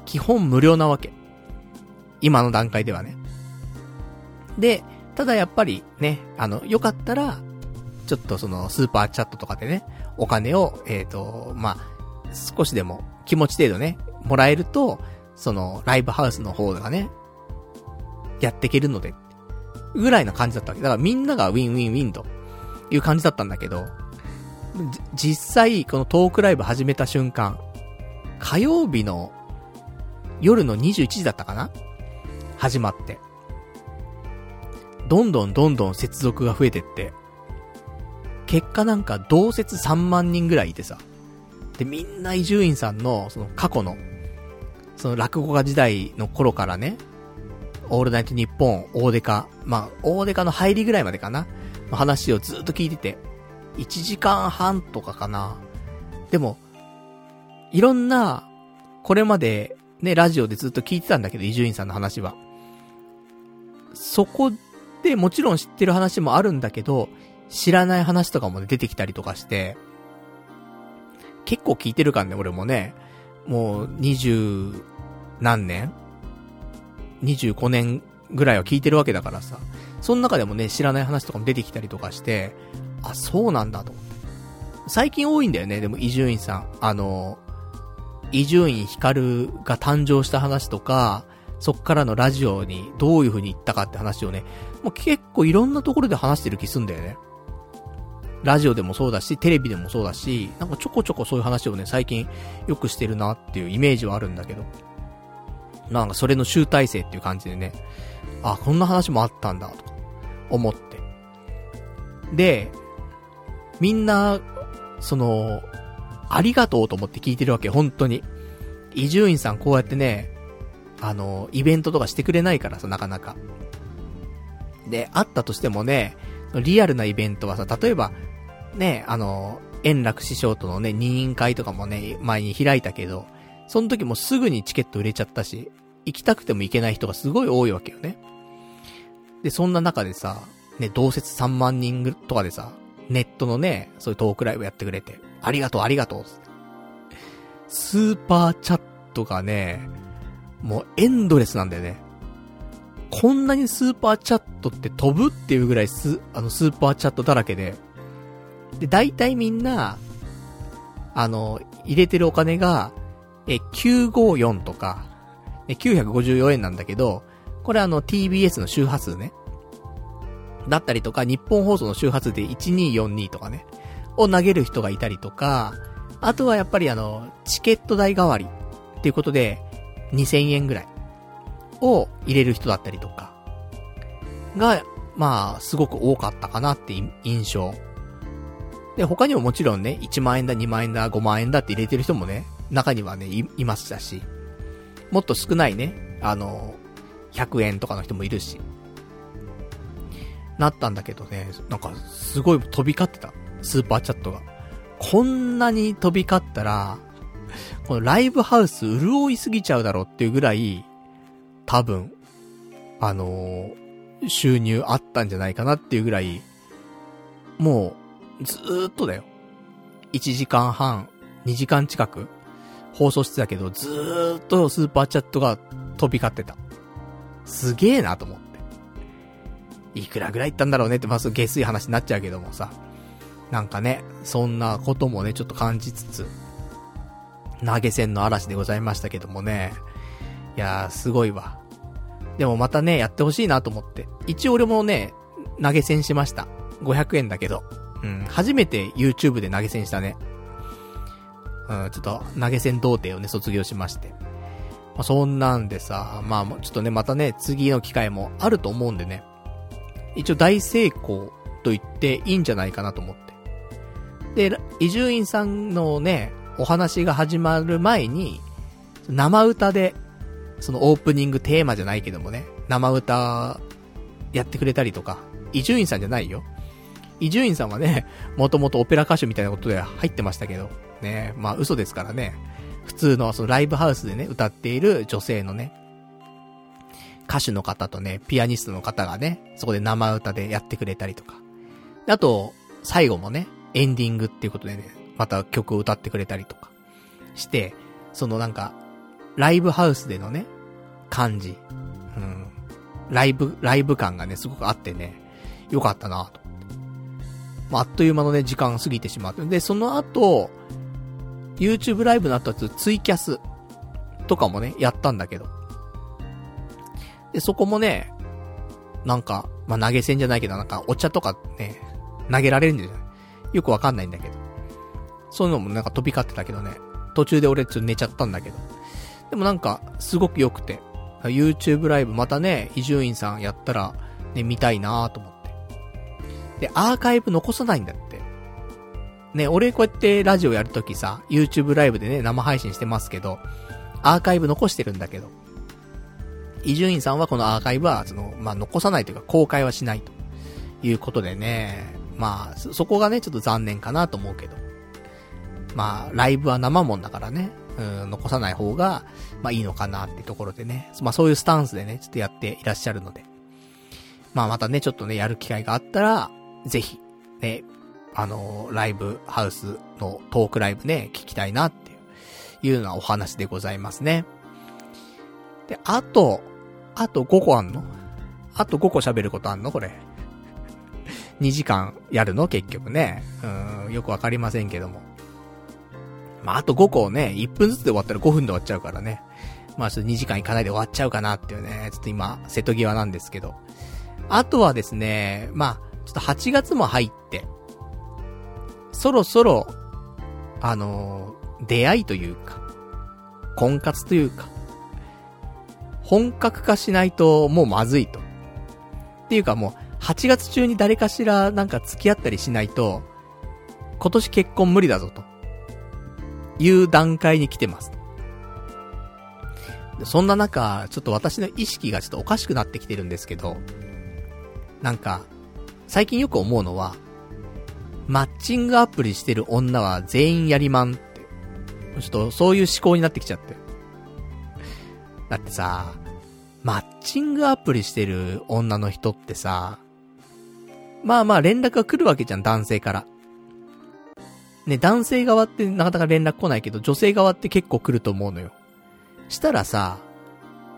Speaker 1: 基本無料なわけ。今の段階ではね。で、ただやっぱりね、あの、よかったら、ちょっとその、スーパーチャットとかでね、お金を、えっ、ー、と、まあ、少しでも気持ち程度ね、もらえると、その、ライブハウスの方がね、やっていけるので、ぐらいな感じだったわけ。だからみんながウィンウィンウィンという感じだったんだけど、実際、このトークライブ始めた瞬間、火曜日の夜の21時だったかな？始まって。どんどんどんどん接続が増えてって、結果なんか同説3万人ぐらいいてさ、で、みんな伊集院さんの、その過去の、その落語家時代の頃からね、オールナイトニッポン、大デカ、まあ、大デカの入りぐらいまでかな、の話をずっと聞いてて、1時間半とかかな。でも、いろんな、これまで、ね、ラジオでずっと聞いてたんだけど、伊集院さんの話は。そこでもちろん知ってる話もあるんだけど、知らない話とかも出てきたりとかして、結構聞いてるからね、俺もね。もう、二十何年 ?25 年ぐらいは聞いてるわけだからさ。その中でもね、知らない話とかも出てきたりとかして、あ、そうなんだと。最近多いんだよね、でも伊集院さん。あの、伊集院光が誕生した話とか、そっからのラジオにどういう風に行ったかって話をね、もう結構いろんなところで話してる気すんだよね。ラジオでもそうだし、テレビでもそうだし、なんかちょこちょこそういう話をね、最近よくしてるなっていうイメージはあるんだけど。なんかそれの集大成っていう感じでね、あ、こんな話もあったんだ、と、思って。で、みんな、その、ありがとうと思って聞いてるわけ、本当に。伊集院さんこうやってね、あの、イベントとかしてくれないからさ、なかなか。で、あったとしてもね、リアルなイベントはさ、例えば、ね、あの、円楽師匠とのね、二人会とかもね、前に開いたけど、その時もすぐにチケット売れちゃったし、行きたくても行けない人がすごい多いわけよね。で、そんな中でさ、ね、同説3万人とかでさ、ネットのね、そういうトークライブやってくれて、ありがとうありがとう。スーパーチャットがね、もうエンドレスなんだよね。こんなにスーパーチャットって飛ぶっていうぐらいス、あのスーパーチャットだらけで、で、大体みんな、あの、入れてるお金が、え、954とか、954円なんだけど、これあの TBS の周波数ね。だったりとか、日本放送の周波数で1242とかね、を投げる人がいたりとか、あとはやっぱりあの、チケット代代わりっていうことで、2000円ぐらいを入れる人だったりとか、が、まあ、すごく多かったかなって印象。で、他にももちろんね、1万円だ、2万円だ、5万円だって入れてる人もね、中にはね、い、いましたし、もっと少ないね、あの、100円とかの人もいるし、なったんだけどね、なんか、すごい飛び交ってた。スーパーチャットが。こんなに飛び交ったら、このライブハウス潤いすぎちゃうだろうっていうぐらい、多分、あのー、収入あったんじゃないかなっていうぐらい、もう、ずーっとだよ。1時間半、2時間近く、放送してたけど、ずーっとスーパーチャットが飛び交ってた。すげえなと思って。いくらぐらい言ったんだろうねって、まず下水話になっちゃうけどもさ。なんかね、そんなこともね、ちょっと感じつつ、投げ銭の嵐でございましたけどもね。いやー、すごいわ。でもまたね、やってほしいなと思って。一応俺もね、投げ銭しました。500円だけど。うん、初めて YouTube で投げ銭したね。うん、ちょっと投げ銭童貞をね、卒業しまして。まあ、そんなんでさ、まあ、ちょっとね、またね、次の機会もあると思うんでね。一応大成功と言っていいんじゃないかなと思って。で、伊集院さんのね、お話が始まる前に、生歌で、そのオープニングテーマじゃないけどもね、生歌やってくれたりとか、伊集院さんじゃないよ。伊集院さんはね、もともとオペラ歌手みたいなことで入ってましたけど、ね、まあ嘘ですからね。普通のそのライブハウスでね、歌っている女性のね、歌手の方とね、ピアニストの方がね、そこで生歌でやってくれたりとか。あと、最後もね、エンディングっていうことでね、また曲を歌ってくれたりとかして、そのなんか、ライブハウスでのね、感じ。うん。ライブ、ライブ感がね、すごくあってね、よかったなと。まあ、あっという間のね、時間過ぎてしまって。で、その後、YouTube ライブの後はツイキャスとかもね、やったんだけど。で、そこもね、なんか、まあ、投げ銭じゃないけど、なんかお茶とかね、投げられるんじゃない？よくわかんないんだけど。そういうのもなんか飛び交ってたけどね。途中で俺ちょっと寝ちゃったんだけど。でもなんか、すごく良くて。YouTube ライブまたね、伊集院さんやったら、ね、見たいなと思って。で、アーカイブ残さないんだって。ね、俺こうやってラジオやるときさ、YouTube ライブでね、生配信してますけど、アーカイブ残してるんだけど、伊集院さんはこのアーカイブは、その、まあ、残さないというか公開はしないということでね、まあ、そこがね、ちょっと残念かなと思うけど。まあ、ライブは生もんだからね、うん、残さない方が、まあいいのかなってところでね、まあそういうスタンスでね、ちょっとやっていらっしゃるので。まあまたね、ちょっとね、やる機会があったら、ぜひ、ね、あの、ライブハウスのトークライブね、聞きたいなっていう、いうようなお話でございますね。で、あと、あと5個あんの？あと5個喋ることあんの？これ。*laughs* 2時間やるの？結局ね。うん、よくわかりませんけども。まあ、あと5個をね、1分ずつで終わったら5分で終わっちゃうからね。まあ、ちょっと2時間いかないで終わっちゃうかなっていうね、ちょっと今、瀬戸際なんですけど。あとはですね、まあ、ちょっと8月も入って、そろそろ、あのー、出会いというか、婚活というか、本格化しないともうまずいと。っていうかもう、8月中に誰かしらなんか付き合ったりしないと、今年結婚無理だぞと。いう段階に来てます。そんな中、ちょっと私の意識がちょっとおかしくなってきてるんですけど、なんか、最近よく思うのは、マッチングアプリしてる女は全員やりまんって。ちょっとそういう思考になってきちゃって。だってさ、マッチングアプリしてる女の人ってさ、まあまあ連絡が来るわけじゃん、男性から。ね、男性側ってなかなか連絡来ないけど、女性側って結構来ると思うのよ。したらさ、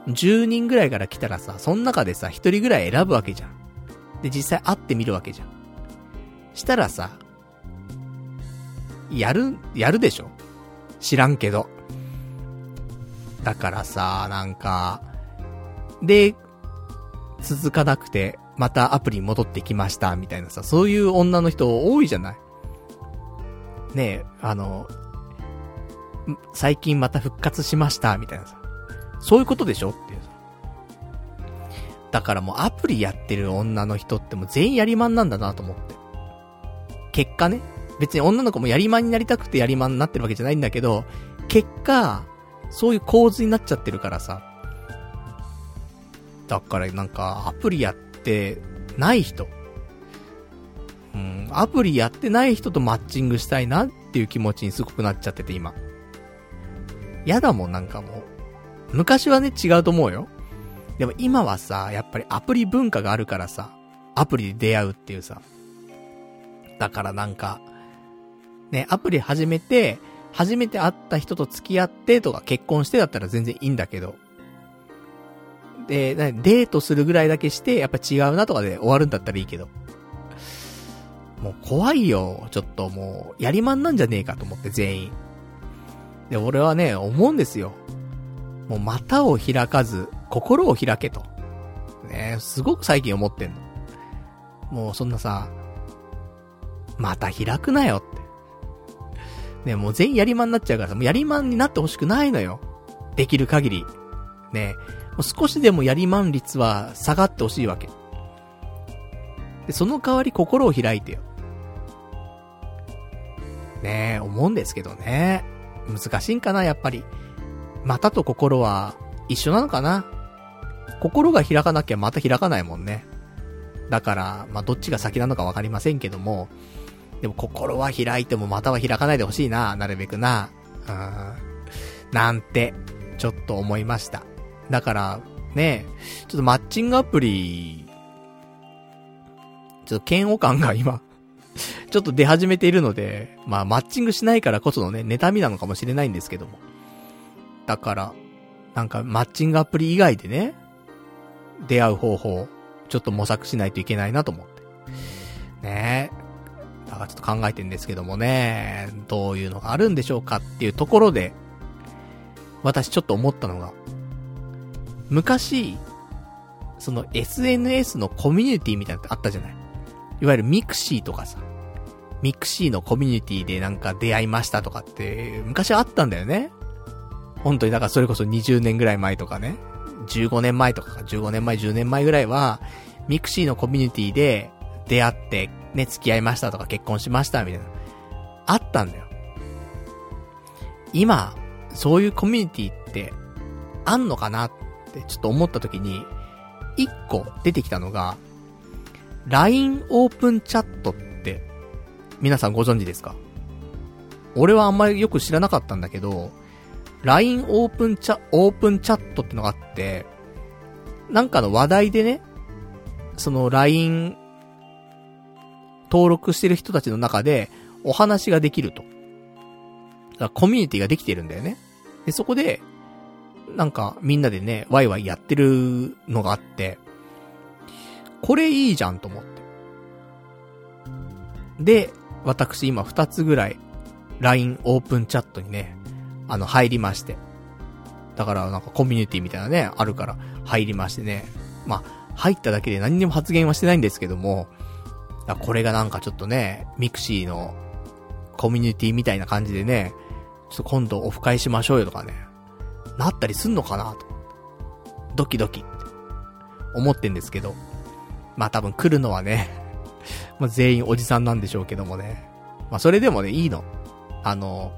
Speaker 1: 10人ぐらいから来たらさ、その中でさ、1人ぐらい選ぶわけじゃん。で、実際会ってみるわけじゃん。したらさ、やる、やるでしょ？知らんけど。だからさ、なんか、で、続かなくて、またアプリに戻ってきました、みたいなさ、そういう女の人多いじゃない？ねえ、あの、最近また復活しました、みたいなさ。そういうことでしょ？っていう。だからもうアプリやってる女の人ってもう全員やりまんなんだなと思って。結果ね、別に女の子もやりまんになりたくてやりまんになってるわけじゃないんだけど、結果、そういう構図になっちゃってるからさ。だからなんか、アプリやってない人。うん、アプリやってない人とマッチングしたいなっていう気持ちにすごくなっちゃってて今。やだもんなんかもう。昔はね違うと思うよ。でも今はさ、やっぱりアプリ文化があるからさ、アプリで出会うっていうさ。だからなんか、ね、アプリ始めて、初めて会った人と付き合ってとか結婚してだったら全然いいんだけど。で、デートするぐらいだけして、やっぱ違うなとかで終わるんだったらいいけど。もう怖いよ。ちょっともう、やりまんなんじゃねえかと思って全員。で、俺はね、思うんですよ。もう股を開かず、心を開けと。ねすごく最近思ってんの。もうそんなさ、また開くなよって。ねもう全員やりまんになっちゃうからさ、もうやりまんになってほしくないのよ。できる限り。ねもう少しでもやりまん率は下がってほしいわけ。で、その代わり心を開いてよ。ねえ、思うんですけどね。難しいんかな、やっぱり。股と心は一緒なのかな心が開かなきゃまた開かないもんね。だから、まあ、どっちが先なのかわかりませんけども、でも心は開いてもまたは開かないでほしいな、なるべくな。うん。なんて、ちょっと思いました。だから、ね、ちょっとマッチングアプリ、ちょっと嫌悪感が今ちょっと出始めているので、まあ、マッチングしないからこそのね、妬みなのかもしれないんですけども。だから、なんか、マッチングアプリ以外でね、出会う方法、ちょっと模索しないといけないなと思って。ねえ。かちょっと考えてんですけどもね、どういうのがあるんでしょうかっていうところで、私ちょっと思ったのが、昔、その SNS のコミュニティみたいなのってあったじゃない。いわゆるミクシーとかさ、ミクシーのコミュニティでなんか出会いましたとかって、昔あったんだよね。本当にだからそれこそ20年ぐらい前とかね、15年前とかか。15年前、10年前ぐらいは、ミクシーのコミュニティで出会って、ね、付き合いましたとか結婚しましたみたいな。あったんだよ。今、そういうコミュニティって、あんのかなってちょっと思った時に、一個出てきたのが、LINE オープンチャットって、皆さんご存知ですか？俺はあんまりよく知らなかったんだけど、LINE オープンチャ、オープンチャットってのがあって、なんかの話題でね、その LINE 登録してる人たちの中でお話ができると。だからコミュニティができてるんだよね。で、そこで、なんかみんなでね、ワイワイやってるのがあって、これいいじゃんと思って。で、私今2つぐらい LINE オープンチャットにね、あの、入りまして。だからなんかコミュニティみたいなね、あるから入りましてね。まあ、入っただけで何にも発言はしてないんですけども、あこれがなんかちょっとね、ミクシーのコミュニティみたいな感じでね、ちょっと今度オフ会しましょうよとかね、なったりすんのかなと。ドキドキって思ってんですけど、まあ多分来るのはね、*laughs* まあ全員おじさんなんでしょうけどもね。まあそれでもね、いいの。あの、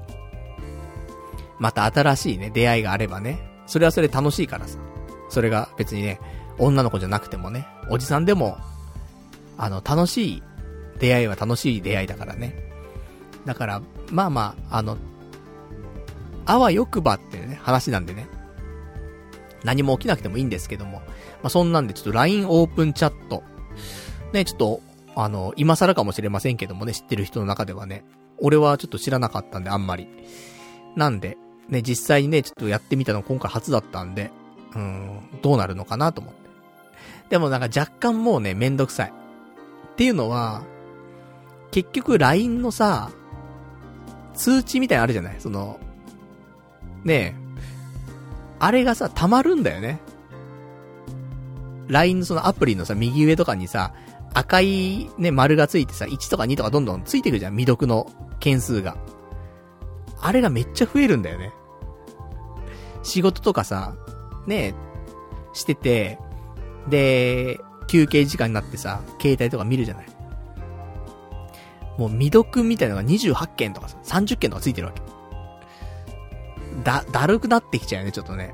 Speaker 1: また新しいね、出会いがあればね、それはそれ楽しいからさ。それが別にね、女の子じゃなくてもね、おじさんでも、あの、楽しい出会いは楽しい出会いだからね。だから、まあまあ、あの、あわよくばってね、話なんでね。何も起きなくてもいいんですけども。まあ、そんなんでちょっと LINE オープンチャット。ね、ちょっと、あの、今更かもしれませんけどもね、知ってる人の中ではね。俺はちょっと知らなかったんで、あんまり。なんで、ね、実際にね、ちょっとやってみたの今回初だったんで、うん、どうなるのかなと思って。でもなんか若干もうね、めんどくさい。っていうのは、結局 LINE のさ、通知みたいなのあるじゃない？その、ねえ、あれがさ、溜まるんだよね。LINE のそのアプリのさ、右上とかにさ、赤いね、丸がついてさ、1とか2とかどんどんついてくじゃん、未読の件数が。あれがめっちゃ増えるんだよね。仕事とかさ、ねしてて、で、休憩時間になってさ、携帯とか見るじゃない。もう未読みたいなのが28件とかさ、30件とかついてるわけ。だ、だるくなってきちゃうよね、ちょっとね。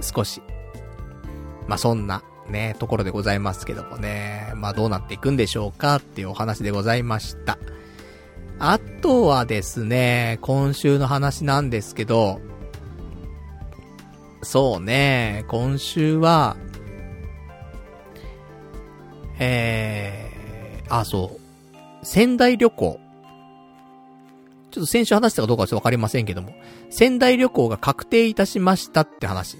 Speaker 1: 少し。まあ、そんな、ね、ところでございますけどもね。まあ、どうなっていくんでしょうかっていうお話でございました。あとはですね、今週の話なんですけど、そうね、今週は、えー、あ、そう。仙台旅行。ちょっと先週話したかどうかはちょっとわかりませんけども、仙台旅行が確定いたしましたって話。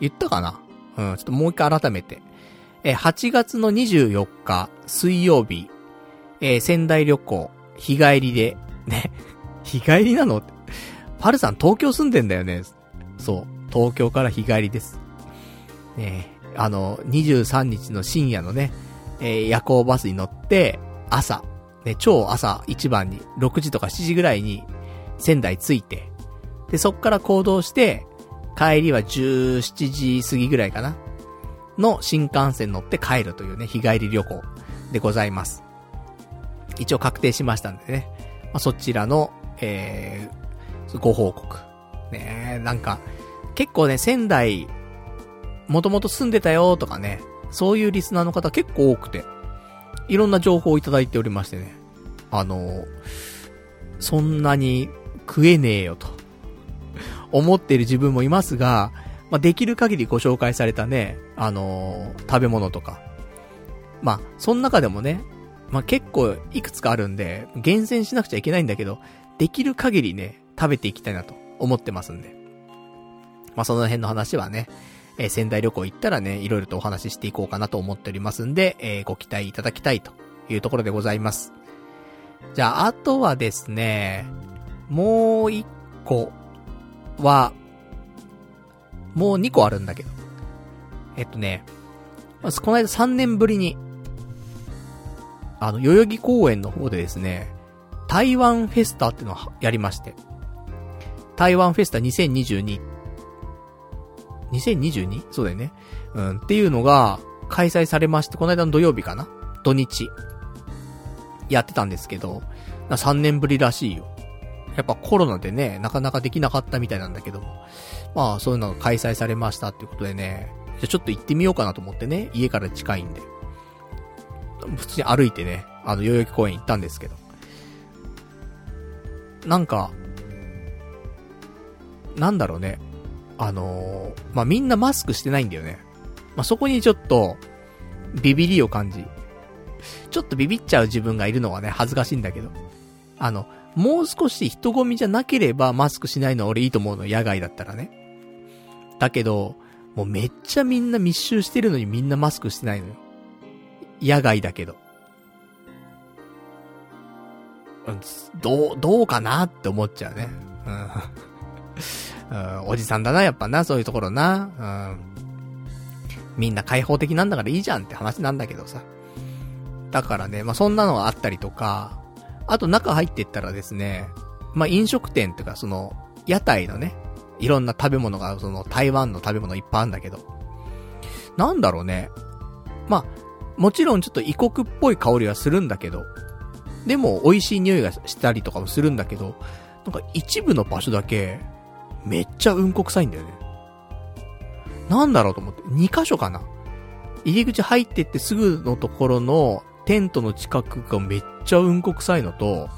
Speaker 1: 言ったかな？うん、ちょっともう一回改めて。え、8月の24日、水曜日、えー、仙台旅行、日帰りで、ね、*laughs* 日帰りなの？パルさん東京住んでんだよね。そう、東京から日帰りです。ねあの、23日の深夜のね、えー、夜行バスに乗って、朝、ね、超朝一番に、6時とか7時ぐらいに、仙台着いて、で、そっから行動して、帰りは17時過ぎぐらいかなの新幹線乗って帰るというね、日帰り旅行でございます。一応確定しましたんでね。まあ、そちらの、えー、ご報告。ねなんか、結構ね、仙台、もともと住んでたよとかね、そういうリスナーの方結構多くて、いろんな情報をいただいておりましてね。あのそんなに食えねえよと。思っている自分もいますが、まあ、できる限りご紹介されたね、あの、食べ物とか。まあ、その中でもね、まあ、結構いくつかあるんで、厳選しなくちゃいけないんだけど、できる限りね、食べていきたいなと思ってますんで。まあ、その辺の話はね、えー、仙台旅行行ったらね、いろいろとお話ししていこうかなと思っておりますんで、えー、ご期待いただきたいというところでございます。じゃあ、あとはですね、もう一個、は、もう2個あるんだけど。えっとね、まずこの間3年ぶりに、あの、代々木公園の方でですね、台湾フェスタっていうのをやりまして。台湾フェスタ2022っ。2022? そうだよね。うん、っていうのが開催されまして、この間の土曜日かな？土日。やってたんですけど、3年ぶりらしいよ。やっぱコロナでね、なかなかできなかったみたいなんだけども。まあ、そういうのが開催されましたっていうことでね、じゃちょっと行ってみようかなと思ってね、家から近いんで。普通に歩いてね、あの、代々木公園行ったんですけど。なんか、なんだろうね。あのー、まあ、みんなマスクしてないんだよね。まあ、そこにちょっと、ビビりを感じ。ちょっとビビっちゃう自分がいるのはね、恥ずかしいんだけど。あの、もう少し人混みじゃなければマスクしないのは俺いいと思うの、野外だったらね。だけど、もうめっちゃみんな密集してるのにみんなマスクしてないのよ。野外だけど。うん、どう、どうかなって思っちゃうね。うん。うん、おじさんだな、やっぱな、そういうところな。うん。みんな開放的なんだからいいじゃんって話なんだけどさ。だからね、まあ、そんなのがあったりとか、あと中入ってったらですね、まあ、飲食店っていうかその、屋台のね、いろんな食べ物が、その、台湾の食べ物いっぱいあるんだけど。なんだろうね。まあ、もちろんちょっと異国っぽい香りはするんだけど、でも美味しい匂いがしたりとかもするんだけど、なんか一部の場所だけ、めっちゃうんこ臭いんだよね。なんだろうと思って、2箇所かな。入り口入ってってすぐのところのテントの近くがめっちゃうんこ臭いのと、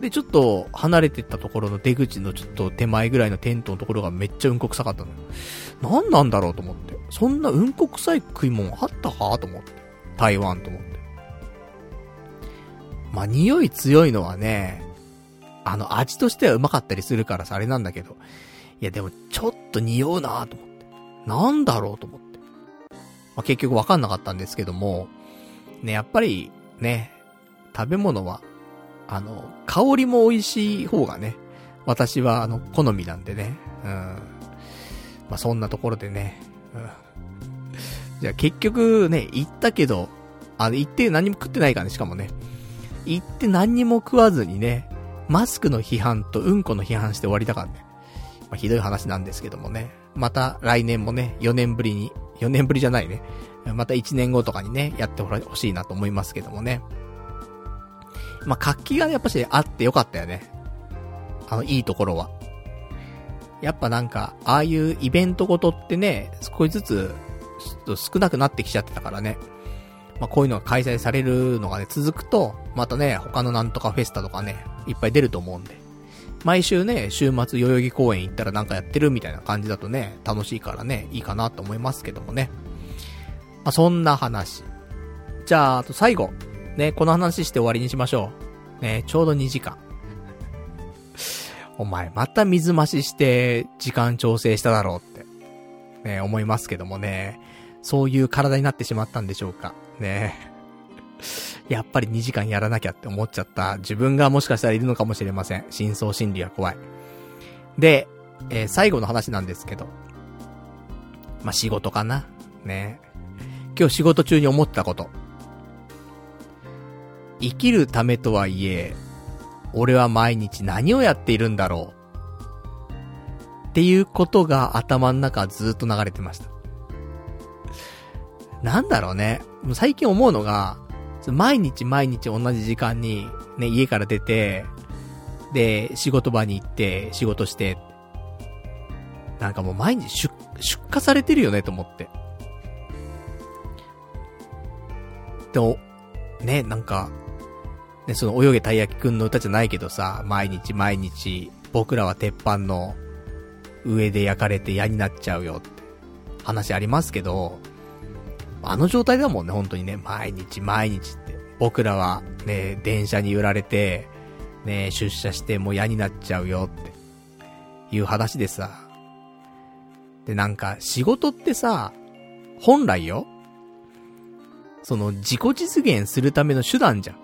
Speaker 1: で、ちょっと離れてったところの出口のちょっと手前ぐらいのテントのところがめっちゃうんこ臭かったのよ。何なんだろうと思って。そんなうんこ臭い食い物あった？かと思って。台湾と思って。まあ、匂い強いのはね、あの、味としてはうまかったりするからさ、あれなんだけど。いや、でも、ちょっと匂うなと思って。なんだろうと思って。まあ、結局わかんなかったんですけども、ね、やっぱり、ね、食べ物は、あの、香りも美味しい方がね、私は、あの、好みなんでね、うん。まあ、そんなところでね、うん。じゃあ結局ね、行ったけど、あの、行って何も食ってないからね、しかもね。行って何にも食わずにね、マスクの批判とうんこの批判して終わりだからね。まあ、ひどい話なんですけどもね。また来年もね、4年ぶりに、4年ぶりじゃないね。また1年後とかにね、やってほしいなと思いますけどもね。まあ、活気がねやっぱしあってよかったよね。あの、いいところは。やっぱなんか、ああいうイベントごとってね、少しずつ、少なくなってきちゃってたからね。まあ、こういうのが開催されるのがね、続くと、またね、他のなんとかフェスタとかね、いっぱい出ると思うんで。毎週ね、週末代々木公園行ったらなんかやってるみたいな感じだとね、楽しいからね、いいかなと思いますけどもね。まあ、そんな話。じゃあ、あと最後。ね、この話して終わりにしましょう。ね、ちょうど2時間。お前、また水増しして、時間調整しただろうって、ね、思いますけどもね。そういう体になってしまったんでしょうか。ねえやっぱり2時間やらなきゃって思っちゃった自分がもしかしたらいるのかもしれません。真相心理は怖い。で、えー、最後の話なんですけど。まあ、仕事かな。ね今日仕事中に思ったこと。生きるためとはいえ、俺は毎日何をやっているんだろう。っていうことが頭の中ずっと流れてました。なんだろうね。最近思うのが、毎日毎日同じ時間に、ね、家から出て、で、仕事場に行って、仕事して、なんかもう毎日出、出荷されてるよねと思って。でも、ね、なんか、ね、その泳げたい焼きくんの歌じゃないけどさ、毎日毎日、僕らは鉄板の上で焼かれて嫌になっちゃうよって話ありますけど、あの状態だもんね、本当にね、毎日毎日って。僕らはね、電車に揺られて、ね、出社してもう嫌になっちゃうよっていう話でさ。で、なんか仕事ってさ、本来よ、その自己実現するための手段じゃん。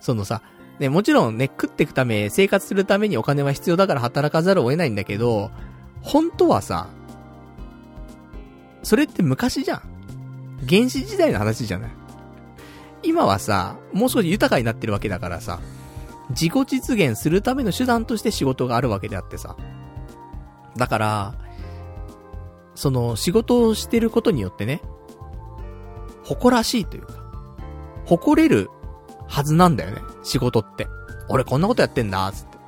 Speaker 1: そのさ、ね、もちろんね、食っていくため、生活するためにお金は必要だから働かざるを得ないんだけど、本当はさ、それって昔じゃん。原始時代の話じゃない？今はさ、もう少し豊かになってるわけだからさ、自己実現するための手段として仕事があるわけであってさ。だから、その仕事をしてることによってね、誇らしいというか、誇れるはずなんだよね、仕事って。俺こんなことやってんだ、つって。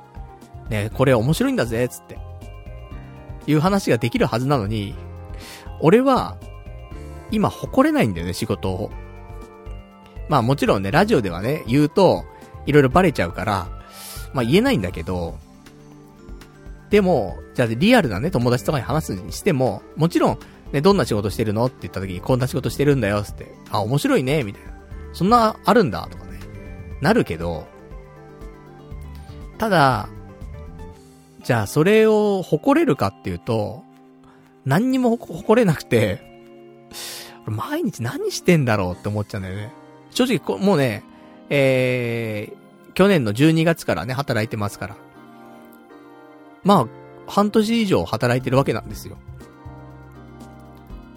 Speaker 1: ねこれ面白いんだぜ、つって。いう話ができるはずなのに、俺は、今誇れないんだよね、仕事を。まあもちろんね、ラジオではね、言うと、いろいろバレちゃうから、まあ言えないんだけど、でも、じゃあリアルなね、友達とかに話すにしても、もちろん、ね、どんな仕事してるのって言った時に、こんな仕事してるんだよ、つって。あ、面白いね、みたいな。そんな、あるんだ、とかね。なるけど、ただ、じゃあそれを誇れるかっていうと、何にも誇れなくて、毎日何してんだろうって思っちゃうんだよね。正直、もうね、えー、去年の12月からね、働いてますから。まあ、半年以上働いてるわけなんですよ。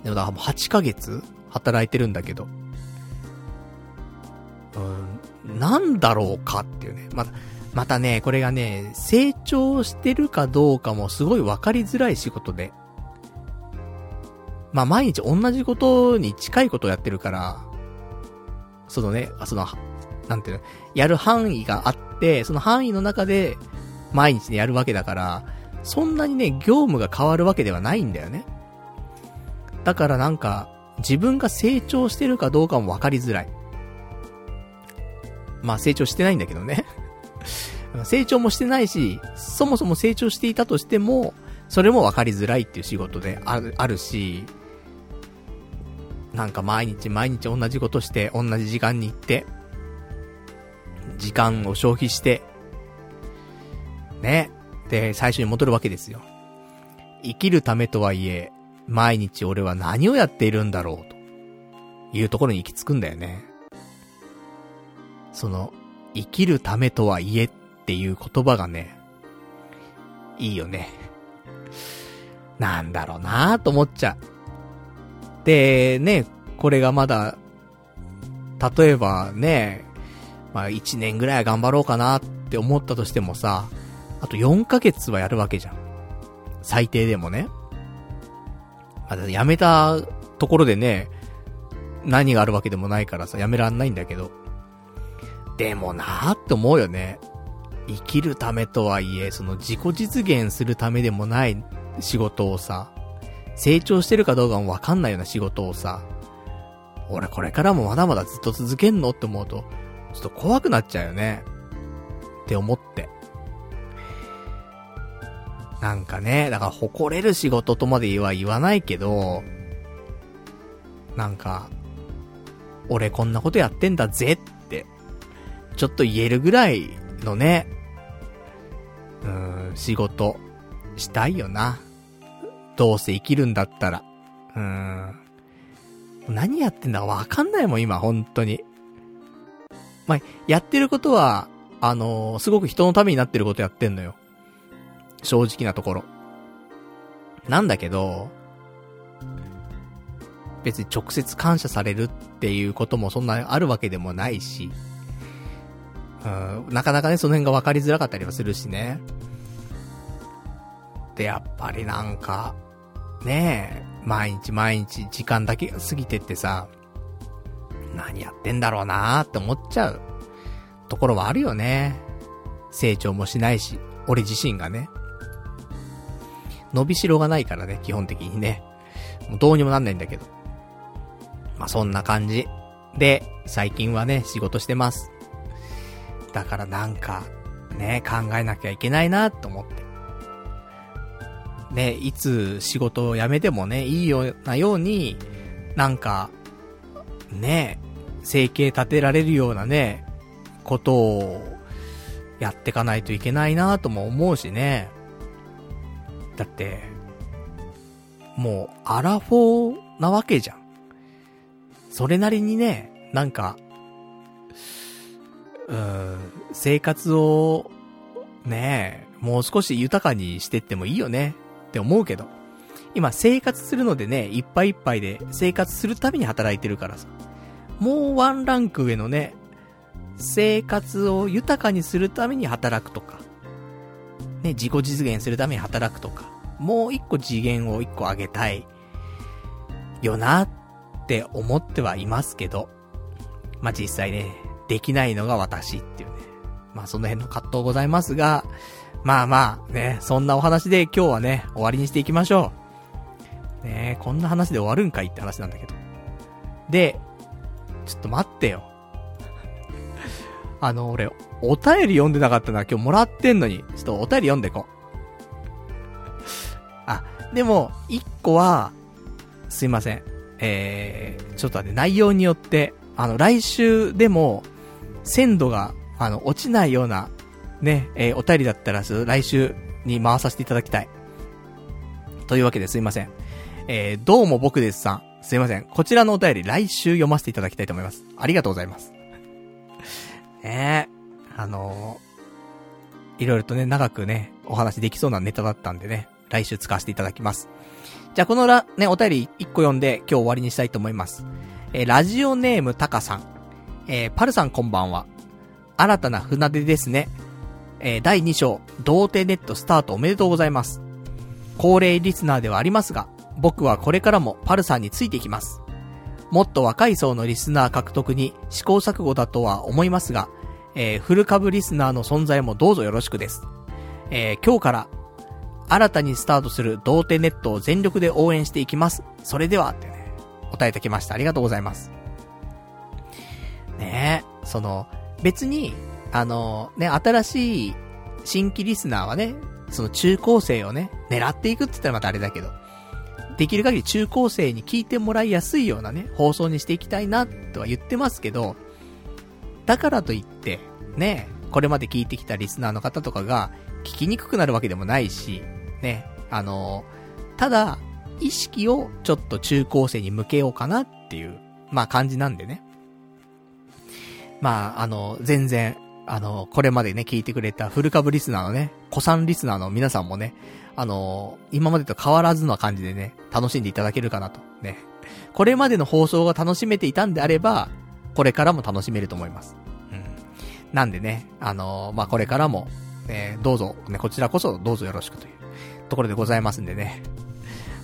Speaker 1: でもだもう8ヶ月働いてるんだけど。うん、なんだろうかっていうね。また、またね、これがね、成長してるかどうかもすごい分かりづらい仕事で。まあ毎日同じことに近いことをやってるから、そのね、その、なんていうの、やる範囲があって、その範囲の中で毎日ねやるわけだから、そんなにね、業務が変わるわけではないんだよね。だからなんか、自分が成長してるかどうかも分かりづらい。まあ成長してないんだけどね。*laughs* 成長もしてないし、そもそも成長していたとしても、それも分かりづらいっていう仕事である、あるし、なんか毎日毎日同じことして、同じ時間に行って、時間を消費して、ね。で、最初に戻るわけですよ。生きるためとはいえ、毎日俺は何をやっているんだろう、というところに行き着くんだよね。その、生きるためとはいえっていう言葉がね、いいよね。なんだろうなぁと思っちゃう。で、ね、これがまだ、例えばね、まあ1年ぐらいは頑張ろうかなって思ったとしてもさ、あと4ヶ月はやるわけじゃん。最低でもね。あ、辞めたところでね、何があるわけでもないからさ、辞めらんないんだけど。でもなーって思うよね。生きるためとはいえ、その自己実現するためでもない仕事をさ、成長してるかどうかもわかんないような仕事をさ、俺これからもまだまだずっと続けんのって思うと、ちょっと怖くなっちゃうよね。って思って。なんかね、だから誇れる仕事とまでは言わないけど、なんか、俺こんなことやってんだぜって、ちょっと言えるぐらいのね、うーん、仕事、したいよな。どうせ生きるんだったら。うーん。何やってんだかわかんないもん、今、本当に。まあ、やってることは、あのー、すごく人のためになってることやってんのよ。正直なところ。なんだけど、別に直接感謝されるっていうこともそんなあるわけでもないし、うん、なかなかね、その辺が分かりづらかったりはするしね。で、やっぱりなんか、ねえ、毎日毎日時間だけ過ぎてってさ、何やってんだろうなーって思っちゃうところはあるよね。成長もしないし、俺自身がね。伸びしろがないからね、基本的にね。もうどうにもなんないんだけど。まあ、そんな感じ。で、最近はね、仕事してます。だからなんか、ね、考えなきゃいけないなと思って。ね、いつ仕事を辞めてもね、いいようなように、なんか、ね、生計立てられるようなね、ことを、やってかないといけないなとも思うしね。だって、もう、アラフォーなわけじゃん。それなりにね、なんか、うん、生活を、ねもう少し豊かにしてってもいいよねって思うけど。今生活するのでね、いっぱいいっぱいで生活するために働いてるからさ。もうワンランク上のね、生活を豊かにするために働くとか。ね、自己実現するために働くとか。もう一個次元を一個上げたい。よなって思ってはいますけど。まあ、実際ね、できないのが私っていうね。まあ、その辺の葛藤ございますが、まあまあ、ね、そんなお話で今日はね、終わりにしていきましょう。ねこんな話で終わるんかいって話なんだけど。で、ちょっと待ってよ。*laughs* あの、俺、お便り読んでなかったな。今日もらってんのに。ちょっとお便り読んでこう。あ、でも、一個は、すいません。えー、ちょっとね、内容によって、あの、来週でも、鮮度が、あの、落ちないようなね、えー、お便りだったら、来週に回させていただきたい。というわけですいません。えー、どうも僕ですさん。すいません。こちらのお便り来週読ませていただきたいと思います。ありがとうございます。え、*laughs* あのー、いろいろとね、長くね、お話できそうなネタだったんでね、来週使わせていただきます。じゃあこのら、ね、お便り1個読んで今日終わりにしたいと思います。えー、ラジオネームタカさん。えー、パルさんこんばんは。新たな船出ですね。えー、第2章、童貞ネットスタートおめでとうございます。高齢リスナーではありますが、僕はこれからもパルさんについていきます。もっと若い層のリスナー獲得に試行錯誤だとは思いますが、えー、フル株リスナーの存在もどうぞよろしくです。えー、今日から新たにスタートする童貞ネットを全力で応援していきます。それでは、ってね、答えてきました。ありがとうございます。ねえ、その、別に、あの、ね、新しい新規リスナーはね、その中高生をね、狙っていくって言ったらまたあれだけど、できる限り中高生に聞いてもらいやすいようなね、放送にしていきたいな、とは言ってますけど、だからといって、ね、これまで聞いてきたリスナーの方とかが、聞きにくくなるわけでもないし、ね、あの、ただ、意識をちょっと中高生に向けようかなっていう、まあ感じなんでね。まあ、あの、全然、あの、これまでね、聞いてくれたフル株リスナーのね、古参リスナーの皆さんもね、あの、今までと変わらずの感じでね、楽しんでいただけるかなと。ね。これまでの放送が楽しめていたんであれば、これからも楽しめると思います。うん。なんでね、あのまあ、これからも、ね、どうぞ、ね、こちらこそどうぞよろしくというところでございますんでね。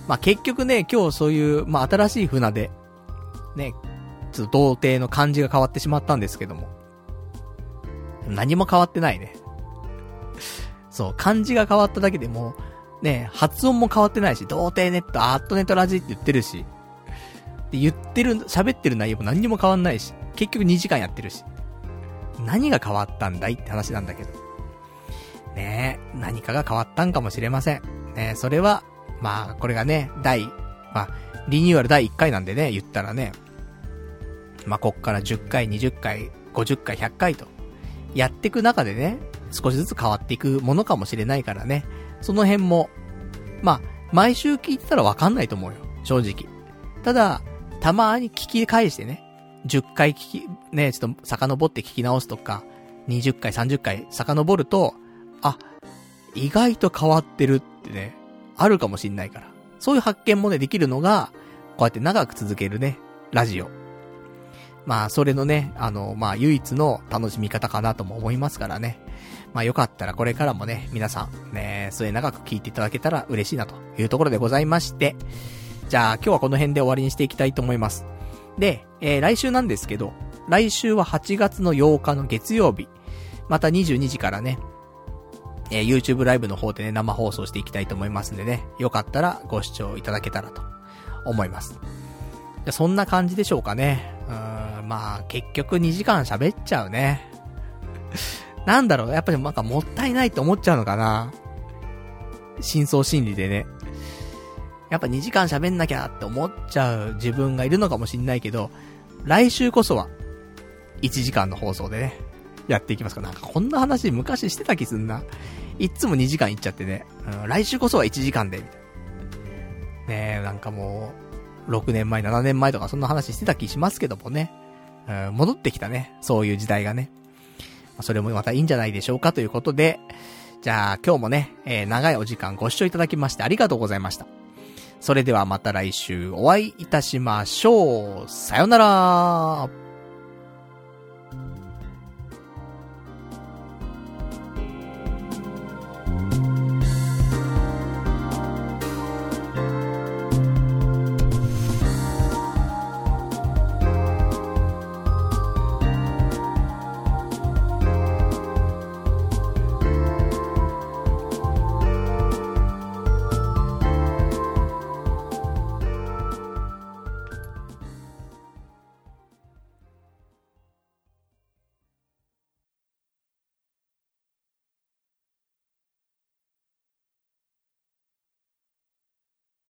Speaker 1: まあ、結局ね、今日そういう、まあ、新しい船で、ね、ちょっと童貞の感じが変わってしまったんですけども。何も変わってないね。そう、漢字が変わっただけでも、ね、発音も変わってないし、童貞ネット、アットネットラジって言ってるし、で、言ってる、喋ってる内容も何にも変わんないし、結局2時間やってるし。何が変わったんだいって話なんだけど。ねえ、何かが変わったんかもしれません。ねそれは、まあ、これがね、第、まあ、リニューアル第1回なんでね、言ったらね、まあ、こっから10回、20回、50回、100回と、やっていく中でね、少しずつ変わっていくものかもしれないからね、その辺も、まあ、毎週聞いてたらわかんないと思うよ、正直。ただ、たまに聞き返してね、10回聞き、ね、ちょっと遡って聞き直すとか、20回、30回遡ると、あ、意外と変わってるってね、あるかもしんないから。そういう発見もね、できるのが、こうやって長く続けるね、ラジオ。まあ、それのね、あの、まあ、唯一の楽しみ方かなとも思いますからね。まあ、よかったらこれからもね、皆さん、ね、それ長く聞いていただけたら嬉しいなというところでございまして、じゃあ今日はこの辺で終わりにしていきたいと思います。で、えー、来週なんですけど、来週は8月の8日の月曜日、また22時からね、えー、YouTube ライブの方でね、生放送していきたいと思いますんでね、よかったらご視聴いただけたらと思います。そんな感じでしょうかね。うん、まあ、結局2時間喋っちゃうね。*laughs* なんだろう、やっぱりなんかもったいないって思っちゃうのかな。真相心理でね。やっぱ2時間喋んなきゃって思っちゃう自分がいるのかもしんないけど、来週こそは、1時間の放送でね、やっていきますか。なんかこんな話昔してた気すんな。いつも2時間いっちゃってね。うん、来週こそは1時間で、みたいな。ねえ、なんかもう、6年前、7年前とかそんな話してた気しますけどもね。うん、戻ってきたね。そういう時代がね。それもまたいいんじゃないでしょうかということで、じゃあ今日もね、えー、長いお時間ご視聴いただきましてありがとうございました。それではまた来週お会いいたしましょう。さよなら